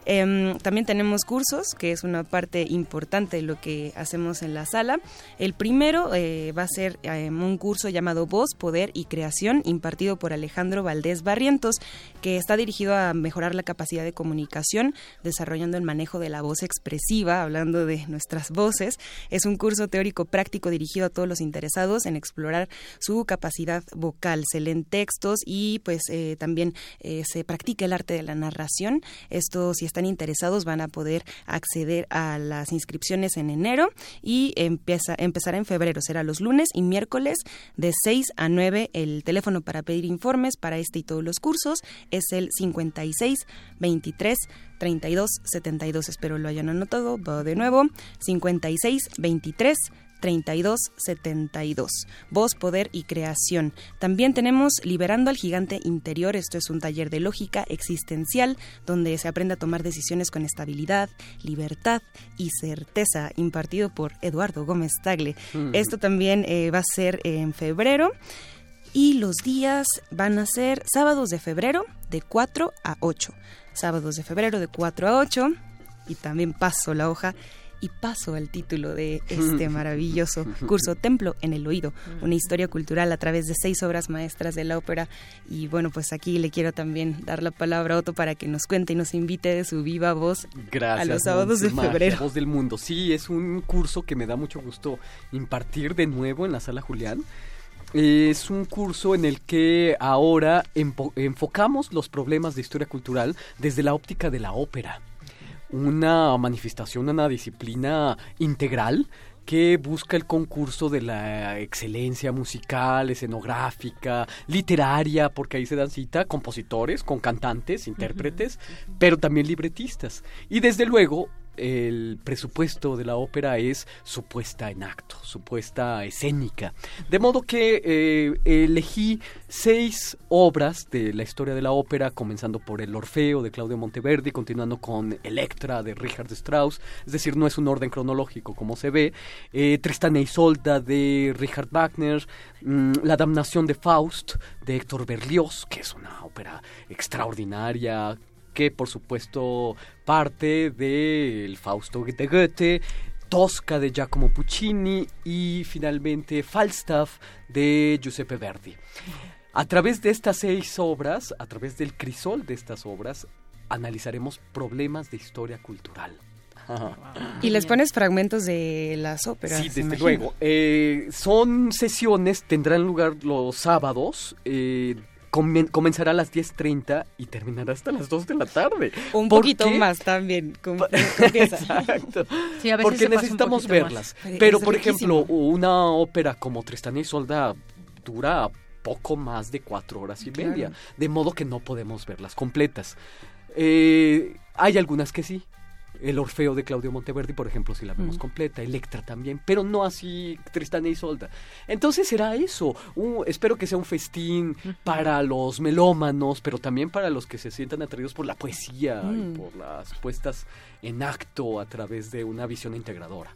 Em, también tenemos cursos, que es una parte importante de lo que hacemos en la sala. El primero eh, va a ser em, un curso llamado Voz, Poder y Creación, impartido por Alejandro Valdés Barrientos, que está dirigido a mejorar la capacidad de comunicación, desarrollando el manejo de la voz expresiva, hablando de nuestras voces. Es un curso teórico práctico dirigido a todos los interesados en explorar su capacidad vocal. Se leen textos y pues eh, también eh, se practica el arte de la narración. Esto, si están interesados, van a poder acceder a las inscripciones en enero y empieza, empezará en febrero. Será los lunes y miércoles de 6 a 9. El teléfono para pedir informes para este y todos los cursos es el 56 23 32 72. Espero lo hayan anotado. De nuevo. 56 23 3272. Voz, poder y creación. También tenemos Liberando al gigante interior. Esto es un taller de lógica existencial donde se aprende a tomar decisiones con estabilidad, libertad y certeza, impartido por Eduardo Gómez Tagle. Mm. Esto también eh, va a ser en febrero. Y los días van a ser sábados de febrero de 4 a 8. Sábados de febrero de 4 a 8. Y también paso la hoja y paso al título de este maravilloso curso Templo en el Oído, una historia cultural a través de seis obras maestras de la ópera. Y bueno, pues aquí le quiero también dar la palabra a Otto para que nos cuente y nos invite de su viva voz Gracias. a los sábados de febrero. Magia, Voz del Mundo. Sí, es un curso que me da mucho gusto impartir de nuevo en la sala Julián. Es un curso en el que ahora enfocamos los problemas de historia cultural desde la óptica de la ópera. Una manifestación, una disciplina integral que busca el concurso de la excelencia musical, escenográfica, literaria, porque ahí se dan cita compositores, con cantantes, intérpretes, pero también libretistas. Y desde luego el presupuesto de la ópera es su puesta en acto, su puesta escénica. De modo que eh, elegí seis obras de la historia de la ópera, comenzando por el Orfeo de Claudio Monteverdi, continuando con Electra de Richard Strauss, es decir, no es un orden cronológico como se ve, eh, Tristán e Isolda de Richard Wagner, mm, La damnación de Faust de Héctor Berlioz, que es una ópera extraordinaria, que por supuesto parte del Fausto de Goethe, Tosca de Giacomo Puccini y finalmente Falstaff de Giuseppe Verdi. A través de estas seis obras, a través del crisol de estas obras, analizaremos problemas de historia cultural. Y les pones fragmentos de las óperas. Sí, desde luego. Eh, son sesiones, tendrán lugar los sábados. eh, comen- comenzará a las 10.30 y terminará hasta las 2 de la tarde. Un ¿Por poquito qué? más también. con- confiesa. Exacto. Sí, a veces Porque necesitamos más. verlas. Es Pero, por riquísimo. ejemplo, una ópera como Tristán y Isolda dura poco más de cuatro horas y Claro. media. De modo que no podemos verlas completas. Eh, hay algunas que sí. El Orfeo de Claudio Monteverdi, por ejemplo, si la vemos Mm. completa, Electra también, pero no así Tristán e Isolda. Entonces será eso. espero que sea un festín para los melómanos, pero también para los que se sientan atraídos por la poesía Mm. y por las puestas en acto a través de una visión integradora.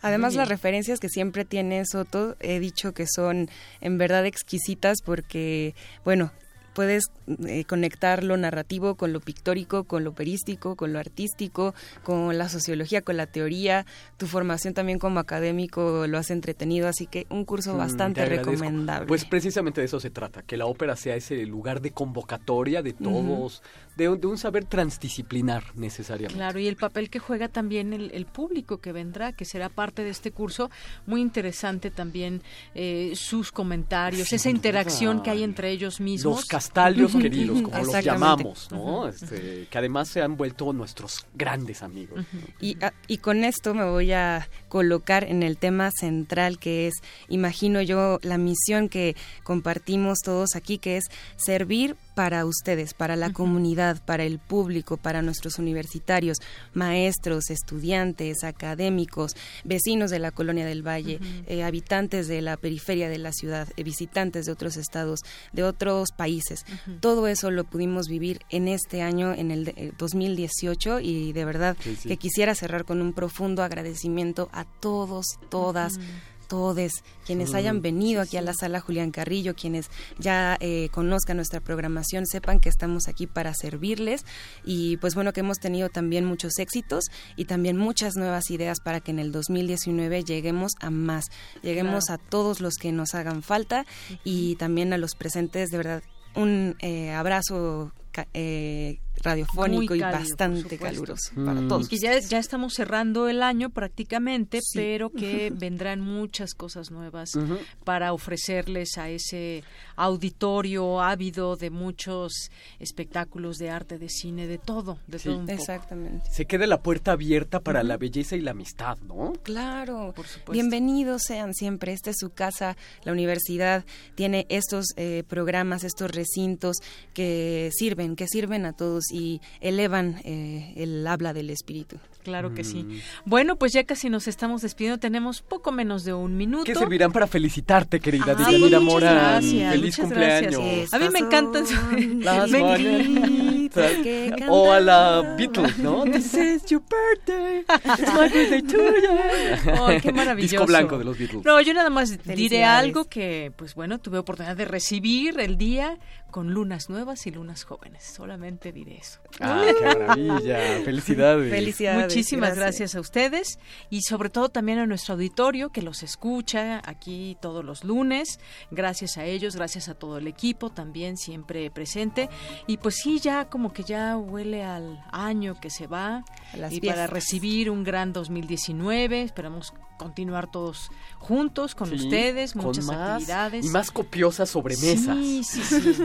Además, las referencias que siempre tiene Soto, he dicho que son en verdad exquisitas porque, bueno, puedes eh, conectar lo narrativo con lo pictórico, con lo operístico, con lo artístico, con la sociología, con la teoría. Tu formación también como académico lo has entretenido, así que un curso Mm, bastante recomendable. Pues precisamente de eso se trata, que la ópera sea ese lugar de convocatoria de todos, de, un- de un saber transdisciplinar necesariamente. Claro, y el papel que juega también el, el público que vendrá, que será parte de este curso, muy interesante también eh, sus comentarios, esa interacción que hay entre ellos mismos. Los queridos, como los llamamos. Este, que además se han vuelto nuestros grandes amigos. Y, ah, y con esto me voy a colocar en el tema central que es, imagino yo, la misión que compartimos todos aquí, que es servir para ustedes, para la comunidad, para el público, para nuestros universitarios, maestros, estudiantes, académicos, vecinos de la colonia del Valle, eh, habitantes de la periferia de la ciudad, eh, visitantes de otros estados, de otros países. Todo eso lo pudimos vivir en este año, en el de- eh, 2018, y de verdad Sí, sí. que quisiera cerrar con un profundo agradecimiento a todos, todas. Todes quienes hayan venido aquí a la sala Julián Carrillo, quienes ya eh, conozcan nuestra programación, sepan que estamos aquí para servirles. Y pues bueno que hemos tenido también muchos éxitos y también muchas nuevas ideas para que en el 2019 lleguemos a más, lleguemos Claro. a todos los que nos hagan falta y también a los presentes, de verdad, un eh, abrazo eh, radiofónico y por bastante caluroso Mm. para todos. Y que ya, ya estamos cerrando el año prácticamente, Sí. pero que vendrán muchas cosas nuevas para ofrecerles a ese auditorio ávido de muchos espectáculos de arte, de cine, de todo, de Sí. todo un poco. Exactamente. Se queda la puerta abierta para la belleza y la amistad, ¿no? Claro, supuesto. bienvenidos sean siempre. Esta es su casa. La universidad tiene estos eh, programas, estos recintos que sirven, que sirven a todos y elevan eh, el habla del espíritu. Claro que sí. Mm. Bueno, pues ya casi nos estamos despidiendo. Tenemos poco menos de un minuto. Que servirán para felicitarte, querida Ah, Morán. gracias, Feliz muchas cumpleaños. gracias. A mí me encantan Las me- O a la Beatles, ¿no? This is your birthday. It's my birthday to you. Ay, qué maravilloso. Disco blanco de los Beatles. No, yo nada más diré algo que, pues bueno, tuve oportunidad de recibir el día con lunas nuevas y lunas jóvenes. Solamente diré eso. Ah, qué maravilla. Felicidades. Felicidades. Muchísimas gracias. gracias. a ustedes y sobre todo también a nuestro auditorio que los escucha aquí todos los lunes. Gracias a ellos, gracias a todo el equipo también siempre presente. Y pues sí, ya como que ya huele al año que se va A las y para recibir un gran 2019. Esperamos continuar todos juntos con Sí, ustedes, con muchas más actividades. Y más copiosas sobremesas. Sí, sí, sí.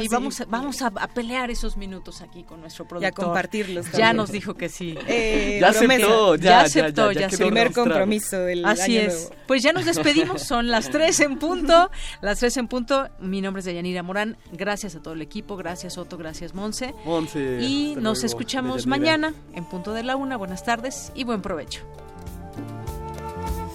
Sí, vamos, a, vamos a, a pelear esos minutos aquí con nuestro productor. compartirlos Ya nos dijo que sí. Eh, Ya aceptó, ya, Ya ya, aceptó, ya, ya quedó aceptó. Primer compromiso del Así año es. nuevo. Pues ya nos despedimos, son las tres en punto. Las tres en punto. Mi nombre es Deyanira Morán. Gracias a todo el equipo. Gracias, Otto. Gracias, Monse. Monse, Y nos luego, escuchamos Deyanira. mañana en punto de la una. Buenas tardes y buen provecho.